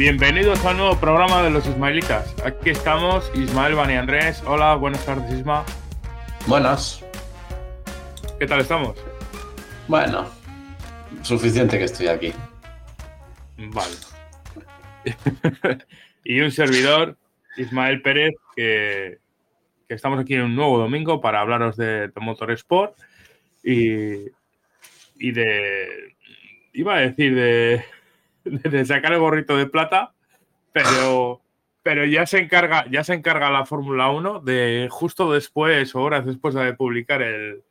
Bienvenidos al nuevo programa de los Ismaelitas. Aquí estamos, Ismael, Bani Andrés. Hola, buenas tardes, Isma. Buenas. ¿Qué tal estamos? Bueno, suficiente que estoy aquí. Vale. y un servidor, Ismael Pérez, que, que, estamos aquí en un nuevo domingo para hablaros de, de Motorsport y, y de. Iba a decir de de sacar el gorrito de plata, pero, pero ya se encarga, ya se encarga la Fórmula 1 de justo después o horas después de publicar el,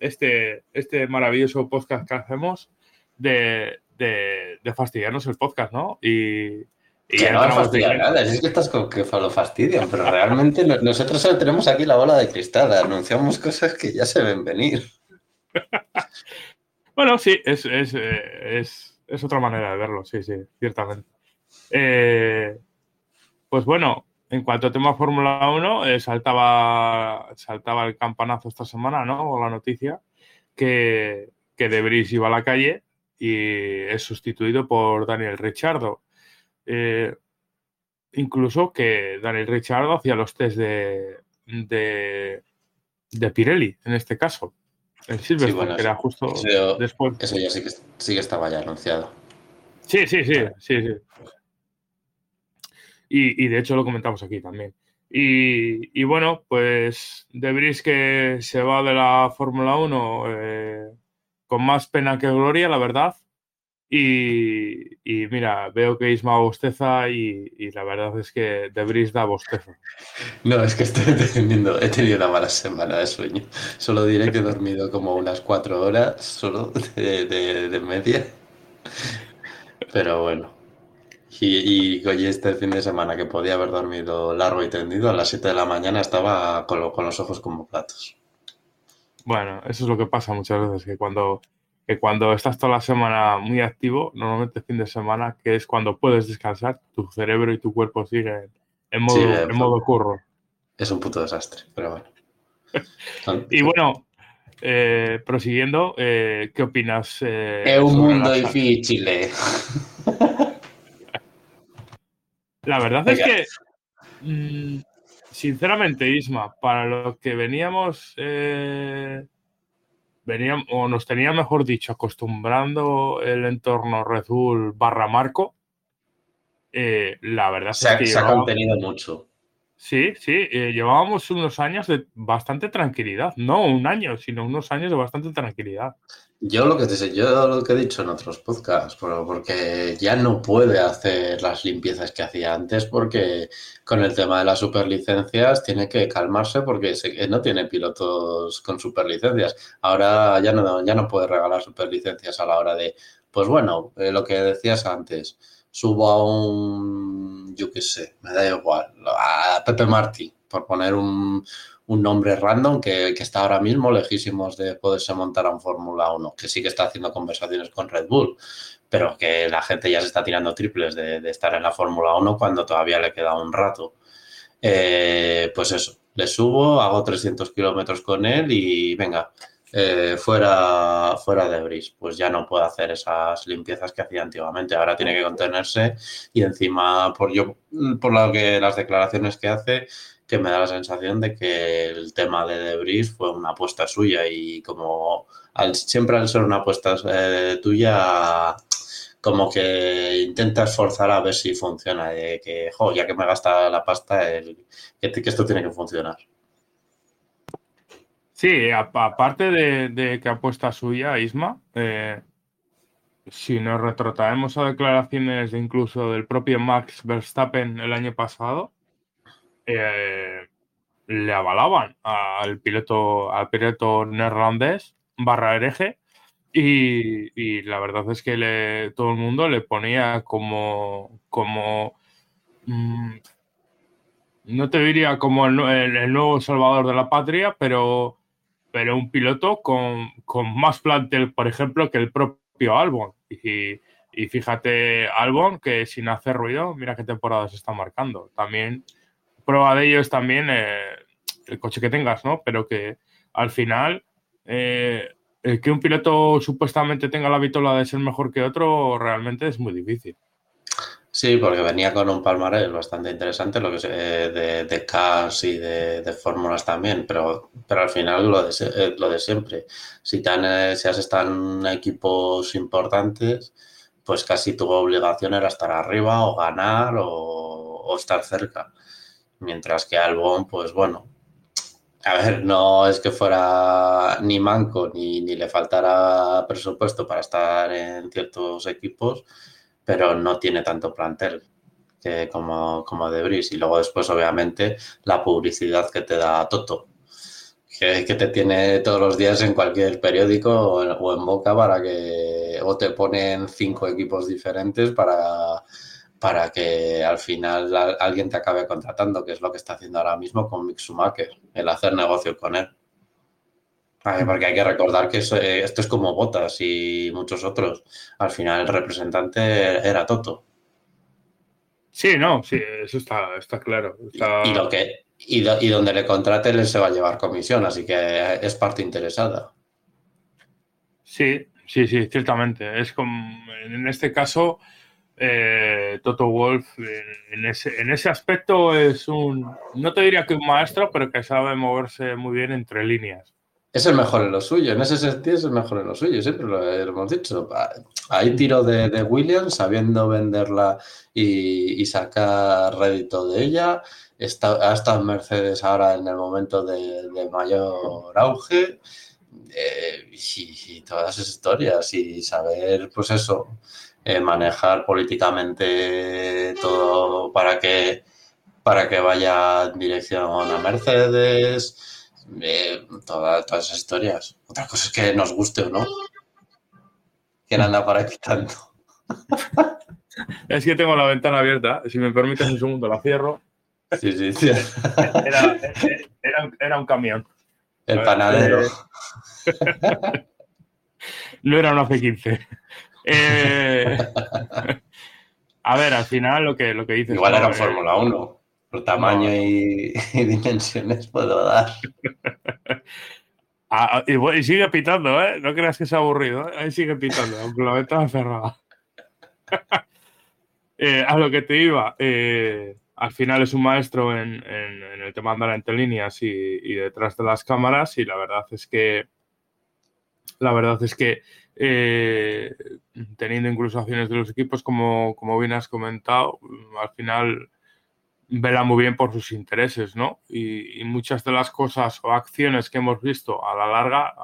este, este maravilloso podcast que hacemos de, de, de fastidiarnos el podcast, ¿no? Y, y que no fastidia nada, es que estás con que lo fastidian, pero realmente nosotros solo tenemos aquí la bola de cristal, anunciamos cosas que ya se ven venir. bueno, sí, es, es, es es otra manera de verlo, sí, sí, ciertamente. Eh, pues bueno, en cuanto a tema Fórmula 1, eh, saltaba, saltaba el campanazo esta semana, ¿no? O la noticia que, que Debris iba a la calle y es sustituido por Daniel Richardo. Eh, incluso que Daniel Richardo hacía los test de, de, de Pirelli, en este caso. El Silverstone, sí, bueno, que era justo eso, después. Eso ya sí que, sí que estaba ya anunciado. Sí, sí, sí, sí, sí. Y, y, de hecho lo comentamos aquí también. Y, y bueno, pues Debris que se va de la Fórmula 1 eh, con más pena que gloria, la verdad. Y, y, mira, veo que Isma bosteza y, y, la verdad es que Debris da bostezo. No, es que estoy teniendo, he tenido una mala semana de sueño. Solo diré que he dormido como unas cuatro horas solo de, de, de media. Pero bueno. Y, y, oye, este fin de semana que podía haber dormido largo y tendido, a las 7 de la mañana estaba con, lo, con los ojos como platos. Bueno, eso es lo que pasa muchas veces, que cuando que cuando estás toda la semana muy activo, normalmente fin de semana, que es cuando puedes descansar, tu cerebro y tu cuerpo siguen en modo, sí, en modo curro. Es un puto desastre, pero bueno. y bueno, eh, prosiguiendo, eh, ¿qué opinas? Eh, es un mundo difícil. La verdad es que, mmm, sinceramente, Isma, para lo que veníamos eh, veníamos, o nos tenía, mejor dicho, acostumbrando el entorno Red Bull barra Marco, eh, la verdad se, es que se ha contenido mucho. Sí, sí, eh, llevábamos unos años de bastante tranquilidad, no un año, sino unos años de bastante tranquilidad. Yo lo que te yo lo que he dicho en otros podcasts, porque ya no puede hacer las limpiezas que hacía antes, porque con el tema de las superlicencias tiene que calmarse porque se, no tiene pilotos con superlicencias. Ahora ya no, ya no puede regalar superlicencias a la hora de, pues bueno, eh, lo que decías antes, subo a un, yo qué sé, me da igual, a Pepe Martí, por poner un, un nombre random que, está ahora mismo lejísimos de poderse montar a un Fórmula 1, que sí que está haciendo conversaciones con Red Bull, pero que la gente ya se está tirando triples de, de estar en la Fórmula 1 cuando todavía le queda un rato. Eh, pues eso, le subo, hago 300 kilómetros con él y venga, eh, fuera, fuera de Bris, pues ya no puede hacer esas limpiezas que hacía antiguamente. Ahora tiene que contenerse y encima, por yo, por lo que las declaraciones que hace, que me da la sensación de que el tema de Debris fue una apuesta suya y como al, siempre al ser una apuesta eh, tuya, como que intentas forzar a ver si funciona, de que, jo, ya que me gasta la pasta, que, esto tiene que funcionar. Sí, aparte de, de, que apuesta suya, Isma, eh, si nos retrotraemos a declaraciones de incluso del propio Max Verstappen el año pasado, eh, le avalaban al piloto, al piloto neerlandés barra hereje Y, la verdad es que todo el mundo le ponía como, como mm, no te diría como el, nuevo salvador de la patria, pero, pero un piloto con, más plantel, por ejemplo, que el propio Albon. Y, y, fíjate, Albon, que sin hacer ruido, mira qué temporada se está marcando. También, prueba de ello es también eh, el coche que tengas, ¿no? Pero que al final eh, el que un piloto supuestamente tenga la vitola de ser mejor que otro realmente es muy difícil. Sí, porque venía con un palmarés bastante interesante, lo que eh, de, de cars y de, fórmulas también, pero, pero al final lo de, eh, lo de siempre. Si, tan, si has estado en equipos importantes, pues casi tu obligación era estar arriba o ganar o estar cerca. Mientras que Albon, pues bueno, a ver, no es que fuera ni manco ni, ni, le faltara presupuesto para estar en ciertos equipos, pero no tiene tanto plantel que como, como Debris. Y luego después, obviamente, la publicidad que te da Toto, que, que te tiene todos los días en cualquier periódico o en, o en boca para que o te ponen cinco equipos diferentes para para que al final alguien te acabe contratando, que es lo que está haciendo ahora mismo con Mick Schumacher, el hacer negocio con él. Porque hay que recordar que eh, esto es como Botas y muchos otros. Al final el representante era Toto. Sí, no, sí, eso está, está claro. Y, lo que, y, y, donde le contrate él se va a llevar comisión, así que es parte interesada. Sí, sí, sí, ciertamente. Es como en este caso eh, Toto Wolf en, ese, en ese aspecto es un, no te diría que un maestro, pero que sabe moverse muy bien entre líneas. Es el mejor en lo suyo, en ese sentido es el mejor en lo suyo, siempre lo, hemos dicho. Hay tiro de, de Williams sabiendo venderla y, sacar rédito de ella. Está, hasta Mercedes ahora en el momento de, mayor auge. Eh, y, y, todas esas historias y saber, pues eso, eh, manejar políticamente todo para que, para que vaya en dirección a Mercedes, eh, todas esas historias. Otra cosa es que nos guste o no. ¿Quién anda para quitando? Es que tengo la ventana abierta. Si me permites un segundo, la cierro. Sí, sí, sí. Era, un camión. El panadero. no era una F-15. Eh, a ver, al final lo que, lo que dices. Igual era eh, Fórmula 1. Por tamaño y, dimensiones puedo dar. Ah, y, sigue pitando, ¿eh? No creas que es aburrido. ¿eh? Ahí sigue pitando, aunque la ventana cerrada. a lo que te iba. al final es un maestro en, el tema de andar entre líneas y, y, detrás de las cámaras. Y la verdad es que. La verdad es que eh, teniendo incluso acciones de los equipos, como, como bien has comentado, al final vela muy bien por sus intereses, ¿no? Y, muchas de las cosas o acciones que hemos visto a la larga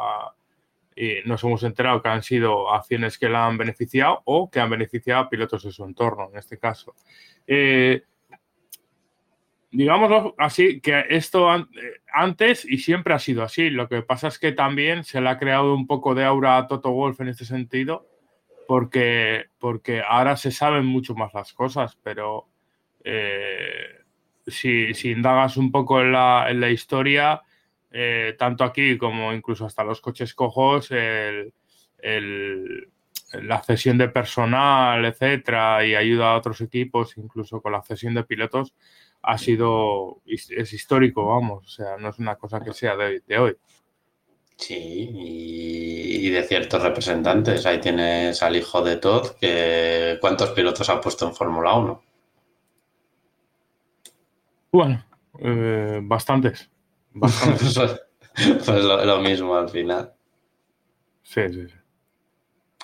y nos hemos enterado que han sido acciones que la han beneficiado o que han beneficiado a pilotos de su entorno, en este caso. Eh, digámoslo así, que esto antes y siempre ha sido así. Lo que pasa es que también se le ha creado un poco de aura a Toto Wolf en este sentido, porque, porque ahora se saben mucho más las cosas, pero eh, si, indagas un poco en la, en la historia, eh, tanto aquí como incluso hasta los coches cojos, el, la cesión de personal, etcétera, y ayuda a otros equipos, incluso con la cesión de pilotos, ha sido, es histórico, vamos, o sea, no es una cosa que sea de, hoy. Sí, y, de ciertos representantes. Ahí tienes al hijo de Todd, que ¿cuántos pilotos ha puesto en Fórmula 1? Bueno, eh, bastantes. bastantes. pues lo, mismo al final. Sí, sí, sí.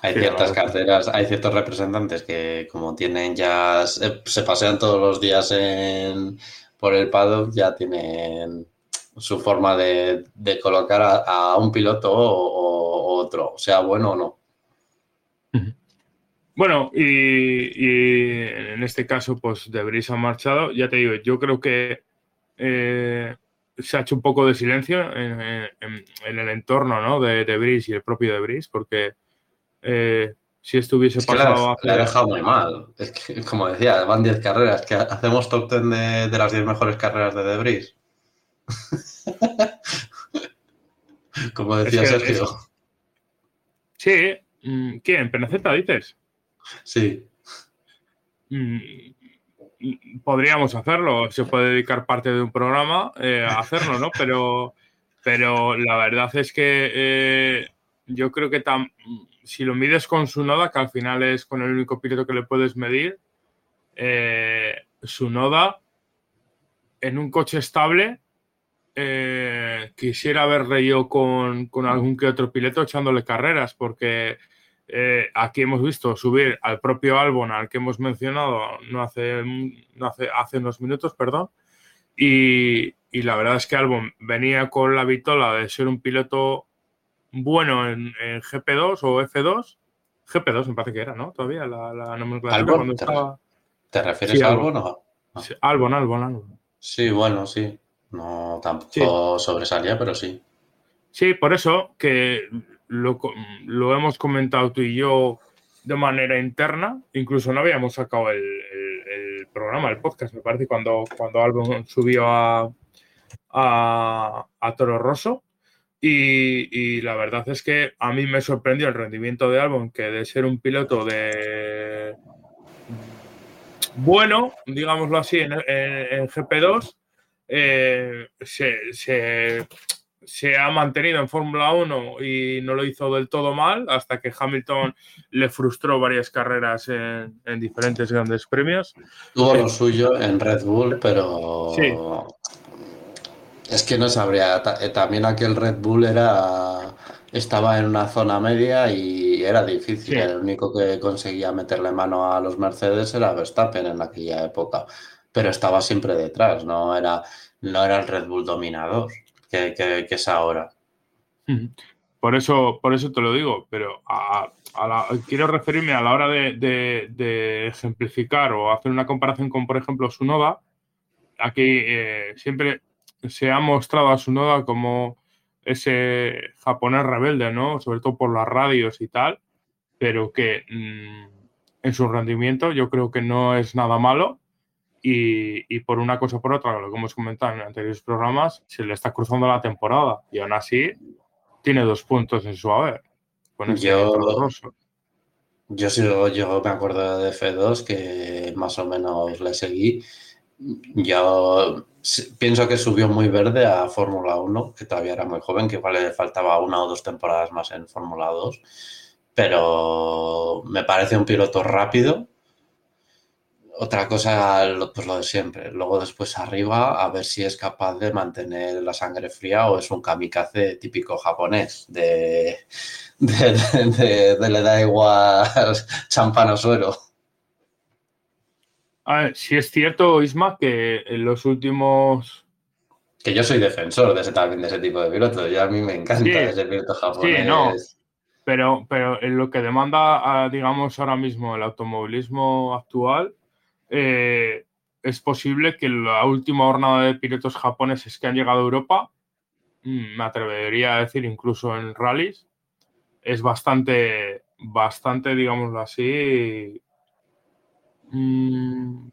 Hay ciertas carteras, hay ciertos representantes que como tienen ya, se, pasean todos los días en, por el paddock, ya tienen su forma de, colocar a, un piloto o, otro, sea bueno o no. Bueno, y, en este caso, pues Debris ha marchado. Ya te digo, yo creo que eh, se ha hecho un poco de silencio en, el entorno ¿no? de Debris y el propio Debris, porque eh, si esto hubiese Es pasado la hace- dejado muy mal. Es que, como decía, van 10 carreras. que hacemos top 10 de, de las 10 mejores carreras de Debris. como decía Es que- Sergio. Sí, mm, ¿quién? ¿Penaceta dices? Sí. Mm, Podríamos hacerlo, se puede dedicar parte de un programa eh, a hacerlo, ¿no? Pero, pero la verdad es que eh, yo creo que tam- si lo mides con su noda, que al final es con el único piloto que le puedes medir, eh, su noda en un coche estable, eh, quisiera verle yo con, con algún que otro piloto echándole carreras, porque eh, aquí hemos visto subir al propio Albon, al que hemos mencionado no hace, no hace, hace unos minutos, perdón, y, y la verdad es que Albon venía con la vitola de ser un piloto bueno en, en GP2 o F2, GP2 me parece que era, ¿no? Todavía la, la nomenclatura Albon, cuando te estaba... ¿Te refieres Sí, a algo. algo? No. Sí, Albon, Albon, Albon. Sí, bueno, sí. No tampoco sobresalía, pero sí. Sí, por eso que lo, lo hemos comentado tú y yo de manera interna, incluso no habíamos sacado el, el- el programa, el podcast, me parece, cuando, cuando Albon subió a, a, a Toro Rosso. Y, y la verdad es que a mí me sorprendió el rendimiento de Albon, que de ser un piloto de bueno, digámoslo así, en, en- en GP2, eh, se, se- se ha mantenido en Fórmula 1 y no lo hizo del todo mal hasta que Hamilton le frustró varias carreras en, en diferentes grandes premios. Tuvo lo suyo en Red Bull, pero Sí. es que no sabría. Eh, También aquel Red Bull era estaba en una zona media y era difícil. Sí. El único que conseguía meterle mano a los Mercedes era Verstappen en aquella época, pero estaba siempre detrás. No era, no era el Red Bull dominador que, que- es ahora. Por eso, por eso te lo digo, pero a- la- quiero referirme a la hora de ejemplificar o hacer una comparación con, por ejemplo, Sunoda. Aquí eh, siempre se ha mostrado a Sunoda como ese japonés rebelde, ¿no? Sobre todo por las radios y tal, pero que mm, en su rendimiento yo creo que no es nada malo. Y, y por una cosa o por otra, lo que hemos comentado en anteriores programas, se le está cruzando la temporada y aún así tiene dos puntos en su haber. Con Yo-. Yo sí, yo me acuerdo de F2 que más o menos le seguí. Yo pienso que subió muy verde a Fórmula 1, que todavía era muy joven, que igual le faltaba una o dos temporadas más en Fórmula 2, pero me parece un piloto rápido. Otra cosa, pues lo de siempre. Luego después arriba, a ver si es capaz de mantener la sangre fría o es un kamikaze típico japonés de, de, de- de- de le da igual champán o suero. A ver, sí es cierto, Isma, que en los últimos. Que yo soy defensor de ese, también de ese tipo de pilotos. Yo a mí me encanta Sí. ese piloto japonés. no. Pero, pero en lo que demanda, ah, digamos, ahora mismo el automovilismo actual, eh, es posible que la última jornada de pilotos japoneses que han llegado a Europa, mm, me atrevería a decir incluso en rallies, es bastante, bastante, digámoslo así, mm,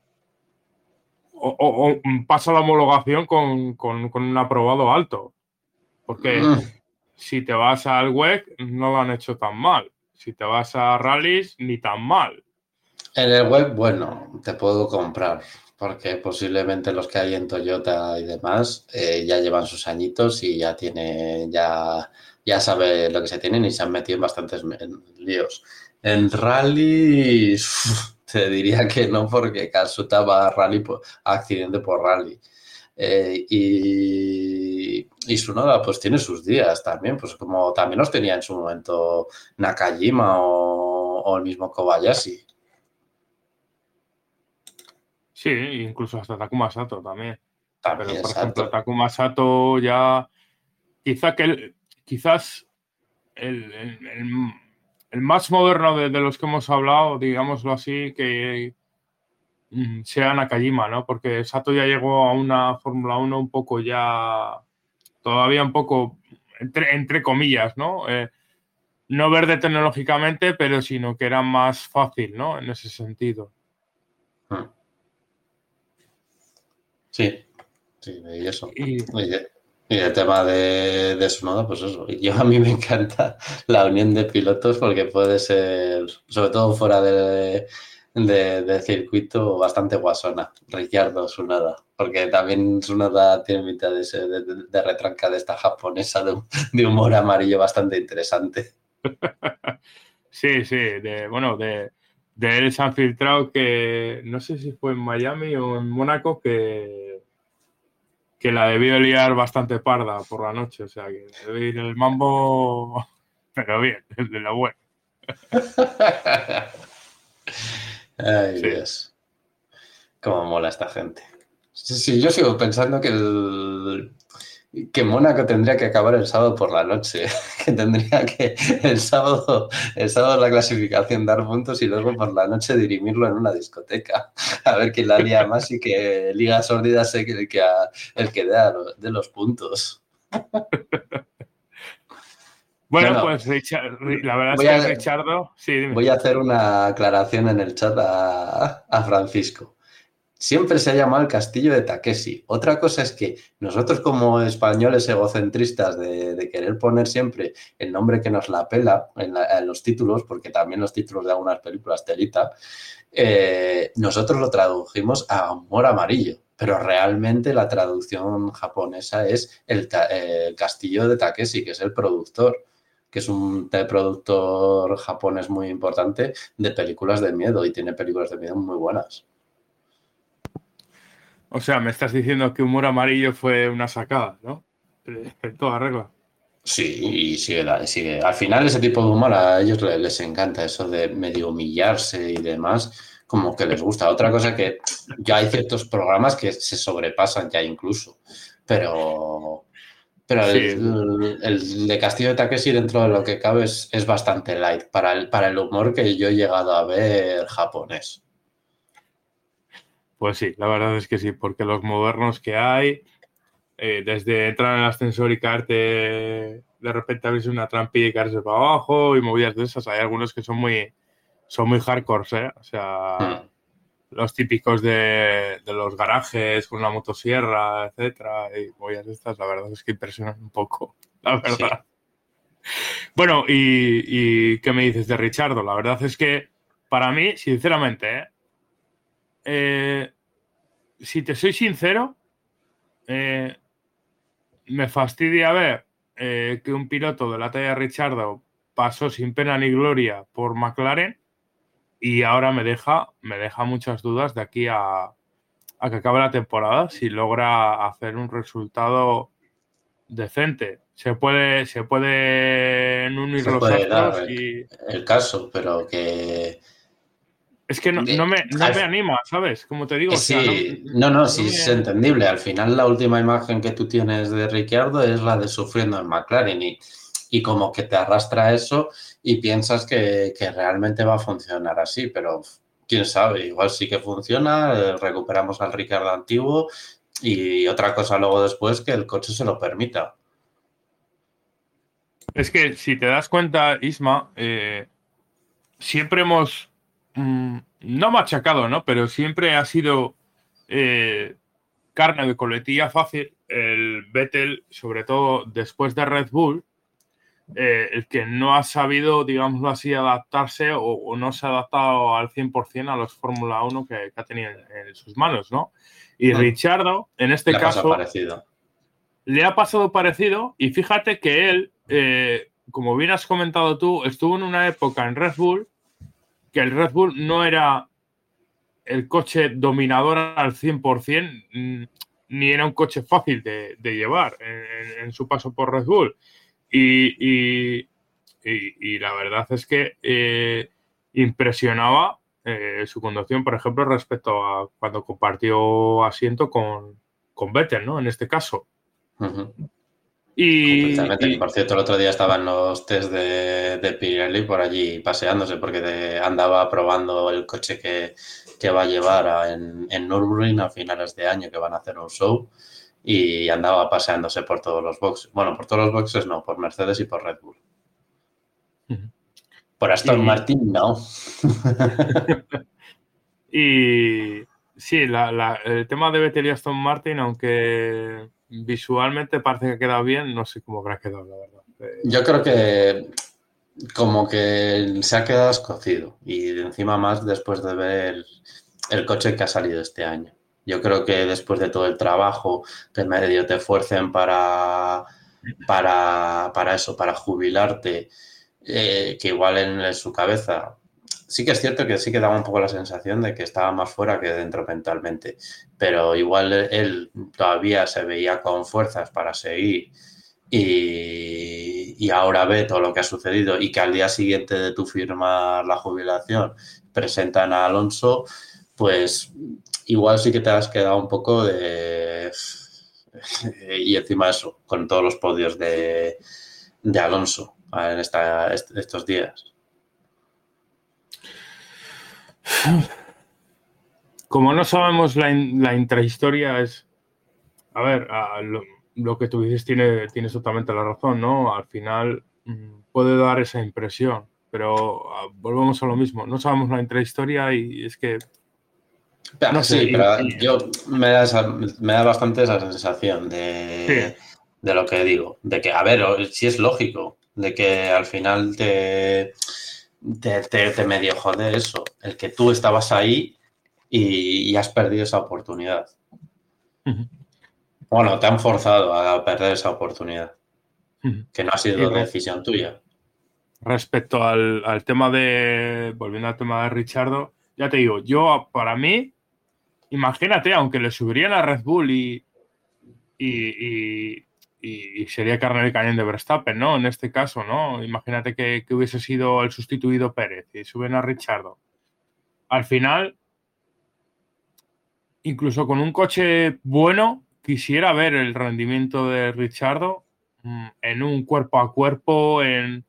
o, o- o pasa la homologación con, con- con un aprobado alto. Porque Mm. si te vas al WEC, no lo han hecho tan mal. Si te vas a rallies, ni tan mal. En el web, bueno, te puedo comprar, porque posiblemente los que hay en Toyota y demás eh, ya llevan sus añitos y ya tiene, ya, ya sabe lo que se tienen y se han metido en bastantes líos. En rally, te diría que no, porque Katsuta va a rally por, accidente por rally. Eh, y, y Tsunoda pues tiene sus días también, pues como también los tenía en su momento Nakajima o, o el mismo Kobayashi. Sí, incluso hasta Takuma Sato también. Pero, por ejemplo, Takuma Sato ya. Quizá que el- quizás el, el- más moderno de, de los que hemos hablado, digámoslo así, que mm, sea Nakajima, ¿no? Porque Sato ya llegó a una Fórmula 1 un poco ya. Todavía un poco, entre, entre comillas, ¿no? Eh, no verde tecnológicamente, pero sino que era más fácil, ¿no? En ese sentido. Hmm. Sí, sí, y eso. Y, el tema de, de su nodo, pues eso. Yo a mí me encanta la unión de pilotos porque puede ser, sobre todo fuera de, de, circuito bastante guasona, Ricciardo Sunada, porque también Sunada tiene mitad de, de, retranca de esta japonesa de, humor amarillo bastante interesante. Sí, sí, de, bueno, de, de él se han filtrado que no sé si fue en Miami o en Mónaco que, que la debió liar bastante parda por la noche, o sea que debe ir el mambo, pero bien, el de la web. Ay, Dios. Cómo mola esta gente. Sí, yo sigo pensando que el, que Mónaco tendría que acabar el sábado por la noche, que tendría que el sábado, el sábado la clasificación dar puntos y luego por la noche dirimirlo en una discoteca, a ver quién la lía más y que Liga Sordida sé que el que, el que dé de los puntos. Bueno, pues la verdad es que Richardo. Voy a hacer una aclaración en el chat a, Francisco. Siempre se ha llamado el castillo de Takeshi. Otra cosa es que nosotros, como españoles egocentristas de, querer poner siempre el nombre que nos la pela en, los títulos, porque también los títulos de algunas películas telita, eh, nosotros lo tradujimos a Amor Amarillo pero realmente la traducción japonesa es el, el, castillo de Takeshi, que es el productor que es un productor japonés muy importante de películas de miedo y tiene películas de miedo muy buenas. O sea, me estás diciendo que Humor Amarillo fue una sacada, ¿no? En toda regla. Sí, y sigue, sigue. Al final ese tipo de humor a ellos les, encanta, eso de medio humillarse y demás, como que les gusta. Otra cosa que ya hay ciertos programas que se sobrepasan ya incluso, pero pero el, de Castillo de Takeshi, dentro de lo que cabe, es, bastante light para el, para el humor que yo he llegado a ver japonés. Pues sí, la verdad es que sí, porque los modernos que hay, eh, desde entrar en el ascensor y caerte, de repente abrirse una trampilla y caerse para abajo y movidas de esas, hay algunos que son muy, son muy hardcore, ¿eh? O sea, hmm los típicos de, los garajes con la motosierra, etcétera, y de estas, la verdad es que impresionan un poco, la verdad. Bueno, y, qué me dices de Richardo? La verdad es que para mí, sinceramente, ¿eh? Eh, si te soy sincero, eh, me fastidia ver que un piloto de la talla de Richardo pasó sin pena ni gloria por McLaren y ahora me deja, me deja muchas dudas de aquí a, que acabe la temporada si logra hacer un resultado decente. Se puede, se puede unir los puede y... el caso, pero que es que no, me, anima, ¿sabes? Como te digo. Sí, no, no, sí es entendible. Al final la última imagen que tú tienes de Ricciardo es la de sufriendo en McLaren y y como que te arrastra eso y piensas que, realmente va a funcionar así, pero quién sabe, igual sí que funciona, eh, recuperamos al Ricardo antiguo y otra cosa luego después que el coche se lo permita. Es que si te das cuenta, Isma, eh, siempre hemos, mm, no machacado, ¿no? Pero siempre ha sido eh, carne de coletilla fácil el Vettel, sobre todo después de Red Bull, eh, el que no ha sabido, digámoslo así, adaptarse o, no se ha adaptado al 100% a los Fórmula 1 que, ha tenido en, sus manos, ¿no? Y Richardo, en este caso, le ha pasado parecido y fíjate que él, eh, como bien has comentado tú, estuvo en una época en Red Bull que el Red Bull no era el coche dominador al 100%, mm, ni era un coche fácil de, llevar en, su paso por Red Bull. Y, la verdad es que eh, impresionaba eh, su conducción, por ejemplo, respecto a cuando compartió asiento con, con Vettel, ¿no? En este caso. Y, por cierto, el otro día estaban los test de, Pirelli por allí paseándose porque andaba probando el coche que, va a llevar en, en Nürburgring a finales de año que van a hacer un show y andaba paseándose por todos los boxes. Bueno, por todos los boxes no, por Mercedes y por Red Bull. Por Aston Martin, no. y sí, el tema de Vettel y Aston Martin, aunque visualmente parece que ha quedado bien, no sé cómo habrá quedado, la verdad. Eh, Yo creo que como que se ha quedado escocido y encima más después de ver el coche que ha salido este año. Yo creo que después de todo el trabajo que medio te fuercen para, para, para eso, para jubilarte, eh, que igual en, su cabeza sí que es cierto que sí que daba un poco la sensación de que estaba más fuera que dentro mentalmente, pero igual él todavía se veía con fuerzas para seguir y, ahora ve todo lo que ha sucedido y que al día siguiente de tu firmar la jubilación presentan a Alonso, pues igual sí que te has quedado un poco de... y encima eso, con todos los podios de, de Alonso en esta, estos días. Como no sabemos la, la intrahistoria es... A ver, lo, que tú dices tiene, tienes totalmente la razón, ¿no? Al final mm, puede dar esa impresión, pero ah, volvemos a lo mismo. No sabemos la intrahistoria y es que no sé, sí, pero yo me da, me da bastante esa sensación de, de, lo que digo. De que, a ver, si es lógico, de que al final te, te, medio jode eso. El que tú estabas ahí y, has perdido esa oportunidad. Bueno, te han forzado a perder esa oportunidad. Que no ha sido decisión tuya. Respecto al, al tema de. Volviendo al tema de Richardo, ya te digo, yo para mí imagínate, aunque le subirían a Red Bull y, y, sería carne de cañón de Verstappen, ¿no? En este caso, ¿no? Imagínate que, hubiese sido el sustituido Pérez y suben a Richardo. Al final, incluso con un coche bueno, quisiera ver el rendimiento de Richardo mm, en un cuerpo a cuerpo, en,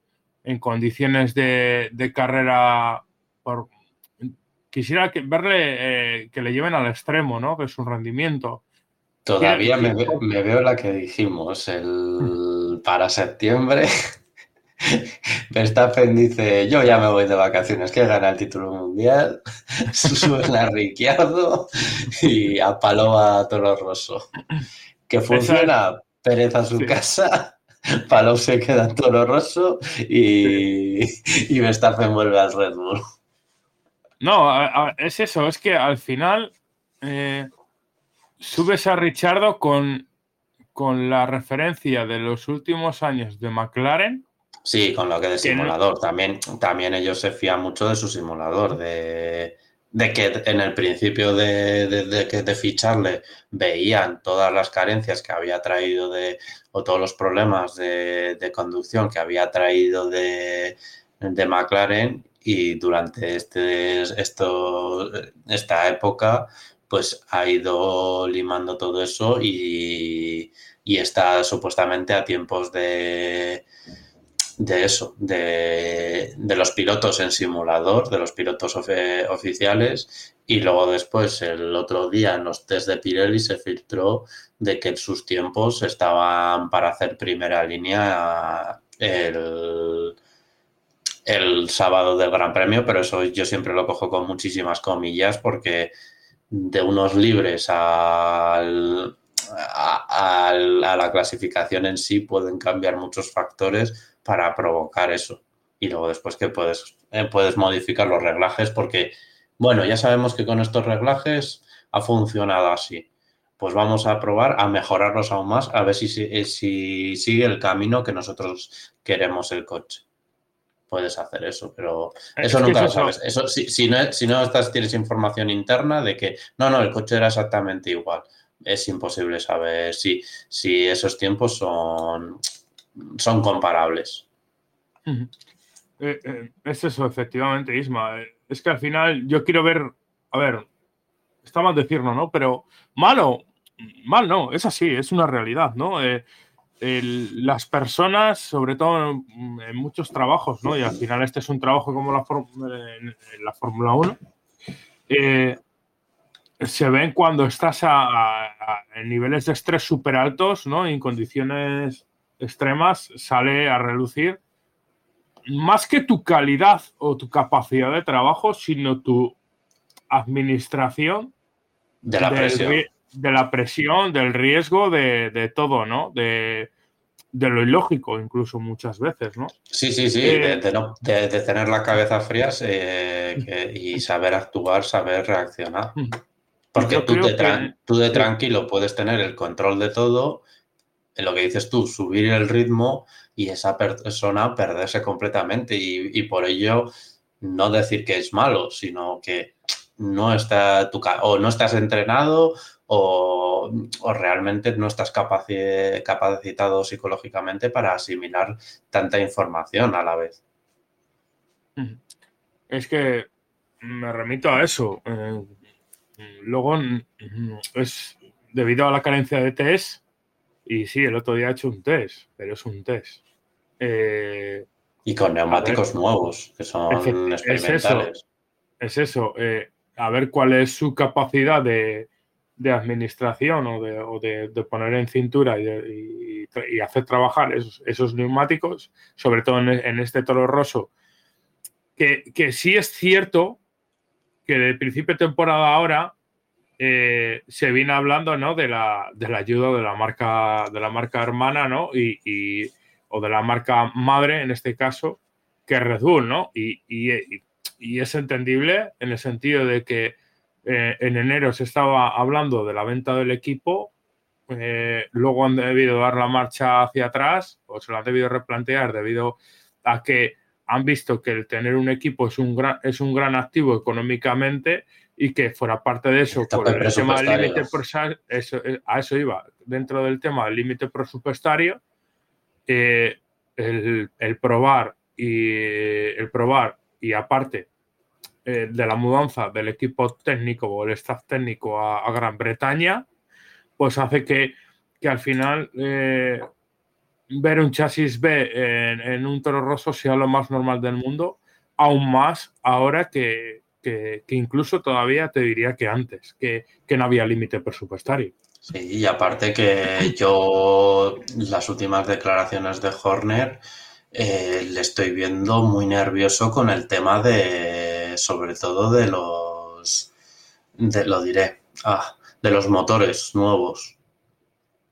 condiciones de, de carrera quisiera verle eh, que le lleven al extremo, ¿no? Que es un rendimiento. Todavía me, veo la que dijimos, el para septiembre. Verstappen dice, yo ya me voy de vacaciones, que gana el título mundial, suben a Ricciardo y a Paloma a Toro Rosso. Que funciona, Pérez a su casa, Palou se queda en Toro Rosso y, y Verstappen vuelve al Red Bull. No, es eso, es que al final eh, subes a Richardo con, con la referencia de los últimos años de McLaren. Sí, con lo que de simulador. También, también ellos se fían mucho de su simulador, de, que en el principio de, de, ficharle veían todas las carencias que había traído de, o todos los problemas de, conducción que había traído de, de McLaren y durante este, esto, esta época pues ha ido limando todo eso y, está supuestamente a tiempos de, de eso, de, los pilotos en simulador, de los pilotos oficiales. Y luego después el otro día en los test de Pirelli se filtró de que sus tiempos estaban para hacer primera línea el el sábado del Gran Premio, pero eso yo siempre lo cojo con muchísimas comillas porque de unos libres al, a, la clasificación en sí pueden cambiar muchos factores para provocar eso. Y luego después que puedes, eh, puedes modificar los reglajes porque, bueno, ya sabemos que con estos reglajes ha funcionado así. Pues vamos a probar a mejorarlos aún más, a ver si, si sigue el camino que nosotros queremos el coche puedes hacer eso, pero eso nunca lo sabes. Eso, si, no, si no estás, tienes información interna de que no, no, el coche era exactamente igual. Es imposible saber si, si esos tiempos son, son comparables. Eh, eh, es eso, efectivamente, Isma. Eh, es que al final yo quiero ver, a ver, está mal decirlo, ¿no? Pero malo, mal no, es así, es una realidad, ¿no? Las personas, sobre todo en, muchos trabajos, ¿no? Y al final este es un trabajo como la, en, la Fórmula 1, eh, se ven cuando estás a, en niveles de estrés súper altos, ¿no? Y en condiciones extremas sale a relucir más que tu calidad o tu capacidad de trabajo, sino tu administración de la presión, de la presión del riesgo, de, todo, ¿no? De, lo ilógico, incluso muchas veces, ¿no? Sí, sí, sí, de, eh, tener la cabeza fría eh, y saber actuar, saber reaccionar. Mm. Porque tú, tú de tranquilo puedes tener el control de todo, en lo que dices tú, subir el ritmo y esa persona perderse completamente y, por ello no decir que es malo, sino que no está tu, o no estás entrenado o, realmente no estás capacitado psicológicamente para asimilar tanta información a la vez. Es que me remito a eso. Eh, luego es debido a la carencia de test y sí, el otro día he hecho un test, pero es un test. Eh, y con neumáticos nuevos, que son experimentales. Es eso, eh, a ver cuál es su capacidad de, administración o, de, poner en cintura y, hacer trabajar esos, neumáticos, sobre todo en, este toro roso, que, que, sí es cierto que de principio de temporada ahora eh, se viene hablando ¿no? de, la, de la ayuda de la marca, de la marca hermana ¿no? y, o de la marca madre, en este caso, que es Red Bull, ¿no? Y, es entendible en el sentido de que eh, en enero se estaba hablando de la venta del equipo, eh, luego han debido dar la marcha hacia atrás o se lo han debido replantear debido a que han visto que el tener un equipo es un gran, es un gran activo económicamente y que fuera parte de eso, por el tema del límite eh, a eso iba, dentro del tema del límite presupuestario, eh, el, probar y el probar y aparte eh, de la mudanza del equipo técnico o el staff técnico a, Gran Bretaña, pues hace que, que al final ver un chasis B en, un toro roso sea lo más normal del mundo, aún más ahora que, que, incluso todavía te diría que antes, que, no había límite presupuestario. Sí, y aparte que yo las últimas declaraciones de Horner eh, le estoy viendo muy nervioso con el tema de, sobre todo de los, de, lo diré, ah, de los motores nuevos.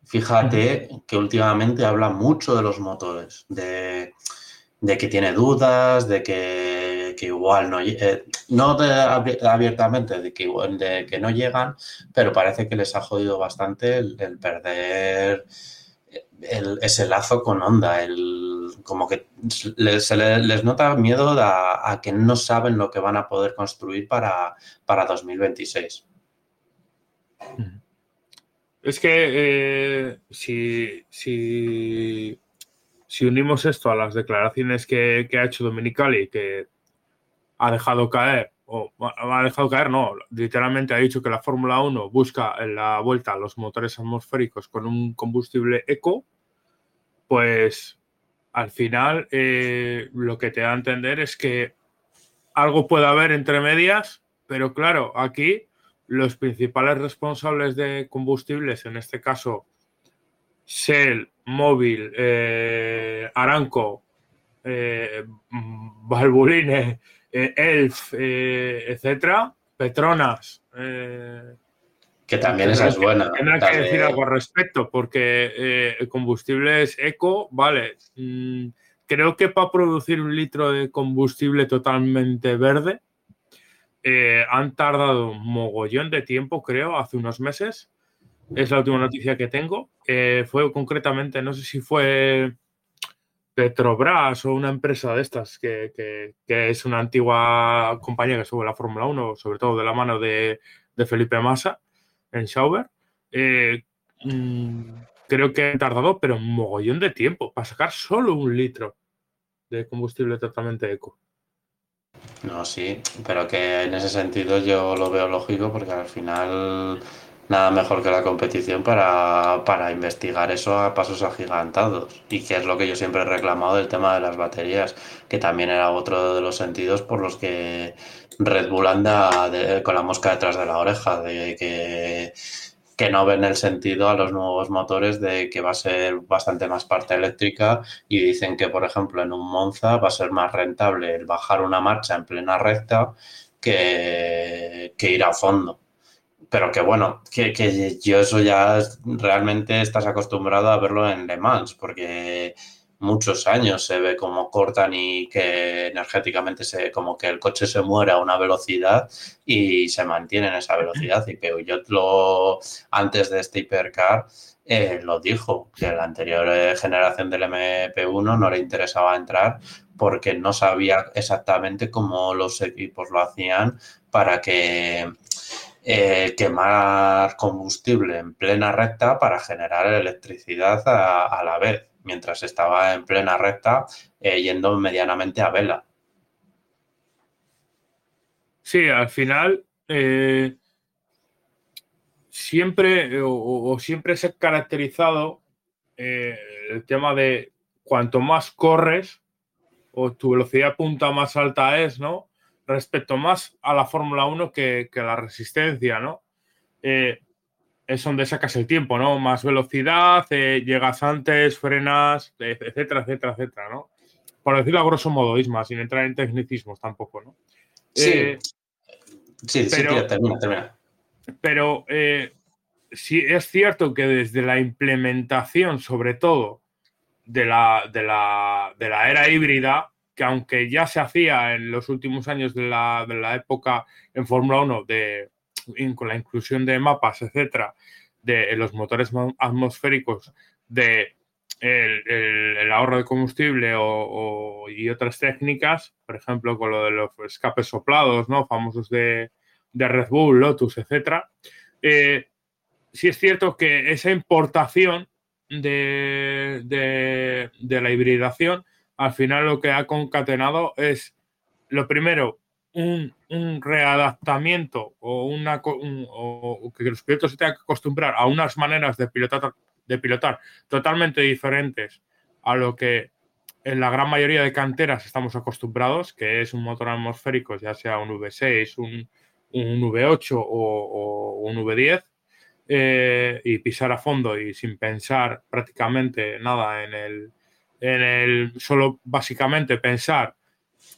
Fíjate que últimamente habla mucho de los motores, de, de que tiene dudas, de que que igual no, eh, no abiertamente de que, de que no llegan, pero parece que les ha jodido bastante el, perder ese lazo con onda, el, como que se les, nota miedo a, que no saben lo que van a poder construir para, para 2026. Es que eh, si, si, si, unimos esto a las declaraciones que, que ha hecho Dominicali, que ha dejado caer, o ha dejado caer, no, literalmente ha dicho que la Fórmula 1 busca en la vuelta a los motores atmosféricos con un combustible eco, pues al final eh, lo que te da a entender es que algo puede haber entre medias, pero claro, aquí los principales responsables de combustibles, en este caso Shell, Móvil, eh, Aranco, eh, Valvoline, eh, Elf, eh, etcétera, Petronas. Eh, que también esa es buena. Tendrán que decir algo al respecto, porque el combustible es eco, vale. Mm, creo que para producir un litro de combustible totalmente verde, han tardado un mogollón de tiempo, creo, hace unos meses. Es la última noticia que tengo. fue concretamente, no sé si fue Petrobras o una empresa de estas que, es una antigua compañía que sube la Fórmula 1, sobre todo de la mano de, Felipe Massa en Schauber, eh, mm, creo que han tardado, pero un mogollón de tiempo para sacar solo un litro de combustible totalmente eco. No, sí, pero que en ese sentido yo lo veo lógico porque al final nada mejor que la competición para, investigar eso a pasos agigantados. Y que es lo que yo siempre he reclamado del tema de las baterías, que también era otro de los sentidos por los que Red Bull anda con la mosca detrás de la oreja, de que que no ven el sentido a los nuevos motores de que va a ser bastante más parte eléctrica y dicen que, por ejemplo, en un Monza va a ser más rentable el bajar una marcha en plena recta que, que ir a fondo. Pero que bueno, que, que yo eso ya realmente estás acostumbrado a verlo en Le Mans, porque muchos años se ve como cortan y que energéticamente se como que el coche se muere a una velocidad y se mantiene en esa velocidad. Y yo lo antes de este hipercar eh, lo dijo que la anterior eh, generación del MP1 no le interesaba entrar porque no sabía exactamente cómo los equipos lo hacían para que eh, quemar combustible en plena recta para generar electricidad a la vez mientras estaba en plena recta eh, yendo medianamente a vela. Sí, al final eh, siempre o, siempre se ha caracterizado el tema de cuanto más corres o tu velocidad punta más alta es, ¿no? Respecto más a la Fórmula 1 que, que, la resistencia, ¿no? es donde sacas el tiempo, ¿no? Más velocidad, eh, llegas antes, frenas, etcétera, etcétera, etcétera, ¿no? Por decirlo a grosso modo, Isma, sin entrar en tecnicismos tampoco, ¿no? Sí, eh, sí, pero, sí, termina, termina. Pero eh, sí es cierto que desde la implementación, sobre todo, de la, de la, de la era híbrida, que aunque ya se hacía en los últimos años de la, de la época en Fórmula 1 de con la inclusión de mapas, etcétera, de los motores atmosféricos, de el, ahorro de combustible o, y otras técnicas, por ejemplo, con lo de los escapes soplados, ¿no? Famosos de, Red Bull, Lotus, etcétera. Eh, sí es cierto que esa importación de, de, la hibridación, al final lo que ha concatenado es, lo primero, un, readaptamiento o, una, que los pilotos se tengan que acostumbrar a unas maneras de pilotar, de pilotar totalmente diferentes a lo que en la gran mayoría de canteras estamos acostumbrados, que es un motor atmosférico, ya sea un V6, un, V8 o, un V10, eh, y pisar a fondo y sin pensar prácticamente nada en el, en el, solo básicamente pensar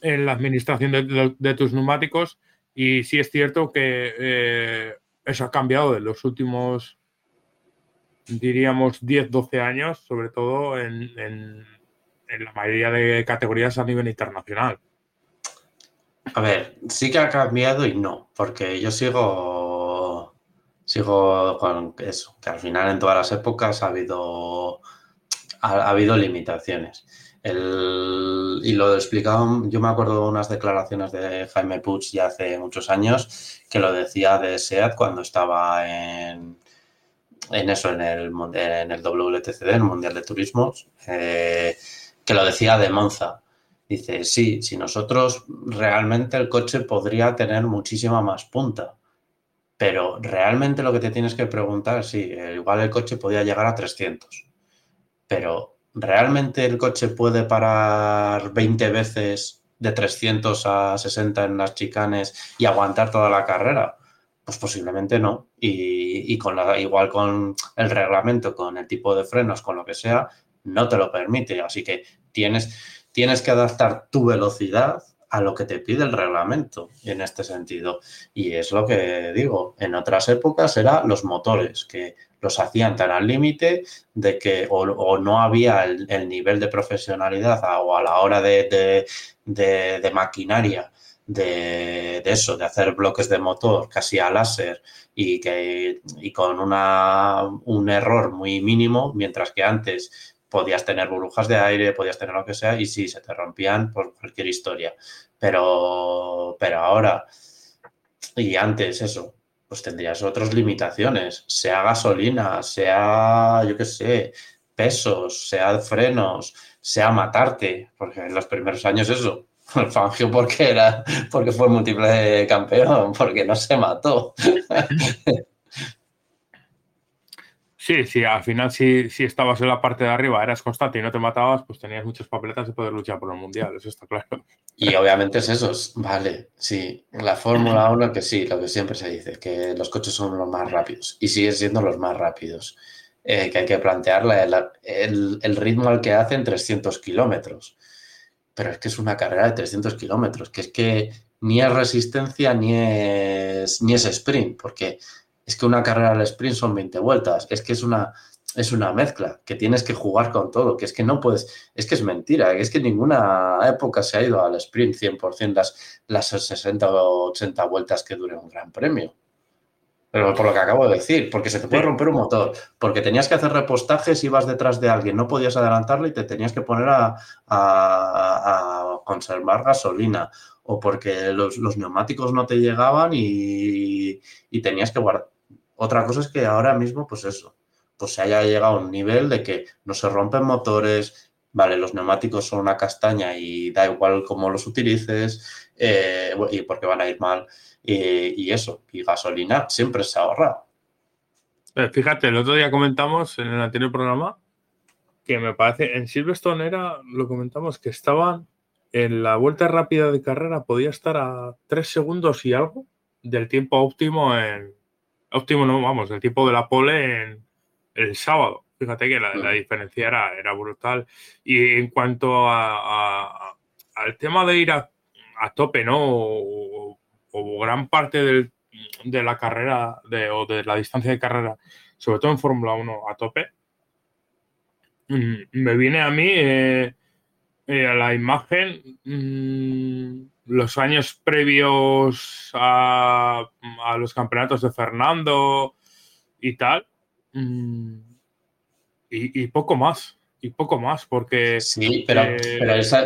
en la administración de, tus neumáticos y sí es cierto que eh, eso ha cambiado en los últimos, diríamos, 10, 12 años, sobre todo en, en, la mayoría de categorías a nivel internacional. A ver, sí que ha cambiado y no, porque yo sigo, sigo con eso, que al final en todas las épocas ha habido, ha habido limitaciones. El, y lo explicaba, yo me acuerdo de unas declaraciones de Jaime Puig ya hace muchos años que lo decía de SEAT cuando estaba en, en eso, en el, en el WTCD, el Mundial de Turismos, eh, que lo decía de Monza. Dice, sí, si nosotros realmente el coche podría tener muchísima más punta, pero realmente lo que te tienes que preguntar, sí, igual el coche podía llegar a 300, pero ¿realmente el coche puede parar 20 veces de 300 a 60 en las chicanes y aguantar toda la carrera? Pues posiblemente no. Y, con la, igual con el reglamento, con el tipo de frenos, con lo que sea, no te lo permite. Así que tienes, tienes que adaptar tu velocidad a lo que te pide el reglamento en este sentido. Y es lo que digo, en otras épocas eran los motores, que los hacían tan al límite de que o, no había el, nivel de profesionalidad o a la hora de, maquinaria de, eso, de hacer bloques de motor casi a láser y, que, y con una, un error muy mínimo, mientras que antes podías tener burbujas de aire, podías tener lo que sea, y sí, se te rompían por cualquier historia. Pero, pero ahora, y antes eso, pues tendrías otras limitaciones, sea gasolina, sea, yo qué sé, pesos, sea frenos, sea matarte, porque en los primeros años eso, el Fangio porque era, porque fue múltiple campeón, porque no se mató. Sí, sí, al final si, si estabas en la parte de arriba, eras constante y no te matabas, pues tenías muchas papeletas de poder luchar por el Mundial, eso está claro. Y obviamente es eso, vale, sí, la Fórmula 1 que sí, lo que siempre se dice, que los coches son los más rápidos y siguen siendo los más rápidos, eh, que hay que plantear el, el, ritmo al que hacen 300 kilómetros, pero es que es una carrera de 300 kilómetros, que es que ni es resistencia ni es, ni es sprint, porque es que una carrera al sprint son 20 vueltas, es que es una, es una mezcla, que tienes que jugar con todo, que es que no puedes, es que es mentira, es que ninguna época se ha ido al sprint 100% las, las 60 o 80 vueltas que dure un gran premio. Pero por lo que acabo de decir, porque se te puede romper un motor, porque tenías que hacer repostajes, ibas detrás de alguien, no podías adelantarle y te tenías que poner a, a conservar gasolina, o porque los, neumáticos no te llegaban y, tenías que guardar. Otra cosa es que ahora mismo, pues eso, pues se haya llegado a un nivel de que no se rompen motores, vale, los neumáticos son una castaña y da igual cómo los utilices eh, y porque van a ir mal y, eso, y gasolina siempre se ahorra. Eh, fíjate, el otro día comentamos en el anterior programa que me parece, en Silverstone era, lo comentamos, que estaban en la vuelta rápida de carrera podía estar a tres segundos y algo del tiempo óptimo en. Óptimo, no, vamos, del tiempo de la pole en el sábado. Fíjate que la, diferencia era, era, brutal. Y en cuanto a, al tema de ir a, tope, ¿no? O, gran parte de la carrera de, o de la distancia de carrera, sobre todo en Fórmula 1 a tope, mm, me viene a mí. Eh, eh, a la imagen, mm, los años previos a, los campeonatos de Fernando y tal, mm, y, poco más. Y poco más, porque. Sí, pero, eh,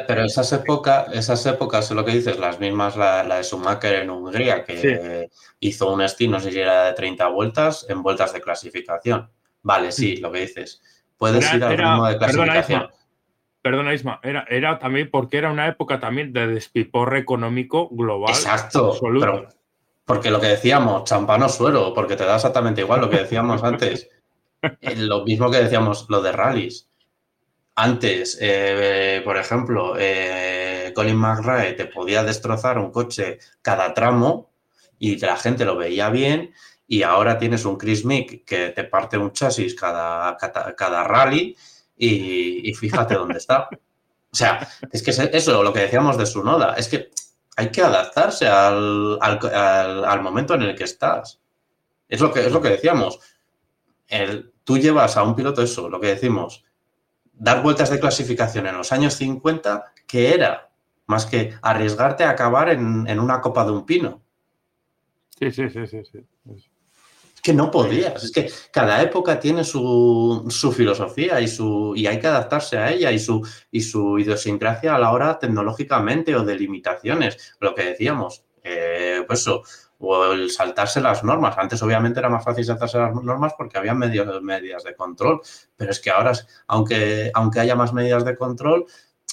pero, esas épocas, esas épocas, lo que dices, las mismas, la, de Schumacher en Hungría, que hizo un estilo, no sé si era de 30 vueltas, en vueltas de clasificación. Vale, sí, lo que dices. Puedes ir al ritmo de clasificación perdona Isma, era, era también porque era una época también de despiporre económico global. Exacto. porque lo que decíamos, champano suero, porque te da exactamente igual lo que decíamos antes. Eh, lo mismo que decíamos, lo de rallies. Antes, eh, por ejemplo, eh, Colin McRae te podía destrozar un coche cada tramo y la gente lo veía bien y ahora tienes un Chris Mick que te parte un chasis cada, cada rally y, fíjate dónde está. O sea, es que eso, lo que decíamos de su noda, es que hay que adaptarse al, momento en el que estás. Es lo que, es lo que decíamos. El, tú llevas a un piloto eso, lo que decimos, dar vueltas de clasificación en los años 50, que era más que arriesgarte a acabar en, en una copa de un pino. Sí, sí, sí, sí. sí que no podías. Es que cada época tiene su, filosofía y, su, y hay que adaptarse a ella y su, y su idiosincrasia a la hora tecnológicamente o de limitaciones. Lo que decíamos, eh, pues eso, o el saltarse las normas. Antes obviamente era más fácil saltarse las normas porque había medidas de control, pero es que ahora, aunque, aunque haya más medidas de control,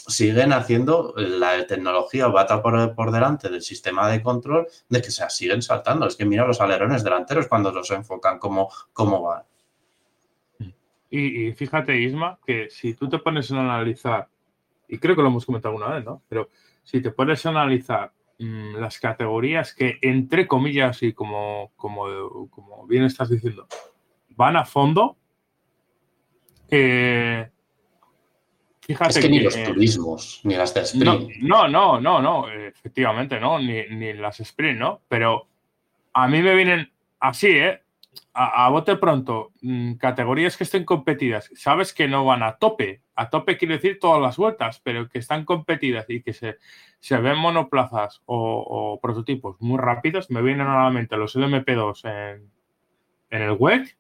siguen haciendo la tecnología va por, por delante del sistema de control de que se siguen saltando. Es que mira los alerones delanteros cuando los enfocan cómo, cómo van. Y, fíjate, Isma, que si tú te pones a analizar, y creo que lo hemos comentado alguna vez, ¿no? Pero si te pones a analizar mm, las categorías que, entre comillas, y como, como, como bien estás diciendo, van a fondo, eh, es que, ni los turismos, ni las de sprint. No, no, no, no, efectivamente, no, ni, ni, las sprint, ¿no? Pero a mí me vienen así, ¿eh? A, bote pronto, mm, categorías que estén competidas, sabes que no van a tope. A tope quiere decir todas las vueltas, pero que están competidas y que se, se ven monoplazas o, prototipos muy rápidos. Me vienen nuevamente los LMP2 en, en el WEC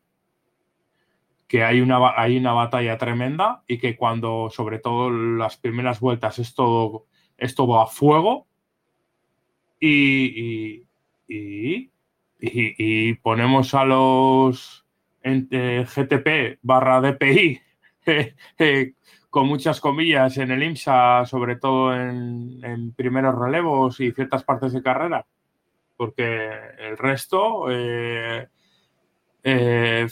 que hay una, hay una batalla tremenda y que cuando, sobre todo las primeras vueltas, es todo, es todo a fuego y, y, ponemos a los GTP barra DPI con muchas comillas en el IMSA, sobre todo en, primeros relevos y ciertas partes de carrera, porque el resto... Eh, eh,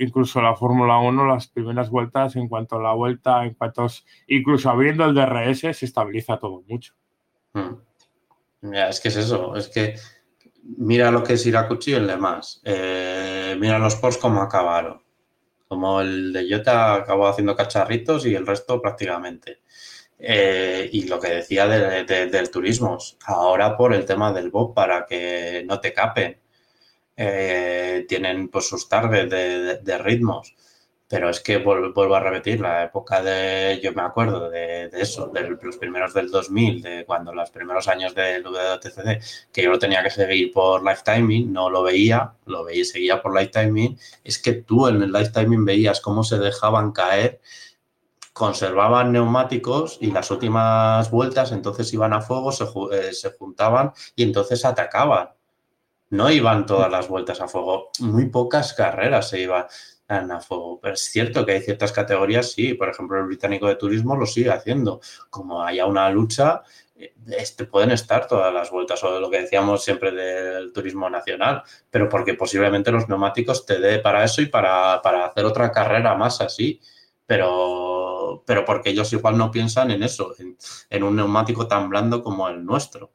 incluso la Fórmula 1, las primeras vueltas, en cuanto a la vuelta, en cuanto incluso abriendo el DRS, se estabiliza todo mucho. Hmm. es que es eso, es que mira lo que es Iracuchi en Le Mans, eh, mira los posts cómo acabaron, como el de Jota acabó haciendo cacharritos y el resto prácticamente. Eh, y lo que decía del turismo, ahora por el tema del BOP para que no te capen, eh, tienen pues sus targets de, ritmos. Pero es que vuelvo a repetir, la época de, yo me acuerdo de, eso, de los primeros del 2000, de cuando los primeros años del WTCC, que yo lo tenía que seguir por lifetiming, no lo veía, lo veía seguía por lifetiming, es que tú en el lifetiming veías cómo se dejaban caer conservaban neumáticos y las últimas vueltas entonces iban a fuego, se, eh, se, juntaban y entonces atacaban. No iban todas las vueltas a fuego, muy pocas carreras se iban a fuego. Pero es cierto que hay ciertas categorías, sí, por ejemplo el británico de turismo lo sigue haciendo. Como haya una lucha, este, pueden estar todas las vueltas, o lo que decíamos siempre del turismo nacional, pero porque posiblemente los neumáticos te dé para eso y para, hacer otra carrera más así. Pero pero, porque ellos igual no piensan en eso, en, un neumático tan blando como el nuestro,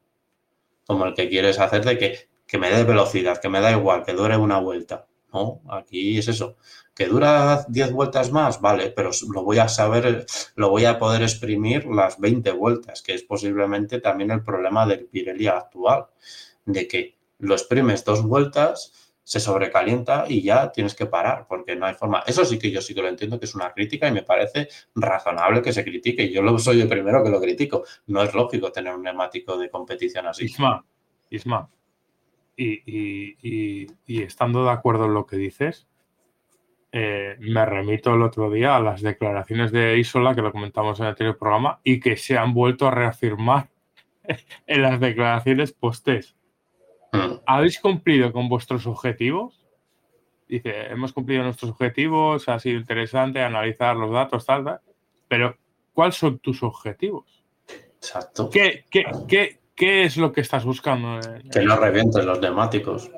como el que quieres hacer de que, que me dé velocidad, que me da igual, que dure una vuelta. No, aquí es eso. Que dura 10 vueltas más, vale, pero lo voy a saber, lo voy a poder exprimir las 20 vueltas, que es posiblemente también el problema del Pirelli actual, de que lo exprimes dos vueltas se sobrecalienta y ya tienes que parar porque no hay forma. Eso sí que yo sí que lo entiendo que es una crítica y me parece razonable que se critique. Yo lo soy el primero que lo critico. No es lógico tener un neumático de competición así. Isma, Isma, y, estando de acuerdo en lo que dices, eh, me remito el otro día a las declaraciones de Isola que lo comentamos en el anterior programa y que se han vuelto a reafirmar en las declaraciones postes Mm. ¿Habéis cumplido con vuestros objetivos? Dice, hemos cumplido nuestros objetivos, ha sido interesante analizar los datos, tal, tal, pero ¿cuáles son tus objetivos? Exacto. ¿Qué, es lo que estás buscando? Que no revienten los neumáticos.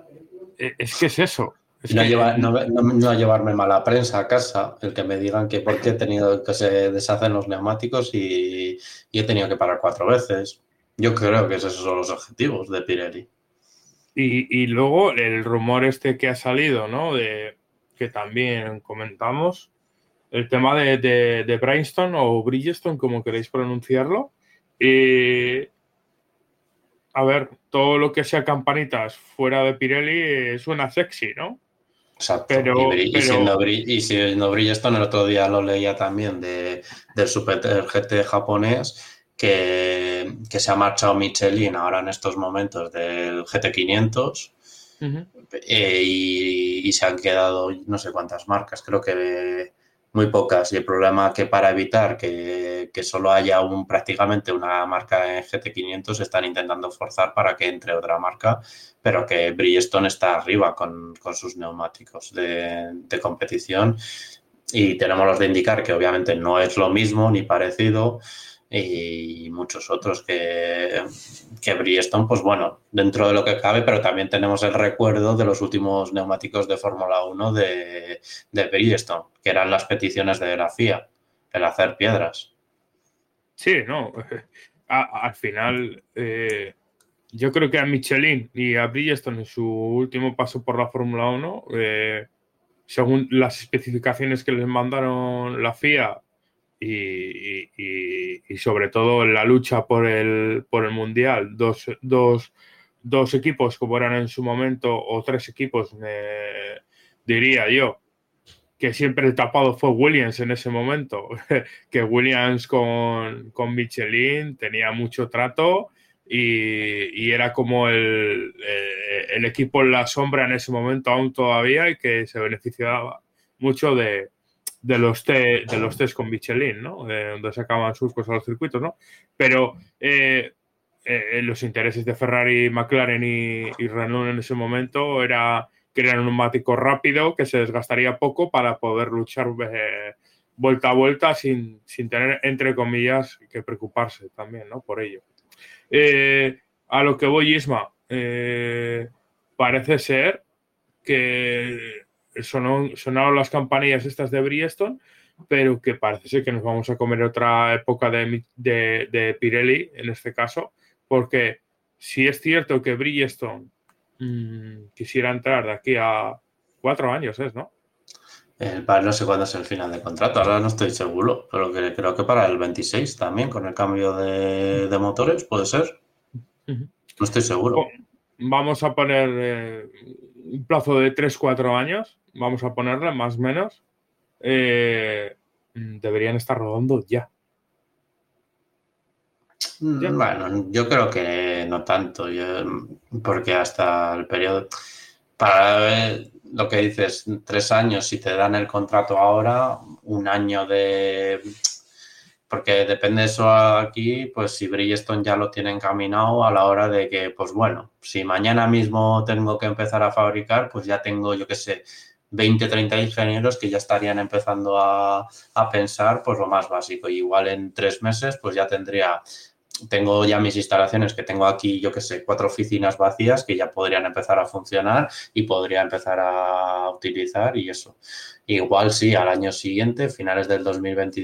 Eh, es que es eso. no, llevarme mala prensa a casa, el que me digan que por qué he tenido que se deshacen los neumáticos y, y he tenido que parar cuatro veces. Yo creo que esos son los objetivos de Pirelli. Y, luego el rumor este que ha salido, ¿no? De que también comentamos, el tema de, de, Brainstorm o Bridgestone, como queréis pronunciarlo. A ver, todo lo que sea campanitas fuera de Pirelli suena sexy, ¿no? Exacto. Pero, y, siendo, Bridgestone, el otro día lo leía también de, del Super GT japonés que, se ha marchado Michelin ahora en estos momentos del GT500 eh, y, se han quedado no sé cuántas marcas, creo que muy pocas. Y el problema que para evitar que, solo haya un, prácticamente una marca en GT500 están intentando forzar para que entre otra marca, pero que Bridgestone está arriba con, sus neumáticos de, de competición. Y tenemos los de indicar que obviamente no es lo mismo ni parecido, y muchos otros que, que Bridgestone, pues bueno, dentro de lo que cabe, pero también tenemos el recuerdo de los últimos neumáticos de Fórmula 1 de, de Bridgestone, que eran las peticiones de la FIA, el hacer piedras. Sí, no, al final eh, yo creo que a Michelin y a Bridgestone en su último paso por la Fórmula 1, eh, según las especificaciones que les mandaron la FIA, y, sobre todo en la lucha por el, por el Mundial, dos, dos, dos, equipos como eran en su momento, o tres equipos, diría yo, que siempre el tapado fue Williams en ese momento, que Williams con, con Michelin tenía mucho trato y, era como el, eh, el, equipo en la sombra en ese momento aún todavía y que se beneficiaba mucho de, de los, de los test con Michelin, ¿no? donde sacaban sus cosas los circuitos, ¿no? Pero eh, eh, los intereses de Ferrari, McLaren y, Renault en ese momento era crear un neumático rápido que se desgastaría poco para poder luchar eh, vuelta a vuelta sin, tener, entre comillas, que preocuparse también, ¿no? Por ello. a lo que voy, Isma, parece ser que sonaron las campanillas estas de Bridgestone, pero que parece ser que nos vamos a comer otra época de, de, Pirelli en este caso, porque si es cierto que Bridgestone mm, quisiera entrar de aquí a cuatro años, es, ¿no? no sé cuándo es el final de contrato, ahora no estoy seguro, pero creo que para el 26 también, con el cambio de, motores, puede ser. No estoy seguro. Vamos a poner eh, un plazo de 3-4 años, vamos a ponerle más o menos. Eh, deberían estar rodando ya. Mm, bueno, yo creo que no tanto, porque hasta el periodo, para lo que dices, tres años, si te dan el contrato ahora, un año de... Porque depende de eso aquí, pues si Bridgestone ya lo tiene encaminado a la hora de que, pues bueno, si mañana mismo tengo que empezar a fabricar, pues ya tengo, yo qué sé, 20, 30 ingenieros que ya estarían empezando a, a pensar, pues lo más básico. igual en tres meses, pues ya tendría tengo ya mis instalaciones que tengo aquí, yo que sé, cuatro oficinas vacías que ya podrían empezar a funcionar y podría empezar a utilizar y eso. Igual sí, al año siguiente, finales del 2020,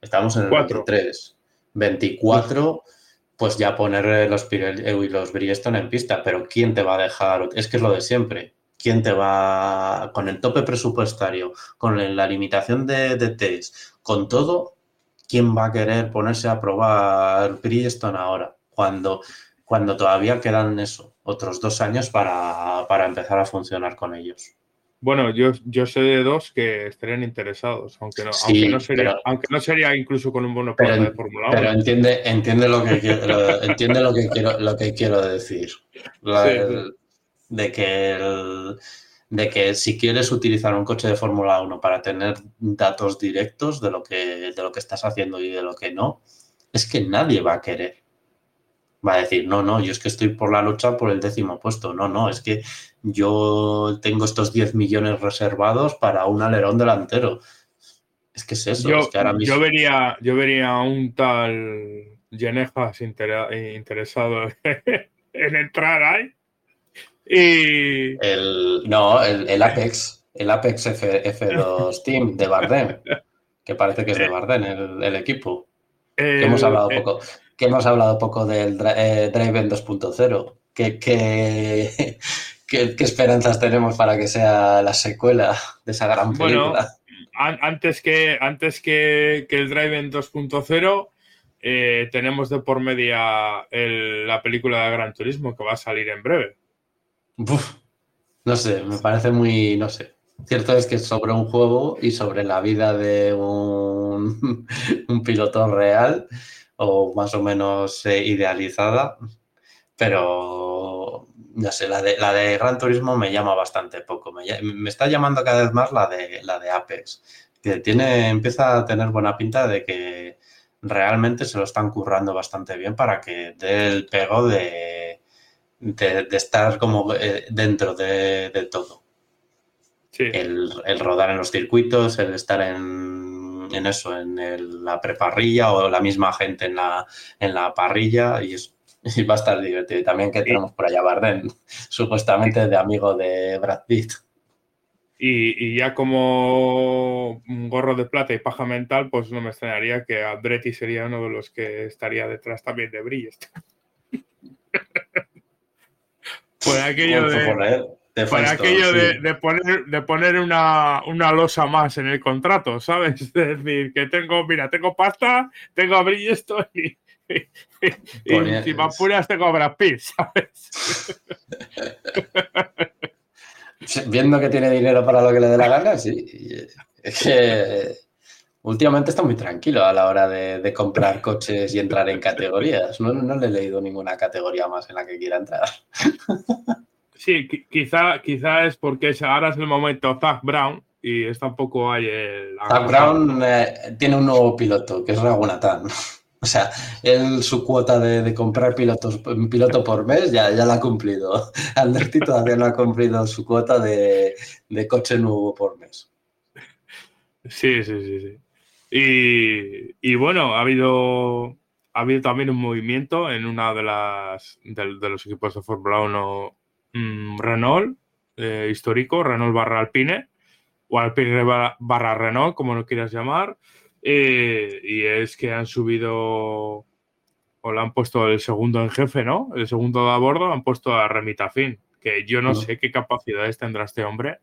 estamos en el 23, 24, pues ya poner los, y los Bridgestone en pista, pero ¿quién te va a dejar? Es que es lo de siempre. ¿Quién te va con el tope presupuestario, con la limitación de, de test, con todo? ¿quién va a querer ponerse a probar Bridgestone ahora? Cuando, cuando todavía quedan eso, otros dos años para, empezar a funcionar con ellos. Bueno, yo, yo sé de dos que estarían interesados, aunque no, aunque no, sería, aunque no sería incluso con un bono de Fórmula 1. Pero entiende, entiende lo que quiero, entiende lo que quiero, lo que quiero decir. De que el, de que si quieres utilizar un coche de Fórmula 1 para tener datos directos de lo, que, de lo que estás haciendo y de lo que no, es que nadie va a querer. Va a decir, no, no, yo es que estoy por la lucha por el décimo puesto. No, no, es que yo tengo estos 10 millones reservados para un alerón delantero. Es que es eso. Yo, es que ahora yo vería, yo vería un tal Genejas interesado en entrar ahí y... El, no, el, Apex, el Apex F, 2 Team de Barden, que parece que es de Barden el, equipo. que hemos hablado poco, que hemos hablado poco del eh, Driven 2.0. ¿Qué, qué, qué, esperanzas tenemos para que sea la secuela de esa gran película? antes que, antes que, el Driven 2.0, eh, tenemos de por media la película de Gran Turismo que va a salir en breve no sé, me parece muy, no sé. Cierto es que sobre un juego y sobre la vida de un, un piloto real o más o menos eh, idealizada, pero no sé, la de, la de Gran Turismo me llama bastante poco. Me, me, está llamando cada vez más la de, la de Apex, que tiene, empieza a tener buena pinta de que realmente se lo están currando bastante bien para que dé el pego de de, estar como eh, dentro de, todo. El, rodar en los circuitos, el estar en, eso, en la preparrilla o la misma gente en la, en la parrilla y, es, va a estar divertido. Y también que tenemos por allá Barden, supuestamente de amigo de Brad Pitt. Y, ya como un gorro de plata y paja mental, pues no me extrañaría que Andretti sería uno de los que estaría detrás también de Bridgestone. Por aquello de, aquello de, poner, de poner una, losa más en el contrato, ¿sabes? Es decir, que tengo, mira, tengo pasta, tengo brillo y, y, y, si me apuras tengo Brad Pitt, ¿sabes? Viendo que tiene dinero para lo que le dé la gana, sí. Es que últimamente está muy tranquilo a la hora de, comprar coches y entrar en categorías. No, le he leído ninguna categoría más en la que quiera entrar. Sí, quizá, quizá es porque ahora es el momento Zach Brown y está un poco ahí el... Zach Brown eh, tiene un nuevo piloto, que es Ragunatán. O sea, él su cuota de, comprar pilotos, piloto por mes ya, ya la ha cumplido. Alberti todavía no ha cumplido su cuota de, de coche nuevo por mes. Sí, sí, sí, sí. Y, bueno, ha habido, ha habido también un movimiento en una de las de, los equipos de Fórmula 1 mm, Renault eh, histórico, Renault barra Alpine, o Alpine barra Renault, como lo quieras llamar, eh, y es que han subido o le han puesto el segundo en jefe, ¿no? El segundo de a bordo, han puesto a Remitafin, que yo no sé qué capacidades tendrá este hombre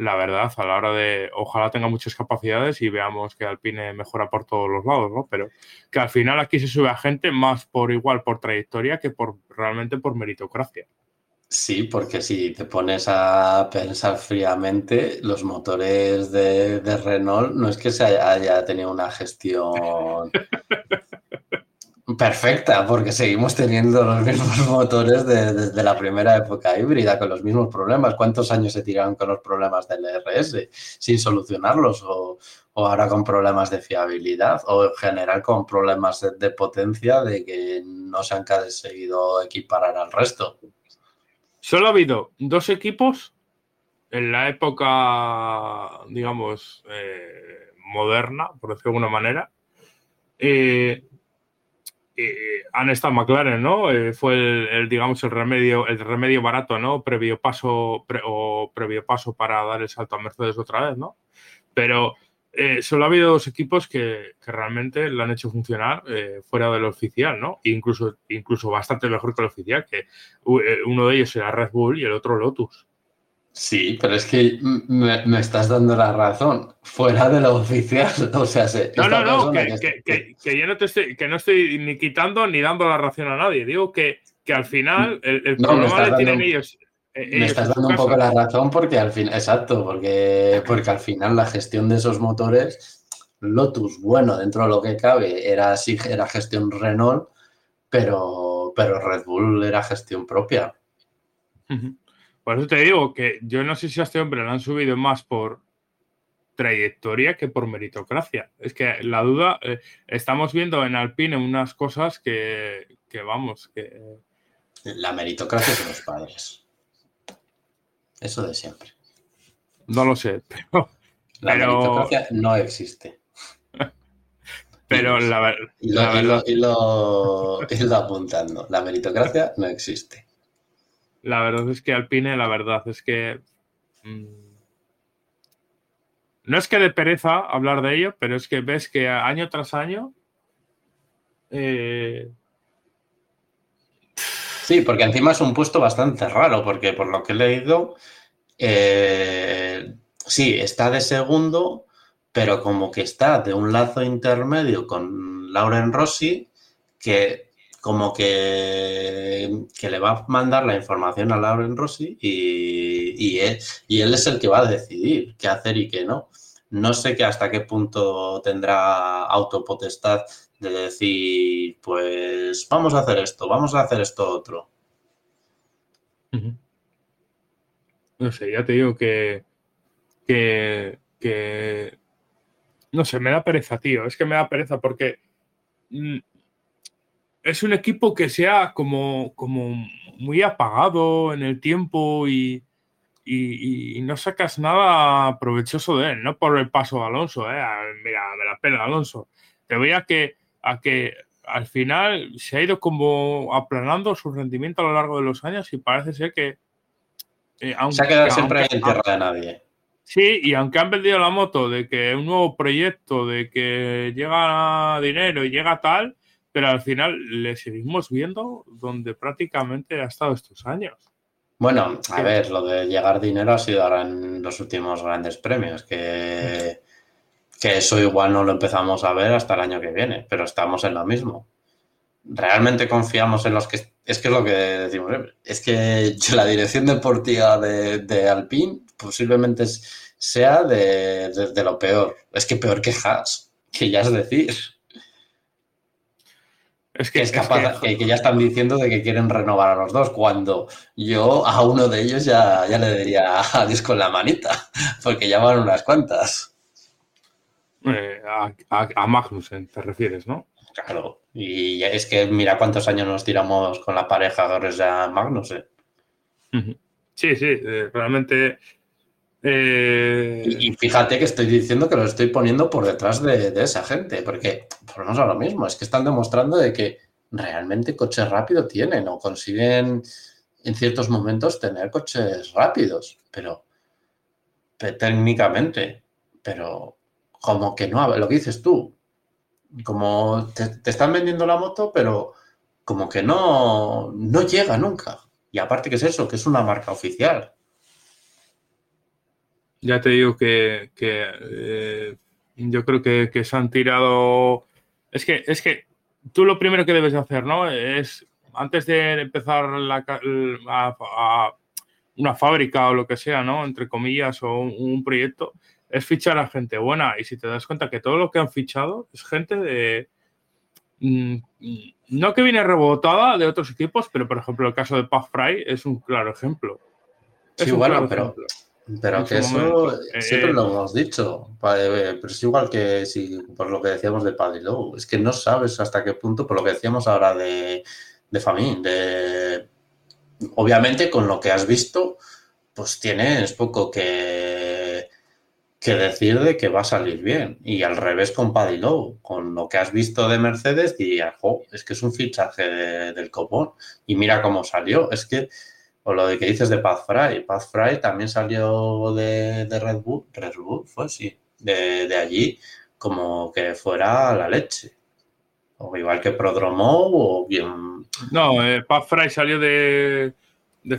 la verdad, a la hora de, ojalá tenga muchas capacidades y veamos que Alpine mejora por todos los lados, ¿no? Pero que al final aquí se sube a gente más por igual por trayectoria que por realmente por meritocracia. Sí, porque si te pones a pensar fríamente, los motores de, de Renault no es que se haya tenido una gestión Perfecta, porque seguimos teniendo los mismos motores desde la primera época híbrida, con los mismos problemas. ¿Cuántos años se tiraron con los problemas del RS sin solucionarlos? O, ahora con problemas de fiabilidad, o en general con problemas de, potencia de que no se han conseguido equiparar al resto. Solo ha habido dos equipos en la época, digamos, eh, moderna, por decirlo de alguna manera, eh, eh, han estado McLaren, ¿no? Eh, fue el, digamos, el remedio, el remedio barato, ¿no? Previo paso o previo paso para dar el salto a Mercedes otra vez, ¿no? Pero eh, solo ha habido dos equipos que, realmente lo han hecho funcionar fuera del oficial, ¿no? Incluso, incluso bastante mejor que el oficial, que uno de ellos era Red Bull y el otro Lotus. Sí, pero es que me, estás dando la razón. Fuera de lo oficial. O sea, se, no, no, no, que, yo no te estoy, que no estoy ni quitando ni dando la razón a nadie. Digo que, que al final el, problema le tienen ellos. Eh, me estás dando un poco la razón porque al final, exacto, porque, porque al final la gestión de esos motores, Lotus, bueno, dentro de lo que cabe, era así, era gestión Renault, pero, pero Red Bull era gestión propia. Por eso te digo que yo no sé si a este hombre lo han subido más por trayectoria que por meritocracia. Es que la duda, eh, estamos viendo en Alpine unas cosas que, vamos, que... La meritocracia de los padres. Eso de siempre. No lo sé, pero... La meritocracia no existe. pero la, verdad... y lo apuntando. La meritocracia no existe. La verdad es que Alpine, la verdad es que. Mm, no es que de pereza hablar de ello, pero es que ves que año tras año. Eh, sí, porque encima es un puesto bastante raro, porque por lo que he leído, eh, sí, está de segundo, pero como que está de un lazo intermedio con Lauren Rossi, que como que, que, le va a mandar la información a Lauren Rossi y, él, y, él, es el que va a decidir qué hacer y qué no. No sé que hasta qué punto tendrá autopotestad de decir, pues vamos a hacer esto, vamos a hacer esto otro. No sé, ya te digo que, que, que, no sé, me da pereza, tío. Es que me da pereza porque mm, es un equipo que sea como, como muy apagado en el tiempo y, no sacas nada provechoso de él, no por el paso de Alonso, ¿eh? mira, me la pena Alonso. Te voy a que, a que al final se ha ido como aplanando su rendimiento a lo largo de los años y parece ser que... Eh, se ha quedado siempre en tierra de nadie. Sí, y aunque han vendido la moto de que un nuevo proyecto, de que llega dinero y llega tal, pero al final le seguimos viendo donde prácticamente ha estado estos años. Bueno, a ver, lo de llegar dinero ha sido ahora en los últimos grandes premios, que, que eso igual no lo empezamos a ver hasta el año que viene, pero estamos en lo mismo. Realmente confiamos en los que... Es que es lo que decimos, es que la dirección deportiva de, de Alpine posiblemente sea de, de, lo peor. Es que peor que Haas, que ya es decir. Es que, es capaz, que, ya están diciendo de que quieren renovar a los dos, cuando yo a uno de ellos ya, ya le diría adiós con la manita, porque ya van unas cuantas. Eh, a, Magnussen te refieres, ¿no? Claro, y es que mira cuántos años nos tiramos con la pareja ya Magnussen. Sí, sí, eh, realmente eh, y, fíjate que estoy diciendo que lo estoy poniendo por detrás de, esa gente, porque volvemos a lo mismo, es que están demostrando de que realmente coche rápido tienen o consiguen en ciertos momentos tener coches rápidos, pero, técnicamente, pero como que no, lo que dices tú, como te, están vendiendo la moto, pero como que no, no llega nunca. Y aparte que es eso, que es una marca oficial. Ya te digo que, eh, yo creo que, se han tirado. Es que, es que tú lo primero que debes hacer, ¿no? Es antes de empezar la, a, una fábrica o lo que sea, ¿no? Entre comillas, o un, proyecto, es fichar a gente buena. Y si te das cuenta que todo lo que han fichado es gente de. Mm, no que viene rebotada de otros equipos, pero por ejemplo el caso de Puff Fry es un claro ejemplo. sí, bueno, pero, pero que eso siempre lo hemos dicho. Eh, pero es igual que si por lo que decíamos de Paddy Low. Es que no sabes hasta qué punto, por lo que decíamos ahora de, de Famín, de obviamente con lo que has visto, pues tienes poco que, que decir de que va a salir bien. Y al revés con Paddy Low, con lo que has visto de Mercedes, dirías, jo, es que es un fichaje del copón. Y mira cómo salió. Es que o lo de que dices de Paz Fry. Paz Fry también salió de, Red Bull, Red Bull fue, sí, de, allí, como que fuera la leche. O igual que Prodromo o bien... No, eh, Paz Fry salió de,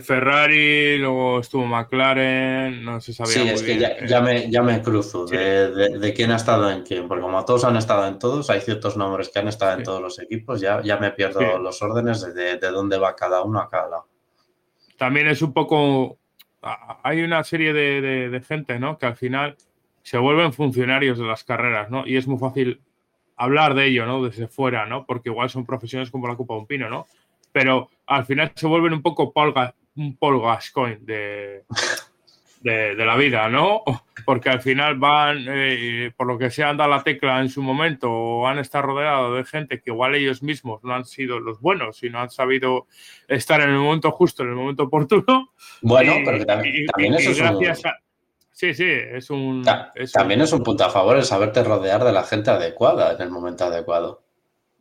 Ferrari, luego estuvo McLaren, no se sabía sí, es que ya, me, ya me cruzo de, quién ha estado en quién, porque como todos han estado en todos, hay ciertos nombres que han estado en todos los equipos, ya, ya me pierdo los órdenes de, de, dónde va cada uno a cada lado también es un poco. Hay una serie de, gente, ¿no? Que al final se vuelven funcionarios de las carreras, ¿no? Y es muy fácil hablar de ello, ¿no? Desde fuera, ¿no? Porque igual son profesiones como la Copa de un Pino, ¿no? Pero al final se vuelven un poco un Paul de, de, la vida, ¿no? Porque al final van, eh, por lo que sea, han dado la tecla en su momento o han estado rodeados de gente que igual ellos mismos no han sido los buenos y no han sabido estar en el momento justo, en el momento oportuno. Bueno, pero también, eso es gracias un... Sí, sí, es un... también es un punto a favor el saberte rodear de la gente adecuada en el momento adecuado.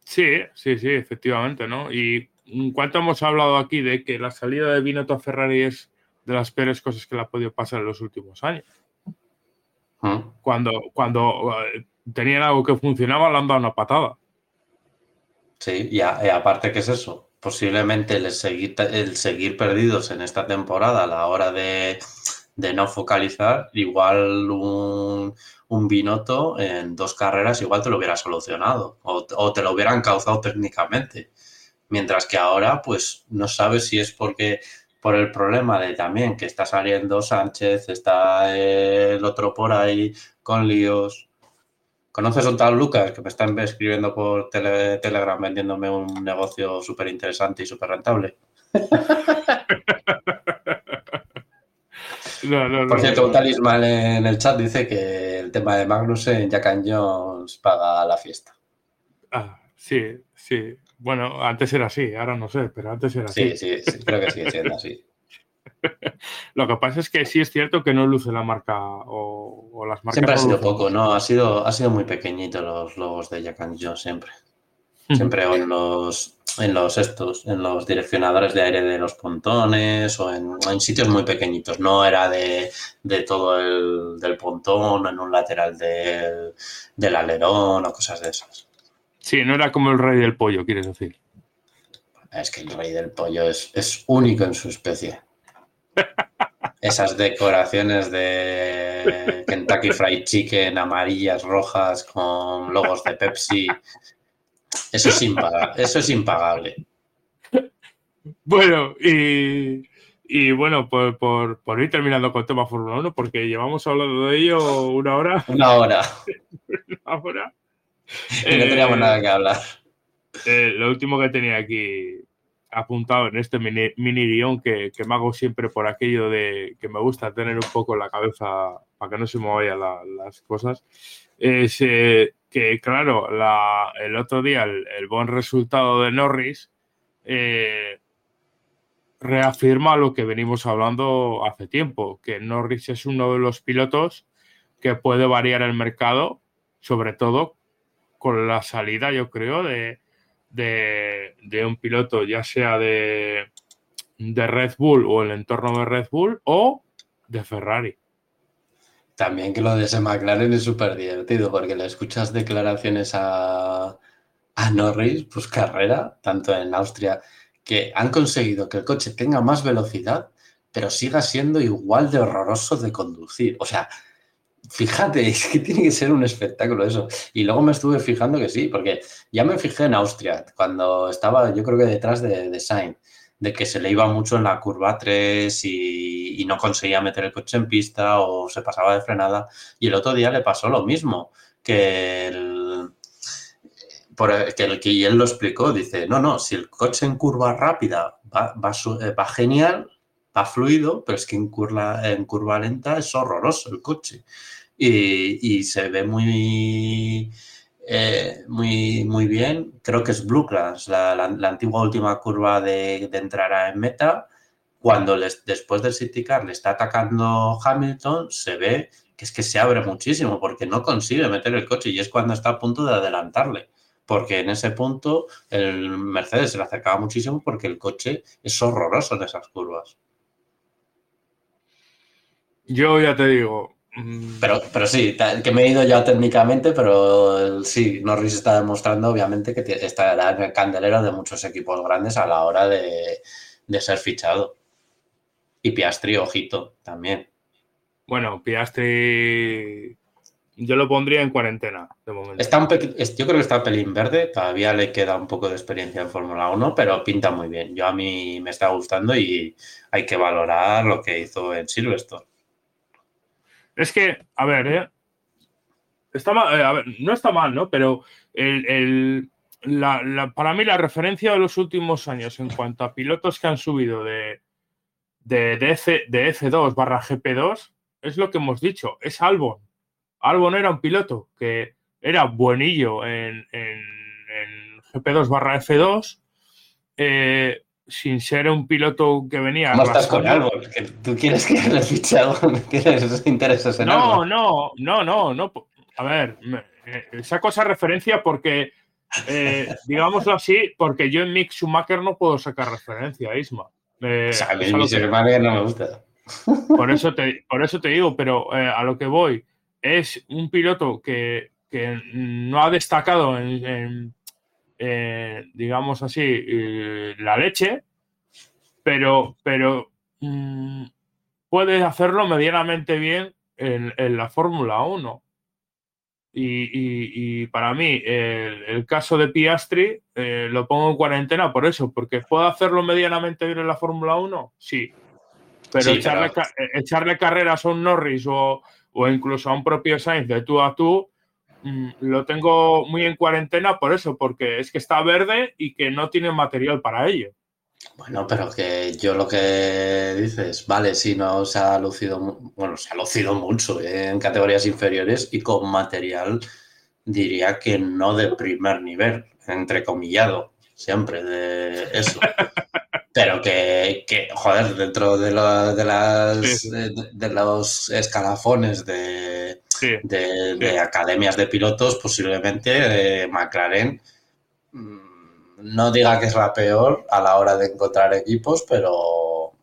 Sí, sí, sí, efectivamente, ¿no? Y en cuanto hemos hablado aquí de que la salida de Binotto a Ferrari es de las peores cosas que le ha podido pasar en los últimos años. Ah. Cuando, cuando eh, tenían algo que funcionaba, le han dado una patada. Sí, y, aparte, ¿qué es eso? Posiblemente el seguir, el seguir perdidos en esta temporada a la hora de, no focalizar, igual un, un Binotto en dos carreras igual te lo hubiera solucionado o, o, te lo hubieran causado técnicamente. Mientras que ahora, pues no sabes si es porque por el problema de también que está saliendo Sánchez, está el otro por ahí con líos. ¿Conoces a un tal Lucas que me está escribiendo por Telegram vendiéndome un negocio súper interesante y súper rentable? por cierto, un talismán en el chat dice que el tema de Magnus en Jack and Jones paga la fiesta. Ah, sí, sí. Bueno, antes era así, ahora no sé, pero antes era así. Sí, sí, creo que sigue siendo así. Lo que pasa es que sí es cierto que no luce la marca o, las marcas. Siempre ha sido poco, ¿no? Ha sido, ha sido muy pequeñito los logos de Jack and Jones, siempre. Siempre en los, en los estos, en los direccionadores de aire de los pontones o en, sitios muy pequeñitos. No era de, todo el del pontón, en un lateral del alerón o cosas de esas. Sí, no era como el rey del pollo, quieres decir. Es que el rey del pollo es, único en su especie. Esas decoraciones de Kentucky Fried Chicken amarillas, rojas, con logos de Pepsi. Eso es impagable. Eso es impagable. Bueno, y, bueno, por, por, ir terminando con el tema Fórmula 1, porque llevamos hablando de ello una hora. Una hora. una hora. no teníamos nada que hablar. Eh, lo último que tenía aquí apuntado en este mini, guion que, me hago siempre por aquello de que me gusta tener un poco la cabeza para que no se me vayan las cosas, es eh, que, claro, el otro día el, buen resultado de Norris eh, reafirma lo que venimos hablando hace tiempo, que Norris es uno de los pilotos que puede variar el mercado, sobre todo con la salida, yo creo, de, de, un piloto, ya sea de, de Red Bull o el entorno de Red Bull o de Ferrari. También que lo de ese McLaren es súper divertido porque le escuchas declaraciones a, a Norris, pues carrera, tanto en Austria, que han conseguido que el coche tenga más velocidad, pero siga siendo igual de horroroso de conducir. O sea, fíjate, es que tiene que ser un espectáculo eso. Y luego me estuve fijando que sí, porque ya me fijé en Austria, cuando estaba yo creo que detrás de, de Sainz, de que se le iba mucho en la curva 3 y, no conseguía meter el coche en pista o se pasaba de frenada. Y el otro día le pasó lo mismo, que el, que, él lo explicó, dice, no, no, si el coche en curva rápida va, va, va genial, va fluido, pero es que en curva, en curva lenta es horroroso el coche. Y, y se ve muy, eh, muy, muy bien. Creo que es Blue Class, la, la, antigua última curva de, de entrada en meta. Cuando les, después del City Car le está atacando Hamilton, se ve que es que se abre muchísimo porque no consigue meter el coche y es cuando está a punto de adelantarle. Porque en ese punto el Mercedes se le acercaba muchísimo porque el coche es horroroso en esas curvas. Yo ya te digo. mm, Pero, pero sí, que me he ido ya técnicamente, pero sí, Norris está demostrando obviamente que está en el candelero de muchos equipos grandes a la hora de, de ser fichado. Y Piastri, ojito, también. Bueno, Piastri yo lo pondría en cuarentena de momento. Está un yo creo que está pelín verde, todavía le queda un poco de experiencia en Fórmula 1, pero pinta muy bien. Yo a mí me está gustando y hay que valorar lo que hizo en Silverstone. Es que, a ver, ¿eh? Está mal, eh, a ver, no está mal, ¿no? Pero el, el, la, para mí la referencia de los últimos años en cuanto a pilotos que han subido de, de, de, F, de F2 barra GP2 es lo que hemos dicho, es Albon. Albon era un piloto que era buenillo en, en, en GP2 barra F2, eh, sin ser un piloto que venía. ¿Cómo estás con Albon? ¿Que ¿Tú quieres que le fiche Albon? ¿Tienes intereses en no? No, no, no, no. A ver, me, eh, saco esa referencia porque, eh, digámoslo así, porque yo en Mick Schumacher no puedo sacar referencia, Isma. Eh, o sea, a mí Schumacher no me gusta. Por eso te, por eso te digo, pero eh, a lo que voy, es un piloto que, que no ha destacado en, en eh, digamos así, eh, la leche, pero, pero mmm, puede hacerlo medianamente bien en, en la Fórmula 1. Y, y, y, para mí, el, el caso de Piastri eh, lo pongo en cuarentena por eso, porque puede hacerlo medianamente bien en la Fórmula 1, sí. Pero, sí, echarle, pero... echarle carreras a un Norris o, o incluso a un propio Sainz de tú a tú, lo tengo muy en cuarentena por eso, porque es que está verde y que no tiene material para ello. Bueno, pero que yo lo que dices, vale, sí, no se ha lucido, bueno, se ha lucido mucho ¿eh? en categorías inferiores y con material, diría que no de primer nivel, entrecomillado, siempre de eso. pero que, que, joder, dentro de, lo, de las sí. de, de, los escalafones de, sí. de, de sí. academias de pilotos, posiblemente eh, McLaren no diga que es la peor a la hora de encontrar equipos, pero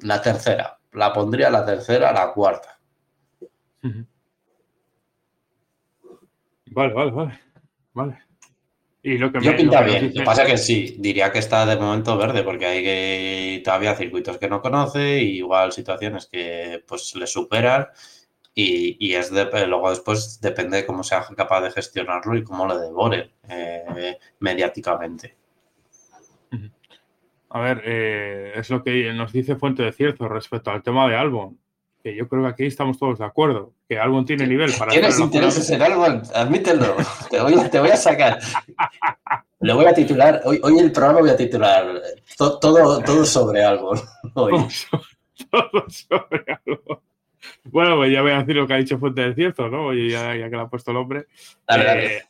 la tercera, la pondría la tercera, la cuarta. Vale, vale, vale. Vale. Y lo que Yo me, pinta lo que bien. Dice... Lo que pasa es que sí, diría que está de momento verde, porque hay que, todavía circuitos que no conoce, y igual situaciones que pues le superan. Y, y, es de, luego después depende de cómo sea capaz de gestionarlo y cómo lo devore eh, mediáticamente. A ver, eh, es lo que nos dice Fuente de Cierzo respecto al tema de Albon, que yo creo que aquí estamos todos de acuerdo, que Albon tiene nivel para... ¿Tienes intereses en Albon? Admítelo, te voy, te voy a sacar. Lo voy a titular, hoy, hoy el programa voy a titular to, todo, todo sobre Albon. Hoy. todo sobre Albon. Bueno, pues ya voy a decir lo que ha dicho Fuente del Cierto, ¿no? Oye, ya, ya, que le ha puesto el nombre. Dale, dale.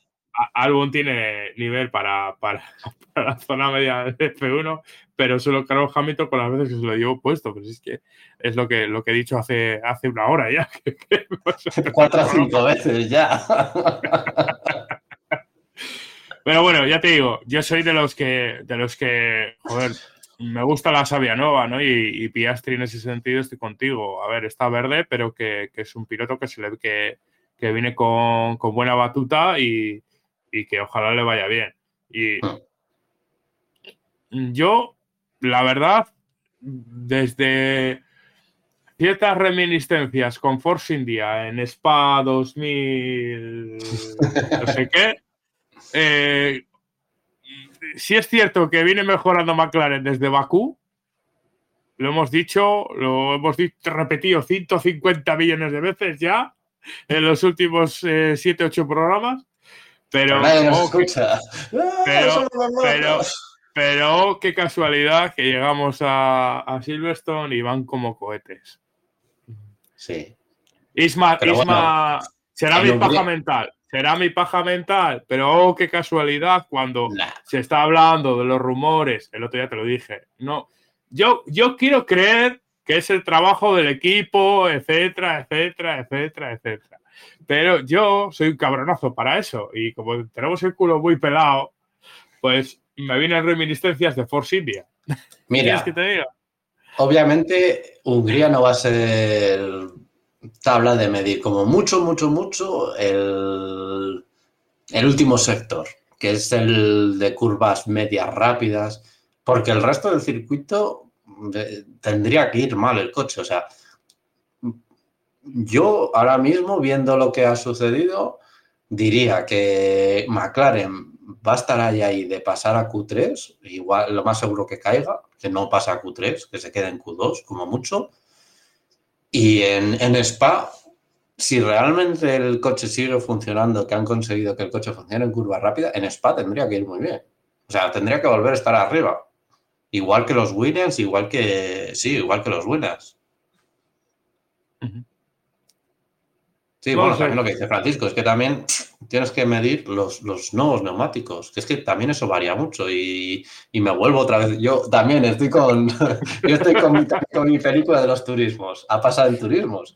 Albon tiene nivel para, para, para, la zona media de F1, pero solo Carlos Hamilton con las veces que se lo llevo puesto. Pero es que es lo que, lo que he dicho hace, hace una hora ya. Cuatro o cinco veces ya. pero bueno, ya te digo, yo soy de los que, de los que, joder, me gusta la sabia nueva, ¿no? Y, Piastri en ese sentido estoy contigo. A ver, está verde, pero que, es un piloto que se le que, que viene con, buena batuta y, que ojalá le vaya bien. Y yo, la verdad, desde ciertas reminiscencias con Force India en Spa 2000, no sé qué, eh, si es cierto que viene mejorando McLaren desde Bakú, lo hemos dicho, lo hemos repetido 150 millones de veces ya en los últimos 7, eh, 8 programas. Pero, pero, escucha. pero, pero, qué casualidad que llegamos a, Silverstone y van como cohetes. Sí. Isma, Isma será mi paja mental será mi paja mental, pero oh, qué casualidad cuando se está hablando de los rumores, el otro día te lo dije, no, yo, yo quiero creer que es el trabajo del equipo, etcétera, etcétera, etcétera, etcétera. Pero yo soy un cabronazo para eso y como tenemos el culo muy pelado, pues me vienen reminiscencias de Force India. Mira, que te diga? obviamente Hungría no va a ser tabla de medir como mucho, mucho, mucho el, el último sector, que es el de curvas medias rápidas, porque el resto del circuito eh, tendría que ir mal el coche. O sea, yo ahora mismo, viendo lo que ha sucedido, diría que McLaren va a estar ahí, ahí de pasar a Q3, igual lo más seguro que caiga, que no pasa a Q3, que se quede en Q2 como mucho. Y en, en Spa, si realmente el coche sigue funcionando, que han conseguido que el coche funcione en curva rápida, en Spa tendría que ir muy bien. O sea, tendría que volver a estar arriba. Igual que los winners, igual que. Sí, igual que los winners. Sí, bueno, también lo que dice Francisco, es que también tienes que medir los, nuevos neumáticos, que es que también eso varía mucho y, me vuelvo otra vez. Yo también estoy con, yo estoy con mi, película de los turismos, ha pasado en turismos.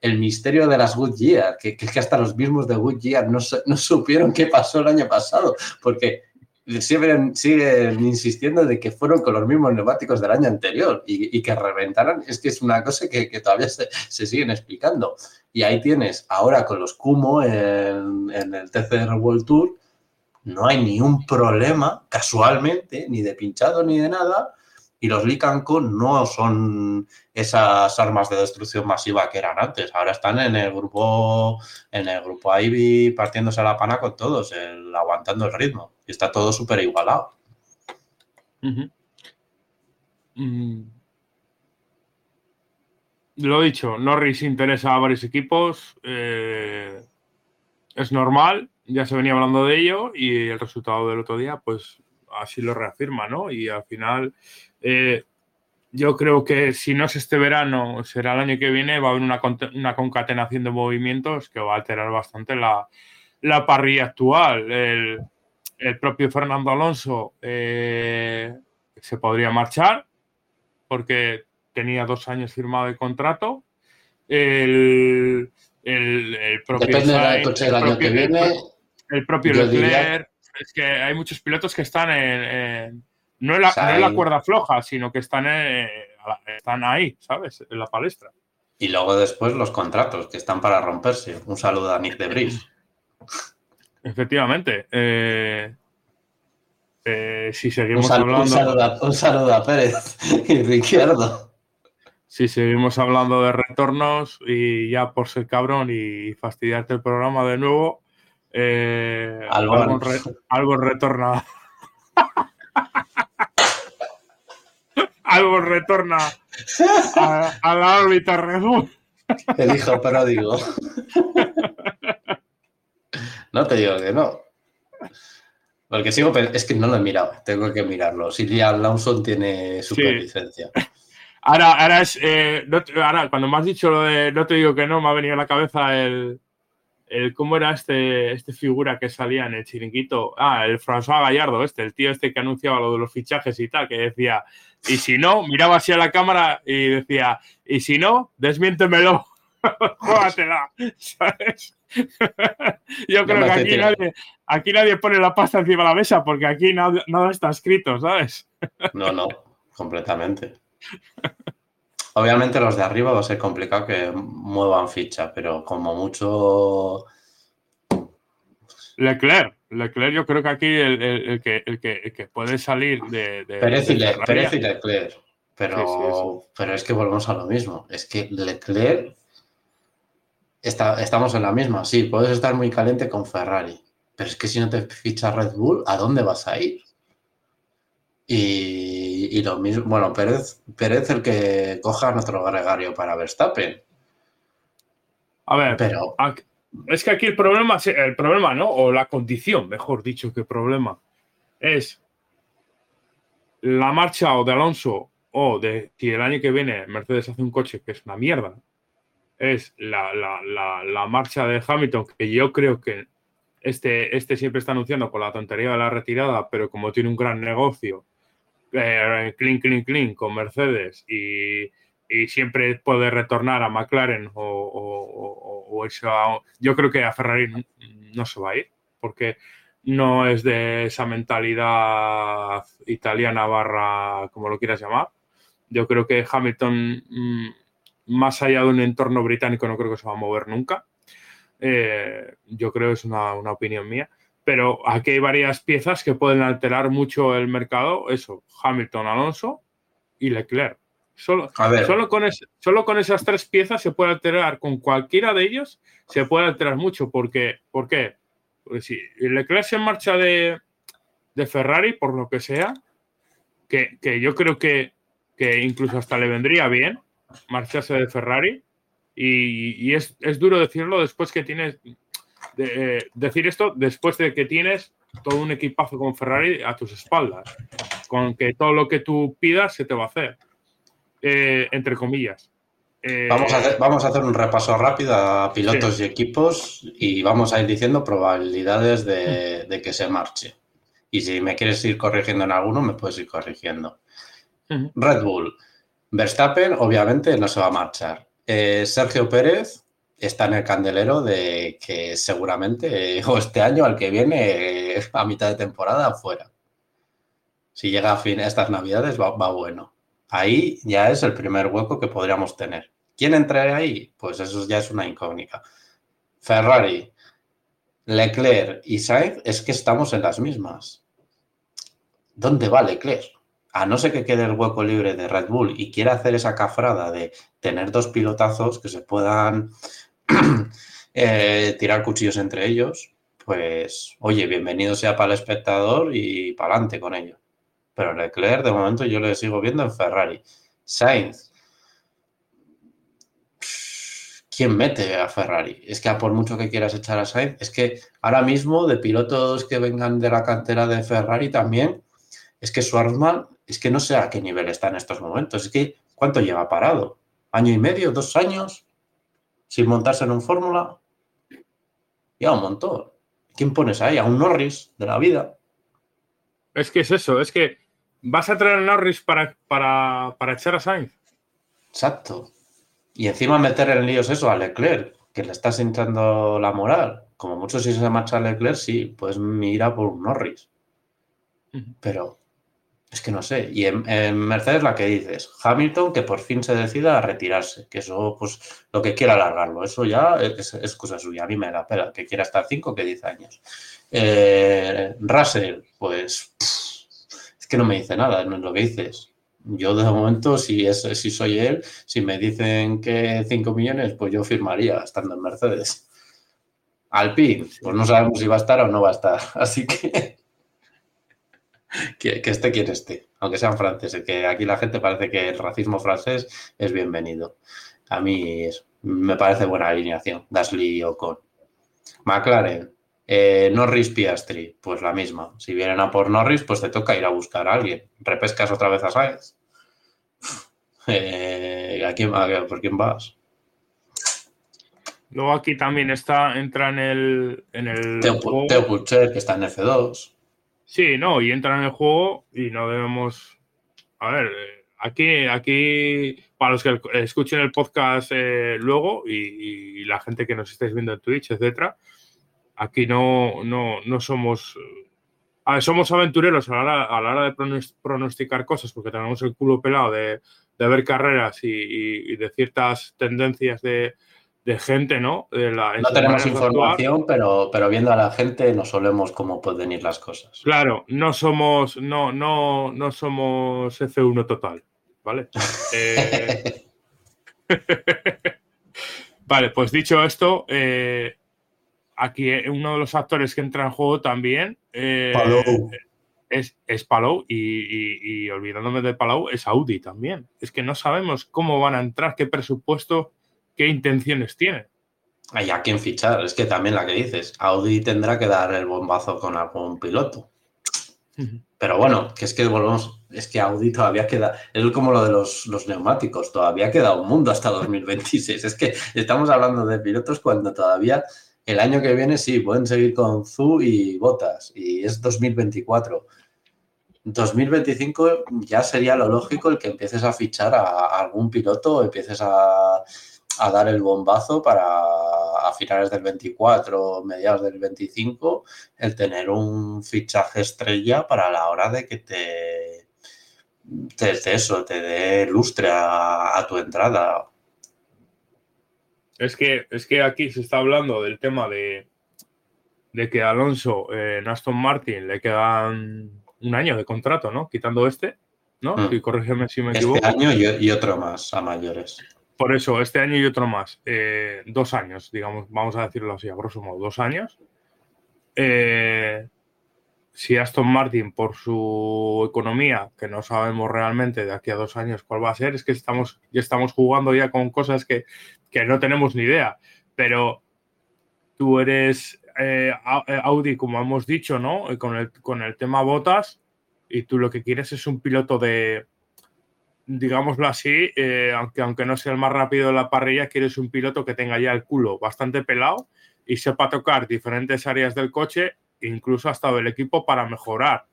El misterio de las Goodyear, que, que, que hasta los mismos de Goodyear no, no supieron qué pasó el año pasado, porque siguen, siguen insistiendo de que fueron con los mismos neumáticos del año anterior y, que reventaran. Es que es una cosa que, todavía se, siguen explicando. Y ahí tienes, ahora con los Kumo en, en el TCR World Tour, no hay ni un problema, casualmente, ni de pinchado ni de nada, y los Licanco no son esas armas de destrucción masiva que eran antes. Ahora están en el grupo, en el grupo Ivy partiéndose la pana con todos, el, aguantando el ritmo. Está todo súper igualado. Mm. Lo dicho, Norris interesa a varios equipos. Eh, es normal, ya se venía hablando de ello y el resultado del otro día, pues así lo reafirma, ¿no? Y al final eh, yo creo que si no es este verano, será el año que viene, va a haber una, concatenación de movimientos que va a alterar bastante la, parrilla actual. El, propio Fernando Alonso eh, se podría marchar porque tenía dos años firmado de contrato. El, propio El propio Leclerc. Es que hay muchos pilotos que están en no es la, cuerda floja, sino que están, están ahí, ¿sabes? En la palestra. Y luego después los contratos, que están para romperse. Un saludo a Nick de Bris. Efectivamente. Eh, eh, si seguimos hablando. Un saludo, a, Pérez y Riquierdo. Si seguimos hablando de retornos y ya por ser cabrón y fastidiarte el programa de nuevo, algo, algo retorna. algo retorna a, la órbita Red El hijo pródigo. No te digo que no. Porque sigo, es que no lo he mirado, tengo que mirarlo. Liam Lawson tiene superlicencia. Ahora, ahora es, eh, ahora, cuando me has dicho lo de no te digo que no, me ha venido a la cabeza el, el cómo era este, este figura que salía en el chiringuito. Ah, el François Gallardo, este, el tío este que anunciaba lo de los fichajes y tal, que decía, y si no, miraba así a la cámara y decía, y si no, desmiéntemelo. Jógatela, ¿sabes? Yo creo que aquí nadie, aquí nadie pone la pasta encima de la mesa porque aquí nada, está escrito, ¿sabes? No, no. completamente. Obviamente los de arriba va a ser complicado que muevan ficha, pero como mucho... Leclerc, Leclerc yo creo que aquí el, que, puede salir de... de Pérez, y, Leclerc, pero, pero es que volvemos a lo mismo. Es que Leclerc, está, estamos en la misma, sí, puedes estar muy caliente con Ferrari, pero es que si no te ficha Red Bull, ¿a dónde vas a ir? Y, lo mismo, bueno, Pérez, Pérez el que coja nuestro gregario para Verstappen. A ver, pero es que aquí el problema, el problema, ¿no? O la condición, mejor dicho que problema, es la marcha o de Alonso o de si el año que viene Mercedes hace un coche que es una mierda, es la, la marcha de Hamilton, que yo creo que este, este siempre está anunciando con la tontería de la retirada, pero como tiene un gran negocio, eh, clean, clean, clean con Mercedes y, siempre puede retornar a McLaren o, eso. yo creo que a Ferrari no, se va a ir porque no es de esa mentalidad italiana barra, como lo quieras llamar. Yo creo que Hamilton, mm, más allá de un entorno británico, no creo que se va a mover nunca. Eh, yo creo que es una, una opinión mía pero aquí hay varias piezas que pueden alterar mucho el mercado. Eso, Hamilton, Alonso y Leclerc. Solo, solo, con solo con esas tres piezas se puede alterar, con cualquiera de ellos se puede alterar mucho. Porque, ¿Por qué? Porque si Leclerc se marcha de, Ferrari, por lo que sea, que, yo creo que, incluso hasta le vendría bien marcharse de Ferrari. Y, es, es, duro decirlo después que tiene eh, decir esto después de que tienes todo un equipazo con Ferrari a tus espaldas, con que todo lo que tú pidas se te va a hacer, eh, entre comillas. Eh, vamos, a hacer, vamos a hacer un repaso rápido a pilotos y equipos y vamos a ir diciendo probabilidades de, de, que se marche. Y si me quieres ir corrigiendo en alguno, me puedes ir corrigiendo. Red Bull. Verstappen, obviamente, no se va a marchar. Sergio Pérez, está en el candelero de que seguramente o este año al que viene a mitad de temporada fuera. Si llega a fin estas navidades va, bueno. Ahí ya es el primer hueco que podríamos tener. ¿Quién entra ahí? Pues eso ya es una incógnita. Ferrari, Leclerc y Sainz es que estamos en las mismas. ¿Dónde va Leclerc? A no ser que quede el hueco libre de Red Bull y quiera hacer esa cafrada de tener dos pilotazos que se puedan Eh, tirar cuchillos entre ellos, pues oye, bienvenido sea para el espectador y para adelante con ello. Pero Leclerc, de momento, yo le sigo viendo en Ferrari. Sainz. ¿Quién mete a Ferrari? Es que a por mucho que quieras echar a Sainz, es que ahora mismo de pilotos que vengan de la cantera de Ferrari también, es que Schwarzman, es que no sé a qué nivel está en estos momentos. Es que, ¿cuánto lleva parado? ¿Año y medio? ¿Dos años? sin montarse en un Fórmula. Ya un montón. ¿Quién pones ahí? A un Norris de la vida. Es que es eso, es que vas a traer a Norris para, para, para echar a Sainz. Exacto. Y encima meter en líos eso a Leclerc, que le estás entrando la moral. Como mucho si se marcha Leclerc, sí, pues mira por un Norris. Pero es que no sé. Y en, Mercedes la que dices, Hamilton que por fin se decida a retirarse, que eso, pues lo que quiera alargarlo, eso ya es, cosa suya. A mí me da pena que quiera estar 5 que 10 años. Eh, Russell, pues es que no me dice nada, no es lo que dices. Yo de momento, si, es, si soy él, si me dicen que 5 millones, pues yo firmaría estando en Mercedes. Alpine, pues no sabemos si va a estar o no va a estar. Así que que, esté quien esté, aunque sean franceses, que aquí la gente parece que el racismo francés es bienvenido. A mí me parece buena alineación, Gasly o con McLaren, eh, Norris Piastri, pues la misma. Si vienen a por Norris, pues te toca ir a buscar a alguien. Repescas otra vez a Sainz. Eh, ¿a, quién, ¿Por quién vas? Luego aquí también está, entra en el. En el Teo, que está en F2. Sí, no, y entra en el juego y no debemos. A ver, aquí, aquí para los que escuchen el podcast eh, luego y, la gente que nos estáis viendo en Twitch, etcétera, aquí no, no, no somos somos aventureros a la, hora, a la hora de pronosticar cosas porque tenemos el culo pelado de, de ver carreras y, de ciertas tendencias de, gente, ¿no? no tenemos información, pero, pero viendo a la gente no solemos cómo pueden ir las cosas. Claro, no somos, no, no, no somos F1 total, ¿vale? Eh, vale, pues dicho esto, eh, aquí uno de los actores que entra en juego también eh, es, es Palau y, olvidándome de Palau es Audi también. Es que no sabemos cómo van a entrar, qué presupuesto, qué intenciones tienen. Hay a quién fichar, es que también la que dices, Audi tendrá que dar el bombazo con algún piloto. Pero bueno, que es que volvemos, es que Audi todavía queda, es como lo de los, los, neumáticos, todavía queda un mundo hasta 2026. Es que estamos hablando de pilotos cuando todavía el año que viene sí, pueden seguir con Zu y Botas, y es 2024. 2025 ya sería lo lógico el que empieces a fichar a, algún piloto empieces a, dar el bombazo para a finales del 24, mediados del 25, el tener un fichaje estrella para la hora de que te, te, eso, te dé lustre a tu entrada. Es que, es que aquí se está hablando del tema de, de que Alonso eh, en Aston Martin le quedan un año de contrato, ¿no? Quitando este, ¿no? Mm. Y corrígeme si me este equivoco. Este año y, otro más a mayores. Por eso, este año y otro más. Eh, dos años, digamos, vamos a decirlo así, a grosso dos años. Eh, si Aston Martin, por su economía, que no sabemos realmente de aquí a dos años cuál va a ser, es que estamos, ya estamos jugando ya con cosas que, no tenemos ni idea. Pero tú eres eh, Audi, como hemos dicho, ¿no? Con el, con el tema botas, y tú lo que quieres es un piloto de, digámoslo así, eh, aunque, aunque no sea el más rápido de la parrilla, quieres un piloto que tenga ya el culo bastante pelado y sepa tocar diferentes áreas del coche incluso hasta del equipo para mejorar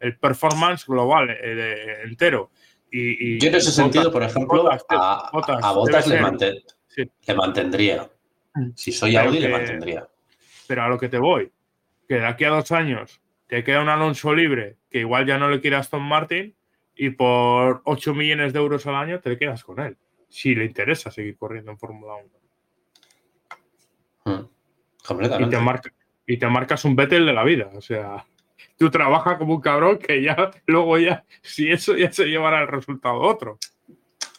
el performance global eh, entero. Y, Yo en ese sentido, por ejemplo, a, Botas, le, mantendría. Mm. Si soy Audi, le mantendría. Pero a lo que te voy, que de aquí a dos años te queda un Alonso libre que igual ya no le quiere a Aston Martin y por 8 millones de euros al año te quedas con él. Si le interesa seguir corriendo en Fórmula 1. Mm. Completamente. Y te marca, y te marcas un Vettel de la vida. O sea, tú trabajas como un cabrón que ya luego ya, si eso ya se llevará el resultado otro.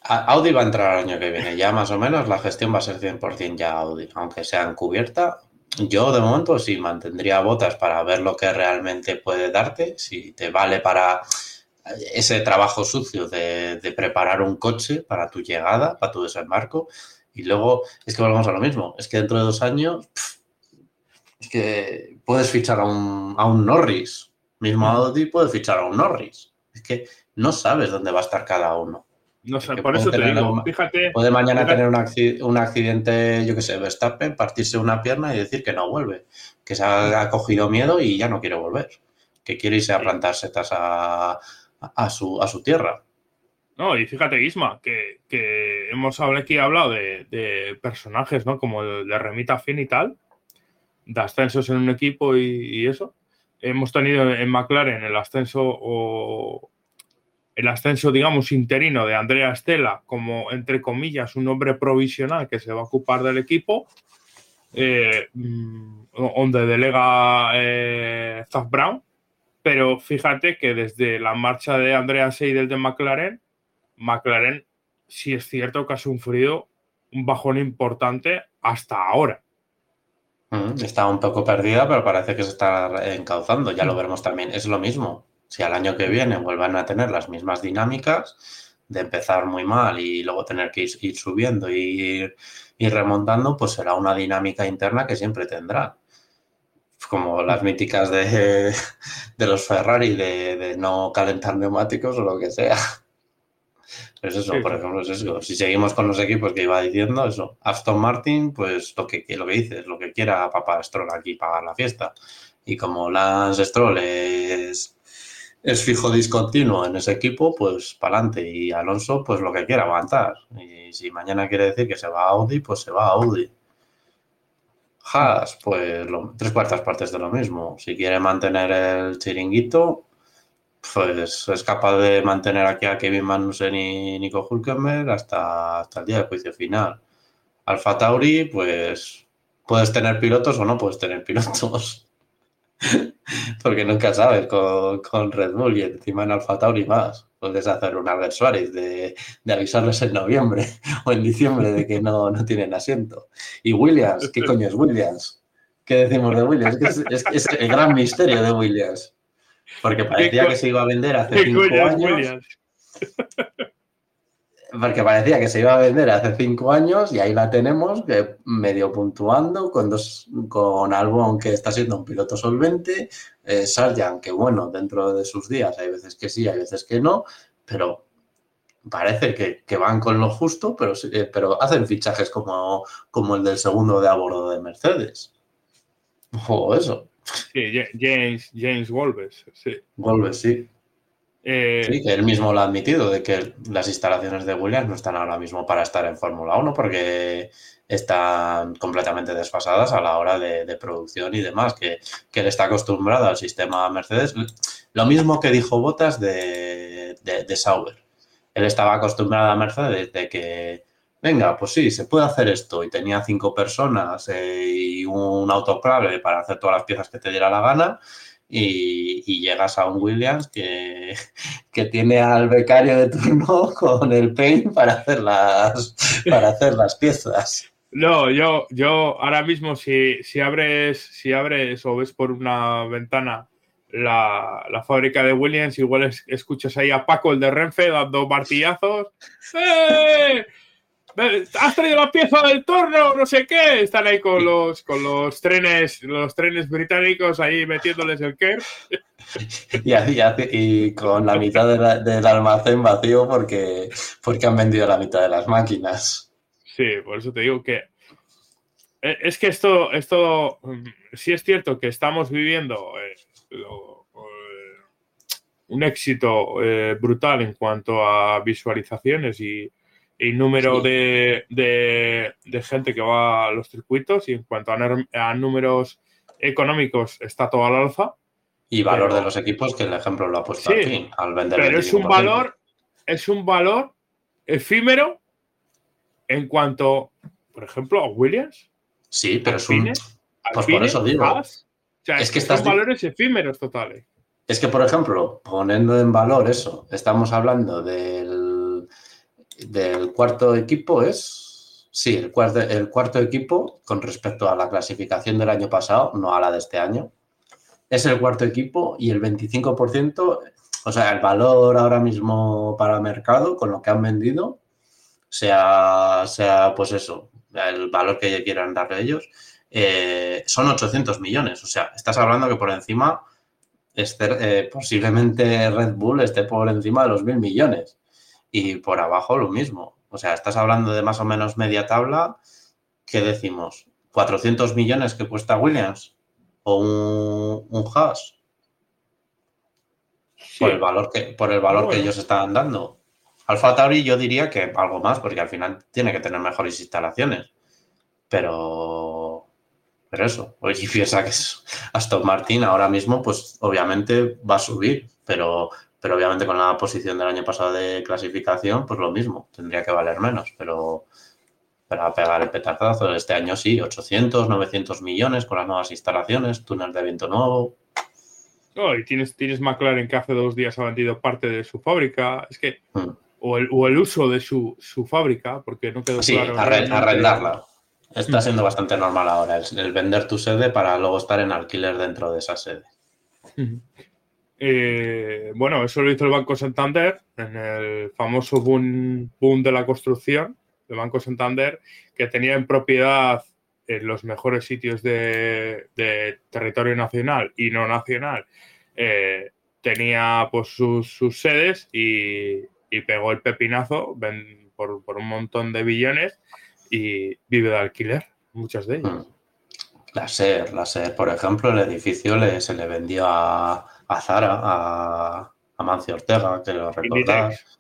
Audi va a entrar el año que viene, ya más o menos la gestión va a ser 100% ya Audi, aunque sea encubierta. Yo de momento sí mantendría botas para ver lo que realmente puede darte, si te vale para ese trabajo sucio de, preparar un coche para tu llegada, para tu desembarco. Y luego es que volvemos a lo mismo, es que dentro de dos años es que puedes fichar a un, a un Norris. Mismo mm. Audi puede fichar a un Norris. Es que no sabes dónde va a estar cada uno. No sé, por eso te digo, fíjate. Puede mañana tener un, accidente, yo qué sé, Verstappen, partirse una pierna y decir que no vuelve, que se ha, cogido miedo y ya no quiere volver, que quiere irse a plantar setas a, a, su, a su tierra. No, y fíjate, Isma, que, hemos hablado aquí hablado de, de, personajes, ¿no? Como de Remita Fin y tal, de ascensos en un equipo y, eso. Hemos tenido en McLaren el ascenso o el ascenso, digamos, interino de Andrea Estela como, entre comillas, un hombre provisional que se va a ocupar del equipo, eh, mm, donde delega eh, Brown. Pero fíjate que desde la marcha de Andrea Seidel de McLaren, McLaren sí es cierto que ha sufrido un bajón importante hasta ahora. Está un poco perdida, pero parece que se está encauzando. Ya lo veremos también. Es lo mismo. Si al año que viene vuelvan a tener las mismas dinámicas de empezar muy mal y luego tener que ir, subiendo y ir, remontando, pues será una dinámica interna que siempre tendrá. Como las míticas de, los Ferrari de, de no calentar neumáticos o lo que sea. Es eso, por ejemplo, es eso. Si seguimos con los equipos que iba diciendo, eso. Aston Martin, pues lo que, lo que dices, lo que quiera Papá Stroll aquí para la fiesta. Y como Lance Stroll es, es fijo discontinuo en ese equipo, pues para adelante. Y Alonso, pues lo que quiera aguantar. Y si mañana quiere decir que se va a Audi, pues se va a Audi. Haas, pues tres cuartas partes de lo mismo. Si quiere mantener el chiringuito, pues es capaz de mantener aquí a Kevin Magnussen y Nico Hulkenberg hasta, hasta el día del juicio final. Alfa Tauri, pues puedes tener pilotos o no puedes tener pilotos. Porque nunca sabes con, Red Bull y encima en Alfa Tauri más. Puedes hacer un Albert Suárez de, avisarles en noviembre o en diciembre de que no, no tienen asiento. Y Williams, ¿qué coño es Williams? ¿Qué decimos de Williams? Es, es el gran misterio de Williams. Porque parecía que se iba a vender hace cinco años. Porque parecía que se iba a vender hace cinco años y ahí la tenemos, medio puntuando, con, dos, con Albon que está siendo un piloto solvente, eh, Sarjan que bueno, dentro de sus días hay veces que sí, hay veces que no, pero parece que, van con lo justo, pero, eh, pero hacen fichajes como, como el del segundo de a bordo de Mercedes. O eso. Sí, James, James Wolves, sí. Wolves, sí. Eh, que él mismo lo ha admitido, de que las instalaciones de Williams no están ahora mismo para estar en Fórmula 1 porque están completamente desfasadas a la hora de, producción y demás, que, él está acostumbrado al sistema Mercedes. Lo mismo que dijo Botas de, de Sauber. Él estaba acostumbrado a Mercedes de que venga, pues sí, se puede hacer esto. Y tenía cinco personas eh, y un autoclave para hacer todas las piezas que te diera la gana. Y, llegas a un Williams que, que, tiene al becario de turno con el paint para hacer las, para hacer las piezas. No, yo, yo ahora mismo si, si, abres, si abres o ves por una ventana la, la fábrica de Williams, igual escuchas ahí a Paco, el de Renfe, dando martillazos. ¡Eh! Has traído la pieza del torno, no sé qué. Están ahí con los, con los trenes, los trenes británicos ahí metiéndoles el KER. Y, y, con la mitad del almacén vacío porque, porque han vendido la mitad de las máquinas. Sí, por eso te digo que eh, es que esto, esto mm, sí es cierto que estamos viviendo eh, eh, un éxito brutal en cuanto a visualizaciones y, y número de, gente que va a los circuitos y en cuanto a, números económicos está todo al alza. Y valor de los equipos, que el ejemplo lo ha puesto aquí, al vender. Pero es un valor, es un valor efímero en cuanto, por ejemplo, a Williams. Sí, pero es un. Pues por eso digo. es que son valores efímeros totales. Es que, por ejemplo, poniendo en valor eso, estamos hablando del del cuarto equipo es, sí, el cuarto, el cuarto equipo con respecto a la clasificación del año pasado, no a la de este año, es el cuarto equipo y el 25%, o sea, el valor ahora mismo para mercado con lo que han vendido, sea, sea pues eso, el valor que quieran darle ellos, eh, son 800 millones. O sea, estás hablando que por encima, este, eh, posiblemente Red Bull esté por encima de los mil millones y por abajo lo mismo. O sea, estás hablando de más o menos media tabla. ¿Qué decimos? ¿400 millones que cuesta Williams? ¿O un, un Haas? Por el valor, que, por el valor que ellos están dando. Alfa Tauri yo diría que algo más, porque al final tiene que tener mejores instalaciones. Pero, pero eso, oye, piensa que es Aston Martin ahora mismo, pues obviamente va a subir, pero pero obviamente con la posición del año pasado de clasificación, pues lo mismo, tendría que valer menos, pero para pegar el petardazo, este año sí, 800, 900 millones con las nuevas instalaciones, túnel de viento nuevo. Oh, y tienes, tienes McLaren que hace dos días ha vendido parte de su fábrica, es que, hmm. o, el, o, el, uso de su, su, fábrica, porque no quedó sí, claro. arrendarla. Está hmm. siendo bastante normal ahora el, vender tu sede para luego estar en alquiler dentro de esa sede. Hmm. Eh, bueno, eso lo hizo el Banco Santander en el famoso boom, boom de la construcción del Banco Santander, que tenía en propiedad en los mejores sitios de, territorio nacional y no nacional. Eh, tenía pues sus, sedes y, pegó el pepinazo por, un montón de billones y vive de alquiler, muchas de ellas. Mm. La SER, la SER, por ejemplo, el edificio se le vendió a, a Zara, a, a Mancio Ortega, que lo recordás.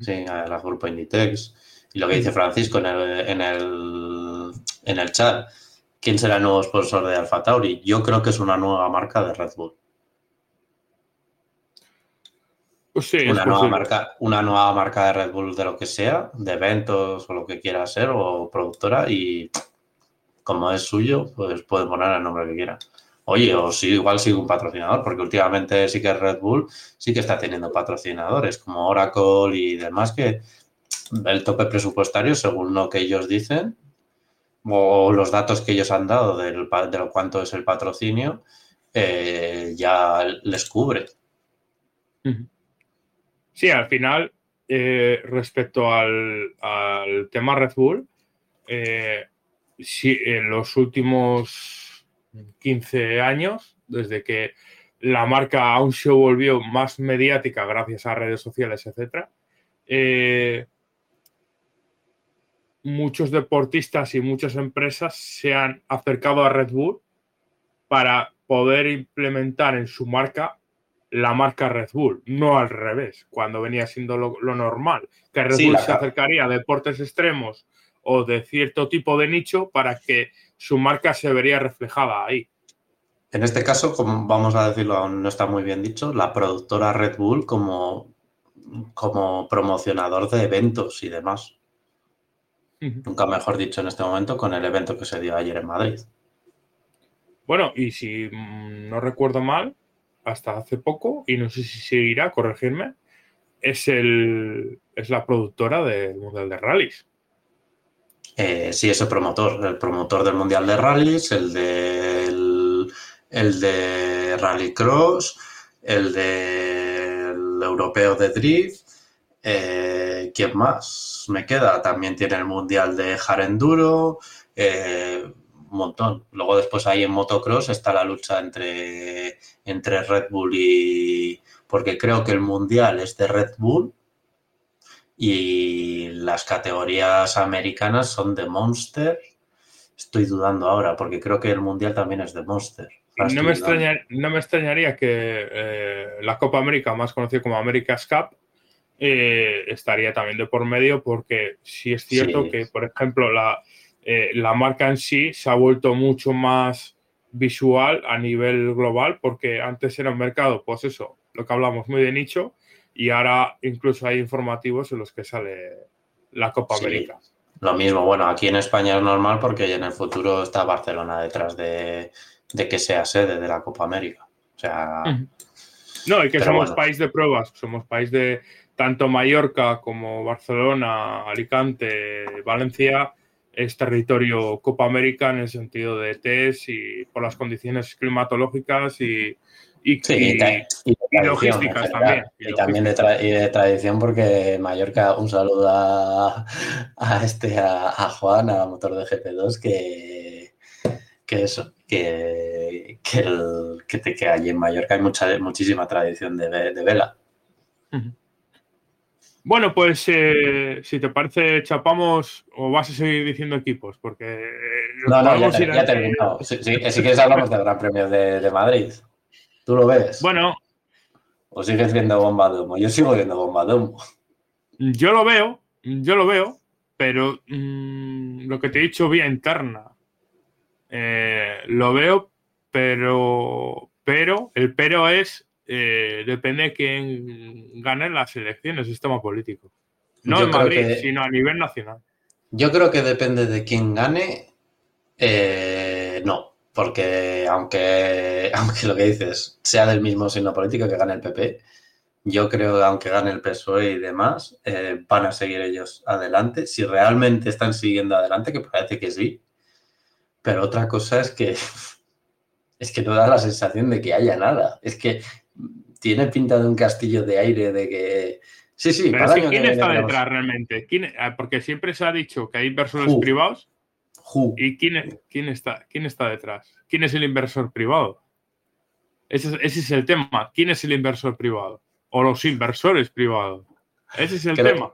Sí, al grupo Inditex. Y lo que dice Francisco en el, en el, en el chat, ¿quién será el nuevo sponsor de Alfa Tauri? Yo creo que es una nueva marca de Red Bull. Pues sí, una, nueva marca, una nueva marca de Red Bull de lo que sea, de eventos o lo que quiera ser, o productora, y como es suyo, pues puede poner el nombre que quiera. Oye, o sí, igual sigue un patrocinador, porque últimamente sí que Red Bull sí que está teniendo patrocinadores, como Oracle y demás, que el tope presupuestario, según lo que ellos dicen, o los datos que ellos han dado del, de lo cuánto es el patrocinio, eh, ya les cubre. Sí, al final, eh, respecto al, al tema Red Bull, eh, sí, en los últimos 15 años, desde que la marca aún se volvió más mediática gracias a redes sociales, etcétera, eh, muchos deportistas y muchas empresas se han acercado a Red Bull para poder implementar en su marca la marca Red Bull, no al revés, cuando venía siendo lo, lo normal, que Red Sí, Bull se ca- acercaría a deportes extremos o de cierto tipo de nicho para que su marca se vería reflejada ahí. En este caso, como vamos a decirlo, aún no está muy bien dicho, la productora Red Bull como, como promocionador de eventos y demás. Nunca mejor dicho en este momento con el evento que se dio ayer en Madrid. Bueno, y si mm, no recuerdo mal, hasta hace poco, y no sé si seguirá, corregirme, es, el, es la productora del Mundial de Rallys. Eh, sí, ese promotor, el promotor del Mundial de Rallys, el del el de Rallycross, el del Europeo de Drift. eh, ¿Quién más me queda? También tiene el Mundial de Jarenduro. eh, un montón. Luego después ahí en motocross está la lucha entre, entre Red Bull y... Porque creo que el Mundial es de Red Bull y las categorías americanas son de Monster. Estoy dudando ahora porque creo que el Mundial también es de Monster. No me, dudando. extraña- no me extrañaría que eh, la Copa América, más conocida como America's Cup, eh, estaría también de por medio porque sí es cierto Sí. que, por ejemplo, la, eh, la marca en sí se ha vuelto mucho más visual a nivel global porque antes era un mercado, pues eso, lo que hablamos, muy de nicho y ahora incluso hay informativos en los que sale la Copa Sí. América. Lo mismo, bueno, aquí en España es normal porque en el futuro está Barcelona detrás de, de que sea sede de la Copa América. O sea. No, y que somos bueno. país de pruebas, somos país de tanto Mallorca como Barcelona, Alicante, Valencia, es territorio Copa América en el sentido de test y por las condiciones climatológicas y, y, sí, y- y, ta- y de y tradición logísticas también, y Y, también de, tra- y de tradición porque Mallorca, un saludo a, a este, a, a Juan, a motor de GP2, que, que eso, que, que, el- que, te, que allí en Mallorca hay mucha, muchísima tradición de, ve- de vela. Bueno, pues eh, si te parece, chapamos o vas a seguir diciendo equipos, porque eh, No, no, ya, te- ya terminado. Si, si- si quieres hablamos del Gran Premio de, de Madrid. ¿Tú lo ves? Bueno, ¿O sigues viendo bomba de humo? Yo sigo viendo bomba de humo. Yo lo veo, yo lo veo, pero mm, lo que te he dicho vía interna. Eh, lo veo, pero, pero, el pero es, eh, depende de quién gane las elecciones, sistema político. No Yo en Madrid, que- sino a nivel nacional. Yo creo que depende de quién gane. eh, no, porque aunque, aunque lo que dices sea del mismo signo político que gane el PP, yo creo que aunque gane el PSOE y demás, eh, van a seguir ellos adelante. Si realmente están siguiendo adelante, que parece que sí. Pero otra cosa es que es que no da la sensación de que haya nada. Es que tiene pinta de un castillo de aire de que. Sí, sí, Pero para es que ¿quién que está detrás realmente? ¿Quién- ah, porque siempre se ha dicho que hay inversores Uh. privados. ¿Y quién, quién, está, quién está detrás? ¿Quién es el inversor privado? Ese, es- ese es el tema. ¿Quién es el inversor privado? O los inversores privados. Ese es el Creo- tema.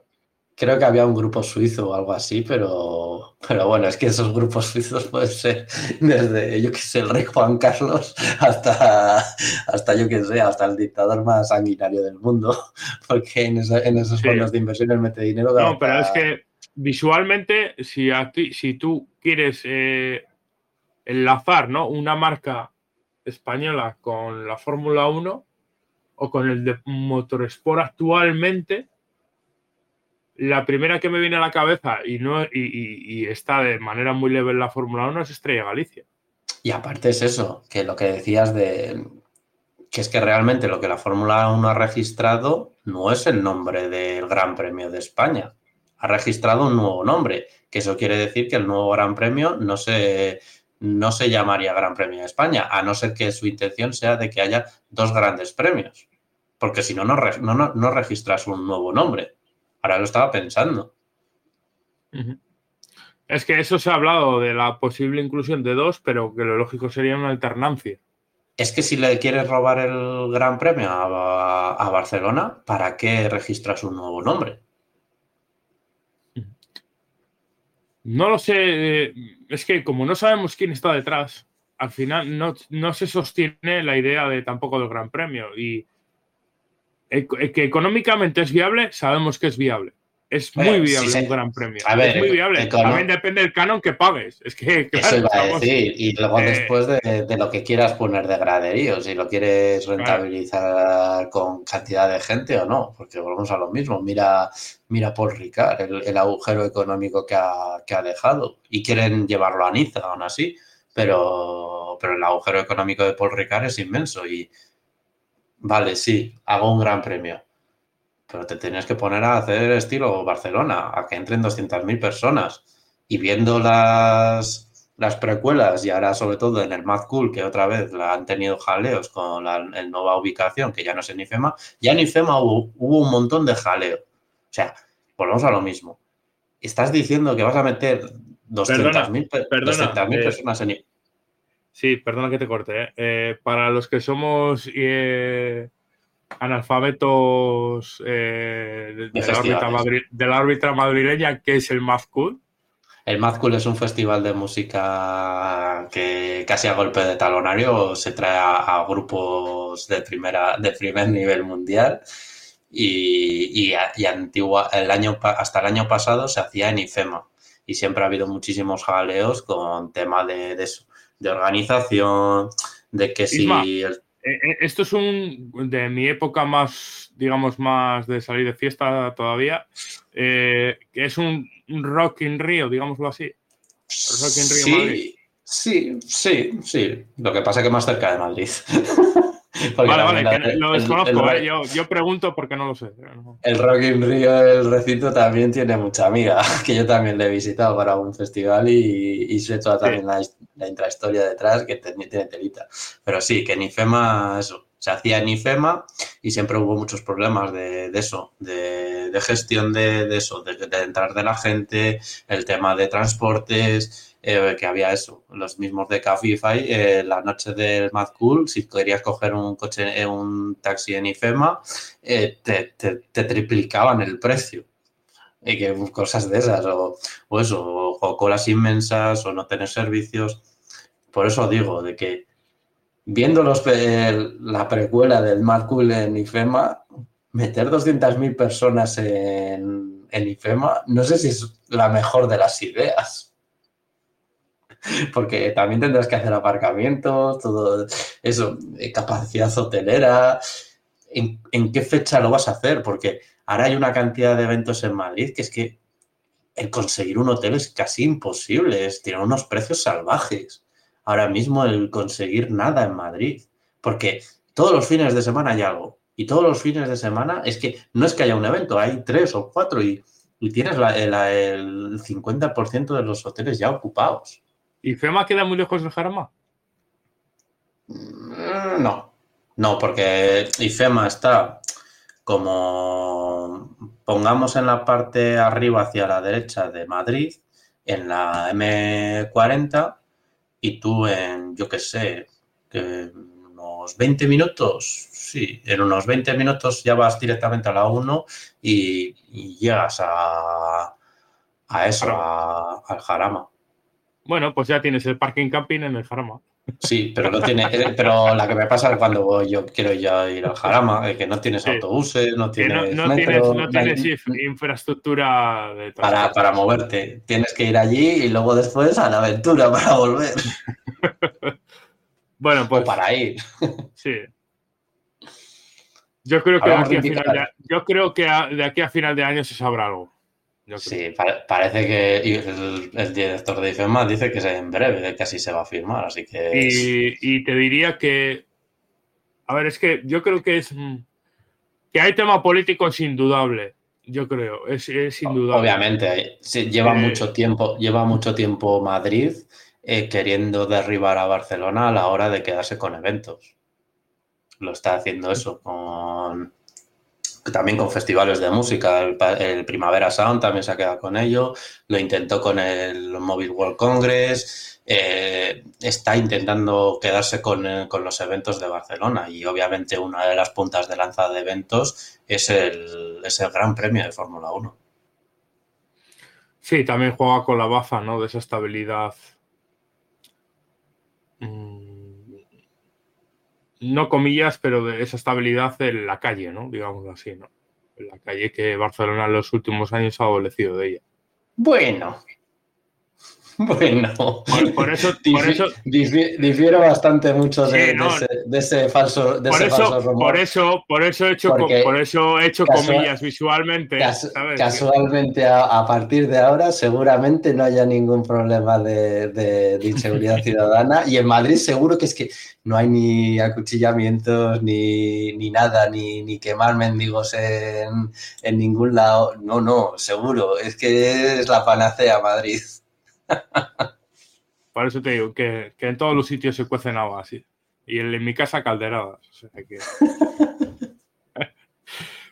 Creo que había un grupo suizo o algo así, pero, pero bueno, es que esos grupos suizos pueden ser desde, yo qué sé, el rey Juan Carlos hasta, hasta yo qué sé, hasta el dictador más sanguinario del mundo, porque en, esa- en esos Sí. fondos de inversiones mete dinero. No, pero es que visualmente, si, a ti, si tú quieres eh, enlazar, ¿no? Una marca española con la Fórmula 1 o con el de Motorsport actualmente, la primera que me viene a la cabeza y, no, y, está de manera muy leve en la Fórmula 1 es Estrella Galicia. Y aparte es eso, que lo que decías de que es que realmente lo que la Fórmula 1 ha registrado no es el nombre del Gran Premio de España. Ha registrado un nuevo nombre, que eso quiere decir que el nuevo Gran Premio no se, no se llamaría Gran Premio de España, a no ser que su intención sea de que haya dos grandes premios. Porque si no, no, no, registras un nuevo nombre. Ahora lo estaba pensando. Es que eso se ha hablado de la posible inclusión de dos, pero que lo lógico sería una alternancia. Es que si le quieres robar el Gran Premio a, Barcelona, ¿para qué registras un nuevo nombre? No lo sé. Eh, es que como no sabemos quién está detrás, al final no, no se sostiene la idea de tampoco del Gran Premio. Y que económicamente es viable, sabemos que es viable. Es muy viable un gran premio. es muy viable. También depende del canon que pagues. Es que, Eso iba a decir. Y luego eh, después de, lo que quieras poner de graderío, si lo quieres rentabilizar con cantidad de gente o no, porque volvemos a lo mismo. Mira, mira Paul Ricard, el, agujero económico que ha, que ha, dejado. Y quieren llevarlo a Niza, aún así. Pero, pero el agujero económico de Paul Ricard es inmenso. Y vale, sí, hago un gran premio pero te tenías que poner a hacer estilo Barcelona, a que entren 200.000 personas. Y viendo las, las precuelas y ahora sobre todo en el Mad Cool, que otra vez la han tenido jaleos con la nueva ubicación, que ya no es en IFEMA, ya en IFEMA hubo, un montón de jaleo. O sea, volvemos a lo mismo. Estás diciendo que vas a meter 200.000 eh, personas en Sí, perdona que te corte. ¿eh? Eh, para los que somos analfabetos eh, de, la órbita madrileña, que es el Mad Cool. El Mad Cool es un festival de música que casi a golpe de talonario se trae a, grupos de, primera, de primer nivel mundial. Y, antigua, el año, hasta el año pasado se hacía en IFEMA. Y siempre ha habido muchísimos jaleos con tema de, de, organización, de que si... Eh, esto es un de mi época más, digamos, más de salir de fiesta todavía, eh, es un, Rock in Rio, digámoslo así. Rock in Rio sí, sí, sí, sí. Lo que pasa es que más cerca de Madrid. vale, vale, lo desconozco, ¿eh? yo, pregunto porque no lo sé. El Rock in Rio, el recinto también tiene mucha amiga, que yo también le he visitado para un festival y, y sé toda también la, intrahistoria detrás, que tiene, telita. Pero sí, que en IFEMA, eso, se hacía en IFEMA y siempre hubo muchos problemas de, eso, de, gestión de, eso, de, entrar de la gente, el tema de transportes, eh, que había eso, los mismos de Cabify, eh, la noche del Mad Cool, si querías coger un coche, eh, un taxi en IFEMA, te, te, triplicaban el precio. Y que cosas de esas, o, eso, o, colas inmensas, o no tener servicios. Por eso digo, de que viendo los, la precuela del Mad Cool en IFEMA, meter 200.000 personas en, en IFEMA, no sé si es la mejor de las ideas porque también tendrás que hacer aparcamientos, todo eso, eh, capacidad hotelera. ¿En, qué fecha lo vas a hacer? Porque ahora hay una cantidad de eventos en Madrid que es que el conseguir un hotel es casi imposible, es, tiene unos precios salvajes. Ahora mismo el conseguir nada en Madrid, porque todos los fines de semana hay algo. Y todos los fines de semana es que no es que haya un evento, hay tres o cuatro y, tienes el 50% de los hoteles ya ocupados. ¿Y FEMA queda muy lejos del Jarama? Mm, no, no, porque IFEMA está como, pongamos en la parte arriba hacia la derecha de Madrid, en la M40, y tú en, yo qué sé, unos 20 minutos, sí, en unos 20 minutos ya vas directamente a la 1 y, llegas a, a eso, al Jarama. Bueno, pues ya tienes el parking camping en el Jarama. Sí, pero no tiene, eh, pero la que me pasa es cuando yo quiero ya ir al Jarama, eh, que no tienes autobuses, no tienes, no, tienes, infraestructura de para, para moverte. Tienes que ir allí y luego después a la aventura para volver. bueno, pues. O para ir. Sí. Yo creo que, de aquí, a final de, yo creo que de aquí a final de año se sabrá algo. Sí, parece que el, director de IFEMA dice que en breve, que así se va a firmar, así que... Y, te diría que... A ver, es que yo creo que es... Mm, que hay tema político es indudable, yo creo, es, indudable. Obviamente, lleva, eh, mucho tiempo, lleva mucho tiempo Madrid eh, queriendo derribar a Barcelona a la hora de quedarse con eventos. Lo está haciendo eso con también con festivales de música. El, Primavera Sound también se ha quedado con ello. Lo intentó con el Mobile World Congress. Eh, está intentando quedarse con, eh, con, los eventos de Barcelona. Y obviamente una de las puntas de lanza de eventos es el, es el Gran Premio de Fórmula 1. Sí, también juega con la baza, ¿no? De esa estabilidad. Mm, no comillas, pero de esa estabilidad en la calle, ¿no? Digamos así, ¿no? En la calle que Barcelona en los últimos años ha adolecido de ella. Bueno, Bueno, por, eso, difiero bastante mucho de, ese, falso, de por ese eso, rumor. Por eso, por eso he hecho, por eso he hecho comillas visualmente. Casualmente, a, partir de ahora, seguramente no haya ningún problema de, inseguridad ciudadana. Y en Madrid, seguro que es que no hay ni acuchillamientos, ni, ni nada, ni, ni quemar mendigos en, en ningún lado. No, no, seguro. Es que es la panacea Madrid. Por eso te digo que, en todos los sitios se cuecen agua así. Y en, mi casa calderadas.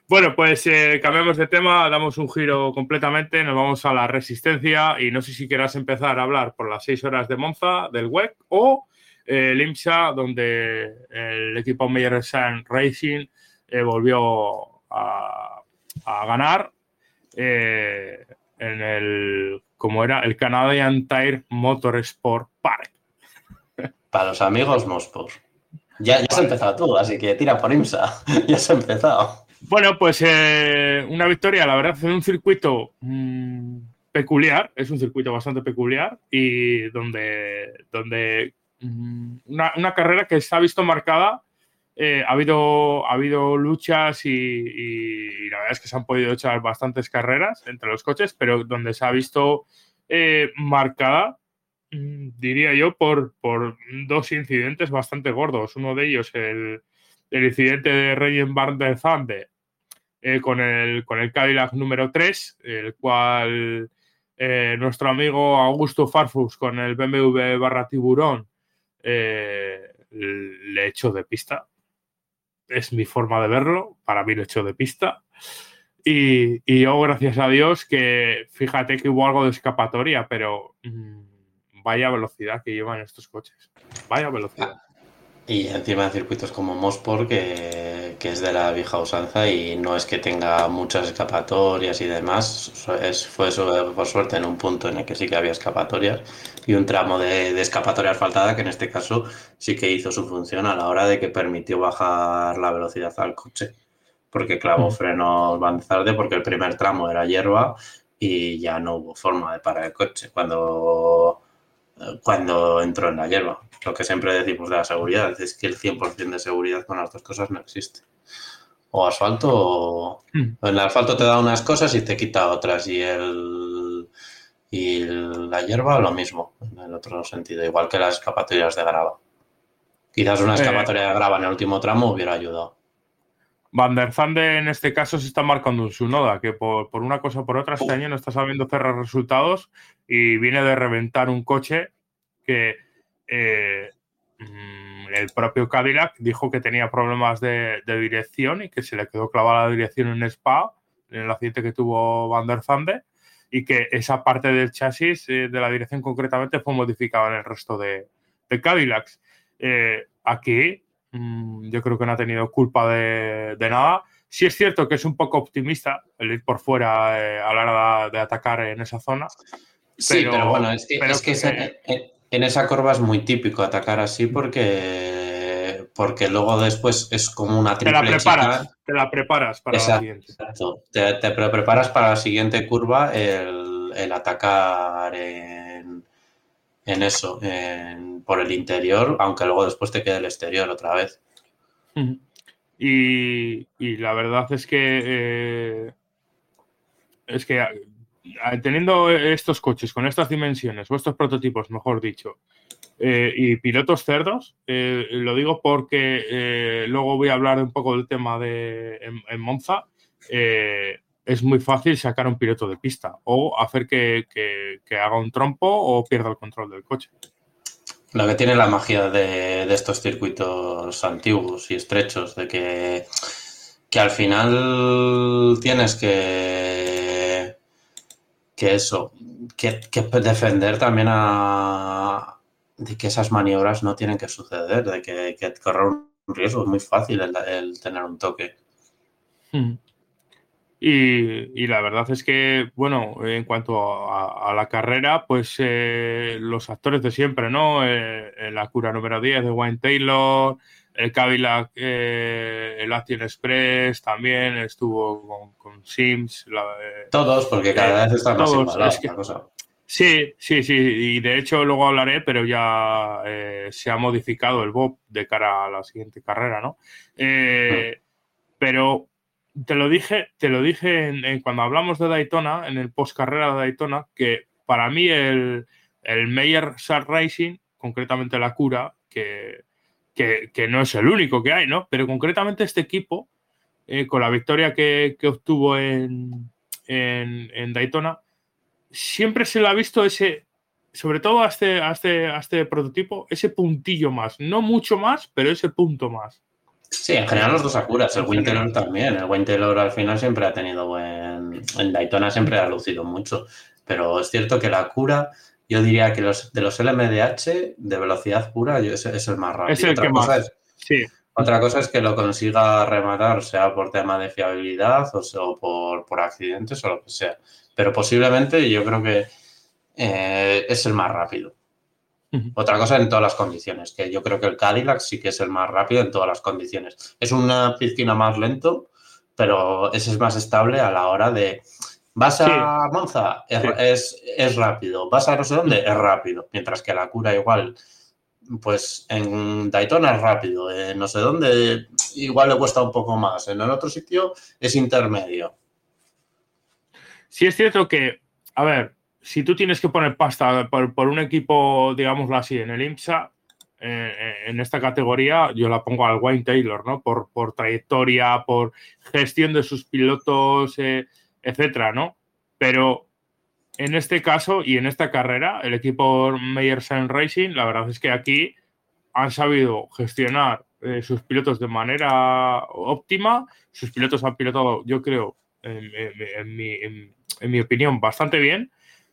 bueno, pues eh, cambiamos de tema, damos un giro completamente, nos vamos a la resistencia y no sé si quieras empezar a hablar por las seis horas de Monza, del WEC o eh, el IMSA, donde el equipo Meyer Racing eh, volvió a, a ganar en el como era el Canadian Tire Motorsport Park. Para los amigos Mospor. Ya, ya has empezado tú, así que tira por IMSA. ya has empezado. Bueno, pues eh, una victoria, la verdad, en un circuito mm, peculiar, es un circuito bastante peculiar y donde, donde mm, una, una, carrera que se ha visto marcada eh, ha, habido, ha habido luchas y, la verdad es que se han podido echar bastantes carreras entre los coches, pero donde se ha visto eh, marcada, mm, diría yo, por, por dos incidentes bastante gordos. Uno de ellos, el, el incidente de Reyen Van der Zande eh, con, el, con el Cadillac número 3, el cual nuestro amigo Augusto Farfus con el BMW barra tiburón le echó de pista es mi forma de verlo, para mí lo hecho de pista. Y, yo, gracias a Dios, que fíjate que hubo algo de escapatoria, pero mm, vaya velocidad que llevan estos coches. Vaya velocidad. Y encima de circuitos como Mosport, que, que, es de la vieja usanza y no es que tenga muchas escapatorias y demás, es, fue por suerte en un punto en el que sí que había escapatorias y un tramo de, de, escapatoria asfaltada que en este caso sí que hizo su función a la hora de que permitió bajar la velocidad al coche, porque clavó mm. frenos van tarde porque el primer tramo era hierba y ya no hubo forma de parar el coche cuando, cuando entró en la hierba lo que siempre decimos de la seguridad, es que el 100% de seguridad con las dos cosas no existe. O asfalto, o... Hmm. en el asfalto te da unas cosas y te quita otras, y el y la hierba lo mismo, en el otro sentido, igual que las escapatorias de grava. Quizás una eh. escapatoria de grava en el último tramo hubiera ayudado. Van der Zande en este caso se está marcando en su noda, que por, una cosa o por otra este año no está sabiendo cerrar resultados y viene de reventar un coche que eh, mm, el propio Cadillac dijo que tenía problemas de, dirección y que se le quedó clavada la dirección en Spa, en el accidente que tuvo Van der Zande, y que esa parte del chasis, eh, de la dirección concretamente, fue modificada en el resto de, Cadillacs. Eh, aquí mm, yo creo que no ha tenido culpa de, nada. Sí es cierto que es un poco optimista el ir por fuera a la hora de, atacar en esa zona. Sí, pero, bueno, es que, en esa curva es muy típico atacar así porque, porque luego después es como una triple te la preparas, Te la preparas para la siguiente. Exacto. Te, preparas para la siguiente curva el, atacar en, en eso, por el interior, aunque luego después te quede el exterior otra vez. Y, la verdad es que eh, es que teniendo estos coches con estas dimensiones, o estos prototipos, mejor dicho, eh, y pilotos cerdos, eh, lo digo porque luego voy a hablar un poco del tema de en, Monza. es muy fácil sacar un piloto de pista o hacer que haga un trompo o pierda el control del coche. Lo que tiene la magia de, estos circuitos antiguos y estrechos, de que, que al final tienes que, que eso, que, defender también a, de que esas maniobras no tienen que suceder, de que, que correr un riesgo, es muy fácil el, tener un toque. Hmm. Y, la verdad es que, bueno, en cuanto a, la carrera, pues eh, los actores de siempre, ¿no? Eh, la cura número 10 de Wayne Taylor, el Cadillac, eh, el Action Express también estuvo con, Sims. todos, porque cada vez está más igualada la cosa. Sí, sí, sí, y de hecho luego hablaré, pero ya se ha modificado el Bob de cara a la siguiente carrera, ¿no? Hmm. Pero te lo dije, te lo dije cuando hablamos de Daytona, en el post carrera de Daytona, que para mí el, el Meyer Shark Racing, concretamente la cura, que, que, no es el único que hay, ¿no? Pero concretamente este equipo, eh, con la victoria que, obtuvo en, en, Daytona, siempre se le ha visto ese, sobre todo a este, a este, a este prototipo, ese puntillo más. No mucho más, pero ese punto más. Sí, en general los dos Acuras, el Winter también. El Winter al final siempre ha tenido buen. En Daytona siempre ha lucido mucho. Pero es cierto que la cura, yo diría que los, de los LMDH de velocidad pura es, el más rápido. Es el otra, cosa Es, sí. otra cosa es que lo consiga rematar, sea por tema de fiabilidad o, por, por, accidentes o lo que sea. Pero posiblemente yo creo que eh, es el más rápido. Otra cosa en todas las condiciones, que yo creo que el Cadillac sí que es el más rápido en todas las condiciones. Es una piscina más lento, pero ese es más estable a la hora de... Vas a Monza, es, es, rápido. Vas a no sé dónde, es rápido. Mientras que la cura igual, pues en Daytona es rápido. En no sé dónde igual le cuesta un poco más. En el otro sitio es intermedio. Sí es cierto que, a ver, si tú tienes que poner pasta por, un equipo, digámoslo así, en el IMSA, eh, eh, en esta categoría, yo la pongo al Wayne Taylor, ¿no? Por, por trayectoria, por gestión de sus pilotos, eh, etcétera, ¿no? Pero en este caso y en esta carrera, el equipo Meyerson Racing, la verdad es que aquí han sabido gestionar sus pilotos de manera óptima. Sus pilotos han pilotado, yo creo, en, mi, en mi opinión, bastante bien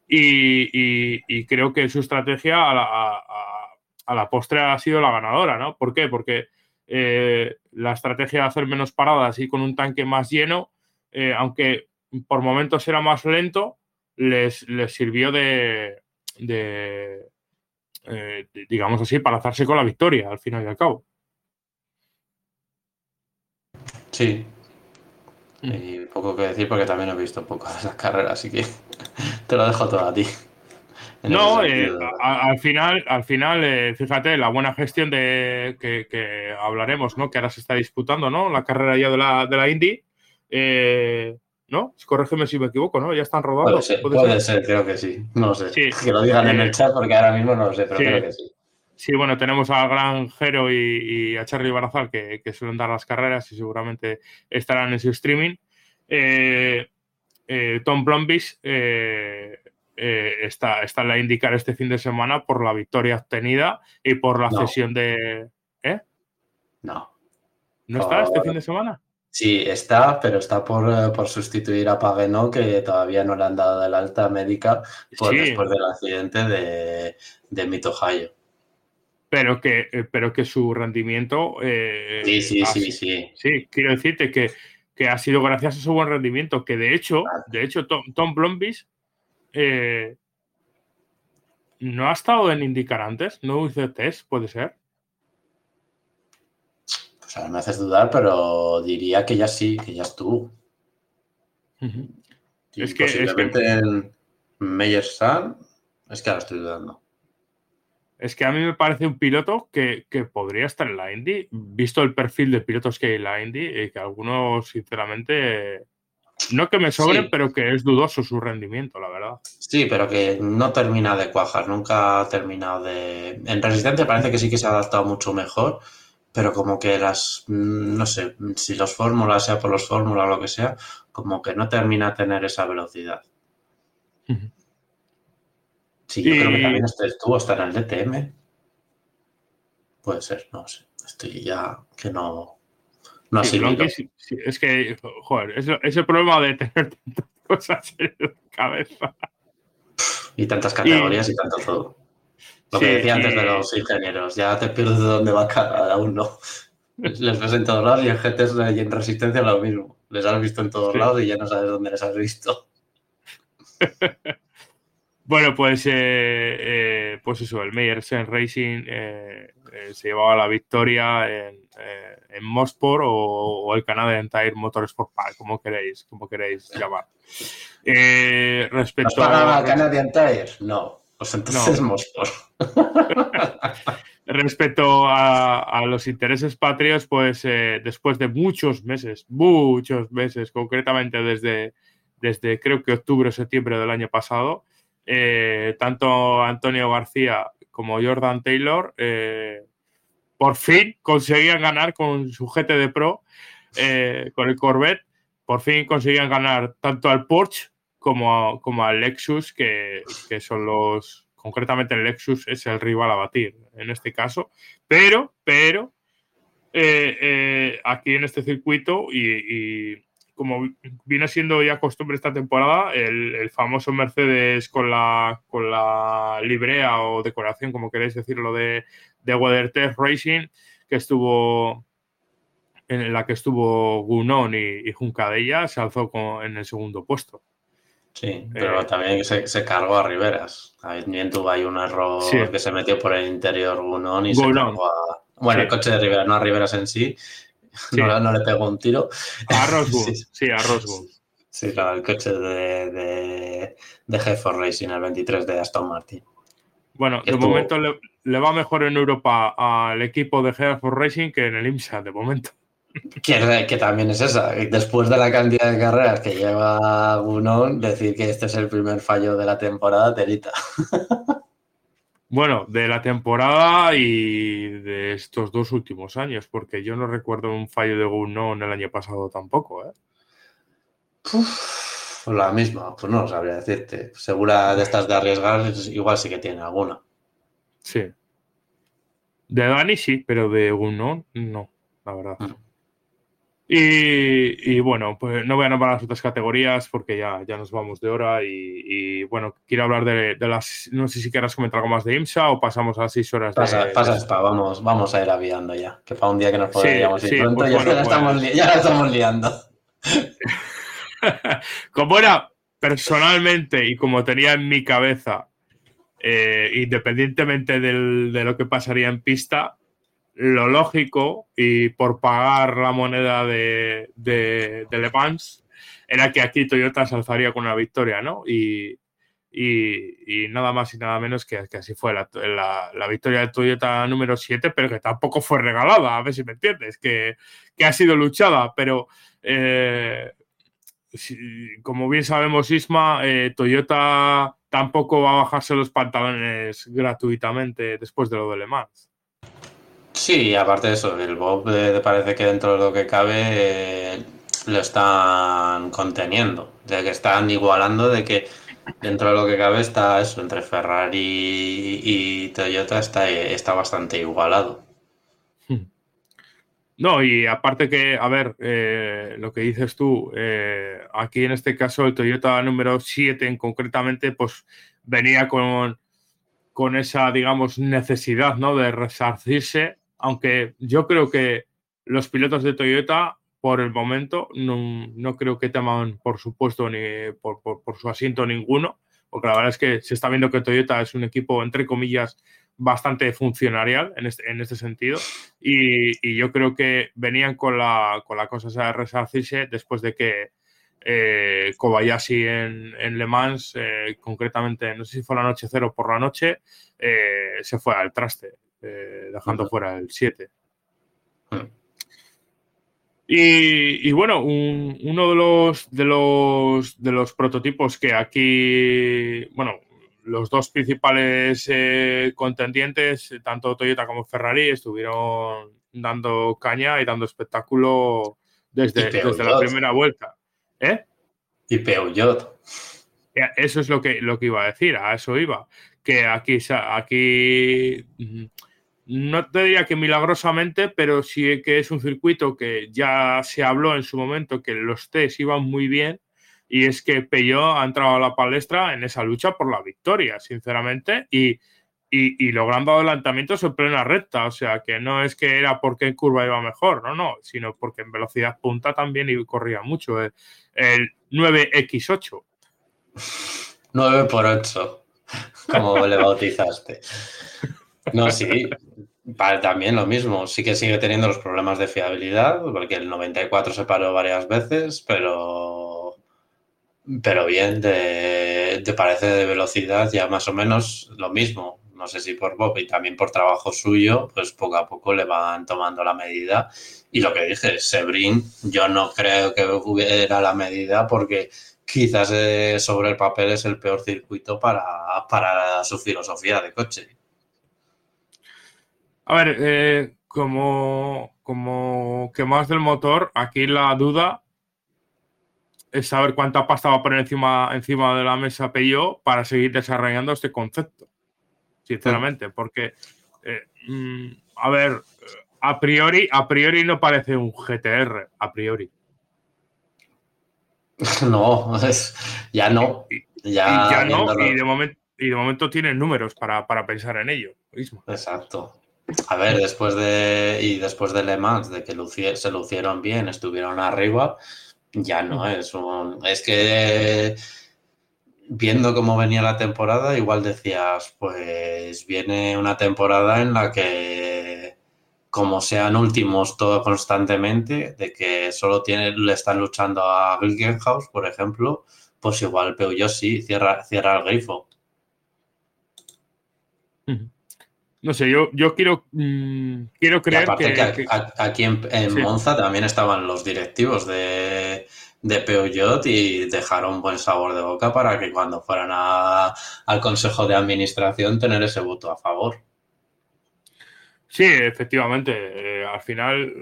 y, creo que su estrategia a la, postre ha sido la ganadora, ¿no? ¿Por qué? Porque eh, la estrategia de hacer menos paradas y con un tanque más lleno, eh, aunque por momentos era más lento, les, sirvió de, eh, digamos así, para hacerse con la victoria al final y al cabo. Sí. Y poco que decir porque también he visto poco de las carreras, así que te lo dejo todo a ti. No, eh, al final, al final eh, fíjate, la buena gestión de que, hablaremos, ¿no? Que ahora se está disputando, ¿no? La carrera ya de la, de la Indy. Eh, ¿No? Corrígeme si me equivoco, ¿no? Ya están rodando. Puede ser, creo que sí. No sé. Que lo digan en el chat porque ahora mismo no lo sé, pero creo que sí. Sí, bueno, tenemos al gran Jero y, a Charlie Barazal que, suelen dar las carreras y seguramente estarán en su streaming. Eh, eh, Tom Blombis eh, está, está en la indicar este fin de semana por la victoria obtenida y por la cesión de. ¿Eh? No. ¿No está este fin de semana? Sí, está, pero está por, sustituir a Pagano, que todavía no le han dado el alta médica después del accidente de, de Mito pero que, eh, pero que su rendimiento. Eh, sí, sí, sí, sí. Sí, quiero decirte que, ha sido gracias a su buen rendimiento, que de hecho, de hecho, Tom, Tom Blombis eh, no ha estado en indicar antes, no hizo test, puede ser. Pues ahora me haces dudar, pero diría que ya sí, que ya estuvo. es que, posiblemente es que... en Meyer es que ahora estoy dudando. Es que a mí me parece un piloto que, podría estar en la Indy, visto el perfil de pilotos que hay en la Indy, y que algunos, sinceramente, no que me sobren, pero que es dudoso su rendimiento, la verdad. Sí, pero que no termina de cuajar, nunca ha terminado de... En resistencia parece que sí que se ha adaptado mucho mejor, pero como que las, no sé, si los fórmulas, sea por los fórmulas o lo que sea, como que no termina de tener esa velocidad. Sí, yo creo que también estuvo hasta en el DTM. Puede ser, no sé. Estoy ya que no. No sí, es que, joder, es, el problema de tener tantas cosas en la cabeza. Y tantas categorías y, tanto todo. Lo que decía antes de los ingenieros, ya te pierdes de dónde va cada uno. Les ves en todos lados y en GTs y en resistencia lo mismo. Les has visto en todos lados y ya no sabes dónde les has visto. Bueno, pues, eh, eh, pues eso, el Meyersen Racing eh, se llevaba la victoria en, en Mosport o, el Canadian Tire Motorsport Park, como queréis, como queréis llamar. respecto a Canadian Tire? No, pues entonces no. Respecto a, a, los intereses patrios, pues después de muchos meses, muchos meses, concretamente desde, desde creo que octubre o septiembre del año pasado, eh, tanto Antonio García como Jordan Taylor eh, por fin conseguían ganar con su GT de Pro, eh, con el Corvette, por fin conseguían ganar tanto al Porsche como, como al Lexus, que, son los, concretamente el Lexus es el rival a batir en este caso, pero, pero, aquí en este circuito y como viene siendo ya costumbre esta temporada, el, famoso Mercedes con la, con la librea o decoración, como queréis decirlo, de, de WeatherTech Racing, que estuvo en la que estuvo Gunon y, y Juncadella, se alzó en el segundo puesto. Sí, pero eh, también se, cargó a Riveras. También tuvo ahí un error que se metió por el interior Gunon y se cargó a... Bueno, el coche de Riveras, no a Riveras en sí, No, le pegó un tiro. A Roswell, sí. a Roswell. Sí, claro, el coche de, de, de Racing, el 23 de Aston Martin. Bueno, de momento le, va mejor en Europa al equipo de Hereford Racing que en el IMSA, de momento. Que, que, también es esa. Después de la cantidad de carreras que lleva Gunón, decir que este es el primer fallo de la temporada, telita. Bueno, de la temporada y de estos dos últimos años, porque yo no recuerdo un fallo de Gunnon el año pasado tampoco, ¿eh? la misma, pues no sabría decirte. Segura de estas de arriesgar, igual sí que tiene alguna. Sí. De Dani sí, pero de Gunnon no, la verdad. Mm. Y, bueno, pues no voy a nombrar las otras categorías porque ya, ya nos vamos de hora y, bueno, quiero hablar de, las, no sé si quieras comentar algo más de IMSA o pasamos a las seis horas. Pasa, pasa vamos, vamos a ir aviando ya, que para un día que nos podríamos ir pronto pues ya, la estamos, pues ya, estamos, liando. como era personalmente y como tenía en mi cabeza, eh, independientemente del, de lo que pasaría en pista, lo lógico y por pagar la moneda de, de, Le Mans era que aquí Toyota se alzaría con una victoria, ¿no? Y, y, nada más y nada menos que, que así fue la, la, victoria de Toyota número 7, pero que tampoco fue regalada, a ver si me entiendes, que, que ha sido luchada, pero eh, como bien sabemos, Isma, eh, Toyota tampoco va a bajarse los pantalones gratuitamente después de lo de Le Mans. Sí, aparte de eso, el Bob eh, parece que dentro de lo que cabe eh, lo están conteniendo, de que están igualando, de que dentro de lo que cabe está eso, entre Ferrari y, Toyota está, está bastante igualado. Hmm. No, y aparte que, a ver, eh, lo que dices tú, aquí en este caso el Toyota número 7 en concretamente, pues venía con, con esa, digamos, necesidad, ¿no? De resarcirse aunque yo creo que los pilotos de Toyota, por el momento, no, creo que teman por su puesto ni por, su asiento ninguno, porque la verdad es que se está viendo que Toyota es un equipo, entre comillas, bastante funcionarial en este, en este sentido. Y, yo creo que venían con la, con la cosa de resarcirse después de que eh, Kobayashi en, en, Le Mans, eh, concretamente, no sé si fue la noche cero por la noche, eh, se fue al traste, eh, dejando fuera el 7. Y, y, bueno, un, uno de los, de los, de los prototipos que aquí, bueno, los dos principales eh, contendientes, tanto Toyota como Ferrari, estuvieron dando caña y dando espectáculo desde, desde la primera vuelta. ¿Eh? Y Peugeot. Eso es lo que, lo que iba a decir, a eso iba. Que aquí, aquí no te diría que milagrosamente, pero sí que es un circuito que ya se habló en su momento que los test iban muy bien y es que Peugeot ha entrado a la palestra en esa lucha por la victoria, sinceramente, y, y, y, logrando adelantamientos en plena recta. O sea, que no es que era porque en curva iba mejor, no, no, sino porque en velocidad punta también corría mucho. El, el 9X8. 9 por 8, como le bautizaste. No, sí, también lo mismo. Sí que sigue teniendo los problemas de fiabilidad, porque el 94 se paró varias veces, pero, pero bien, de, de parece de velocidad ya más o menos lo mismo. No sé si por Bob y también por trabajo suyo, pues poco a poco le van tomando la medida. Y lo que dije, Sebrin, yo no creo que hubiera la medida porque quizás eh, sobre el papel es el peor circuito para, para su filosofía de coche. A ver, eh, como, como que más del motor, aquí la duda es saber cuánta pasta va a poner encima, encima de la mesa Peugeot para seguir desarrollando este concepto, sinceramente, porque, eh, mm, a ver, a priori, a priori no parece un GTR, a priori. No, es, ya no. Ya, y ya no, y de, momento, y de momento tienen números para, para pensar en ello mismo. Exacto. A ver, después de y después de Le Mans, de que lucie, se lucieron bien, estuvieron arriba, ya no es un. Es que viendo cómo venía la temporada, igual decías, pues viene una temporada en la que, como sean últimos todo constantemente, de que solo tiene, le están luchando a Glickenhaus, por ejemplo, pues igual Peugeot sí cierra, cierra el grifo. No sé, yo, yo quiero, mmm, quiero creer que, que, que, aquí en, en sí. Monza también estaban los directivos de, de Peugeot y dejaron buen sabor de boca para que cuando fueran a, al Consejo de Administración tener ese voto a favor. Sí, efectivamente. Eh, al final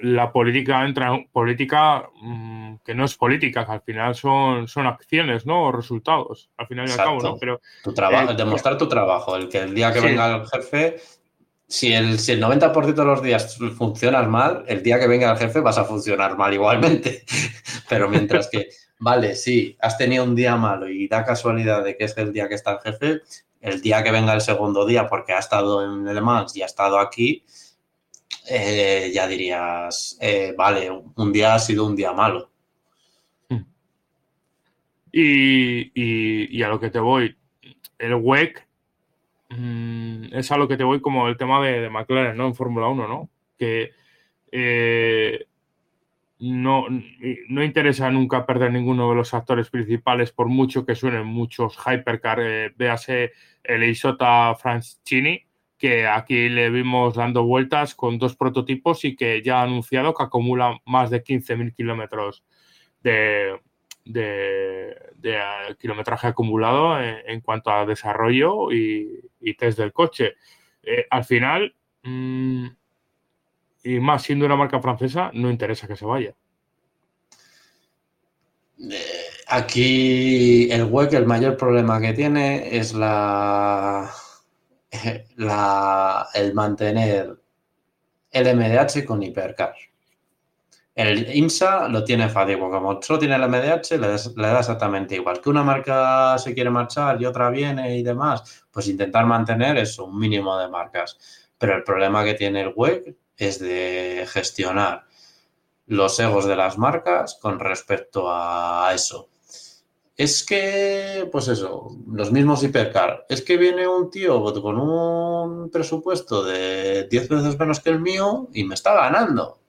la política entra en política mmm, que no es política, que al final son, son acciones, ¿no? O resultados, al final y al cabo, ¿no? Pero, tu trabajo, eh, demostrar tu trabajo, el que el día que sí. venga el jefe, si el, si el 90% de los días funcionas mal, el día que venga el jefe vas a funcionar mal igualmente. Pero mientras que, vale, sí, has tenido un día malo y da casualidad de que es el día que está el jefe, el día que venga el segundo día porque ha estado en El Mans y ha estado aquí, eh, ya dirías, eh, vale, un día ha sido un día malo. Y, y, y a lo que te voy, el WEC mmm, es a lo que te voy como el tema de, McLaren, ¿no? En Fórmula 1, ¿no? Que eh, no, no interesa nunca perder ninguno de los actores principales, por mucho que suenen muchos hypercar. Véase el Isota Franchini, que aquí le vimos dando vueltas con dos prototipos y que ya ha anunciado que acumula más de 15.000 kilómetros de, de, de, kilometraje acumulado en, cuanto a desarrollo y, test del coche. Eh, al final, mmm, y más siendo una marca francesa, no interesa que se vaya. Aquí el WEC, el mayor problema que tiene es la el mantener el MDH con hipercar. El IMSA lo tiene fácil, como solo tiene el MDH, le, le, da exactamente igual. Que una marca se quiere marchar y otra viene y demás, pues intentar mantener eso, un mínimo de marcas. Pero el problema que tiene el WEC es de gestionar los egos de las marcas con respecto a eso es que, pues eso, los mismos hipercar. Es que viene un tío con un presupuesto de 10 veces menos que el mío y me está ganando.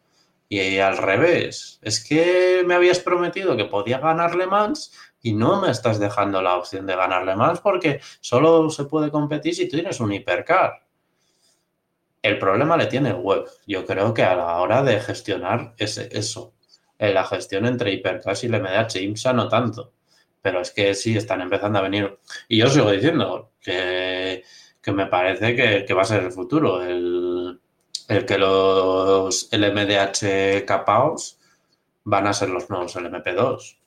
Y al revés, es que me habías prometido que podía ganarle más y no me estás dejando la opción de ganarle más porque solo se puede competir si tú tienes un hipercar. El problema le tiene el web. Yo creo que a la hora de gestionar ese, eso, en la gestión entre hipercars y el MDH IMSA no tanto. Pero es que sí, están empezando a venir. Y yo sigo diciendo que, me parece que, que va a ser el futuro. El, el que los LMDH capaos van a ser los nuevos LMP2.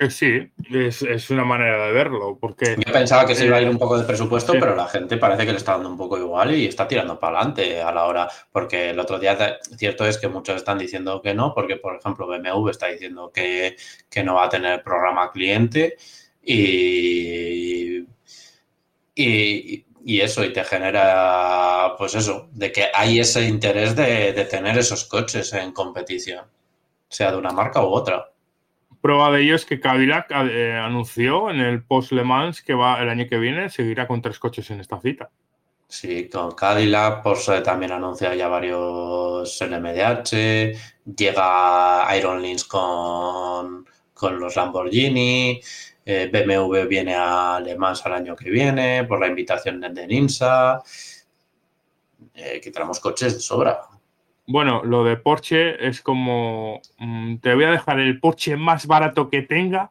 Eh, sí, es, una manera de verlo, porque... Yo pensaba que se iba a ir un poco de presupuesto, pero la gente parece que le está dando un poco igual y está tirando para adelante a la hora, porque el otro día, cierto es que muchos están diciendo que no, porque por ejemplo BMW está diciendo que, que no va a tener programa cliente y, y, y eso, y te genera, pues eso, de que hay ese interés de, tener esos coches en competición, sea de una marca u otra. Prueba de ello es que Cadillac eh, anunció en el post Le Mans que va el año que viene seguirá con tres coches en esta cita. Sí, con Cadillac, Porsche también anuncia ya varios NMDH, llega Iron Lins con, con los Lamborghini, eh, BMW viene a Alemania al año que viene por la invitación de NINSA. Eh, que tenemos coches de sobra. Bueno, lo de Porsche es como, mm, te voy a dejar el Porsche más barato que tenga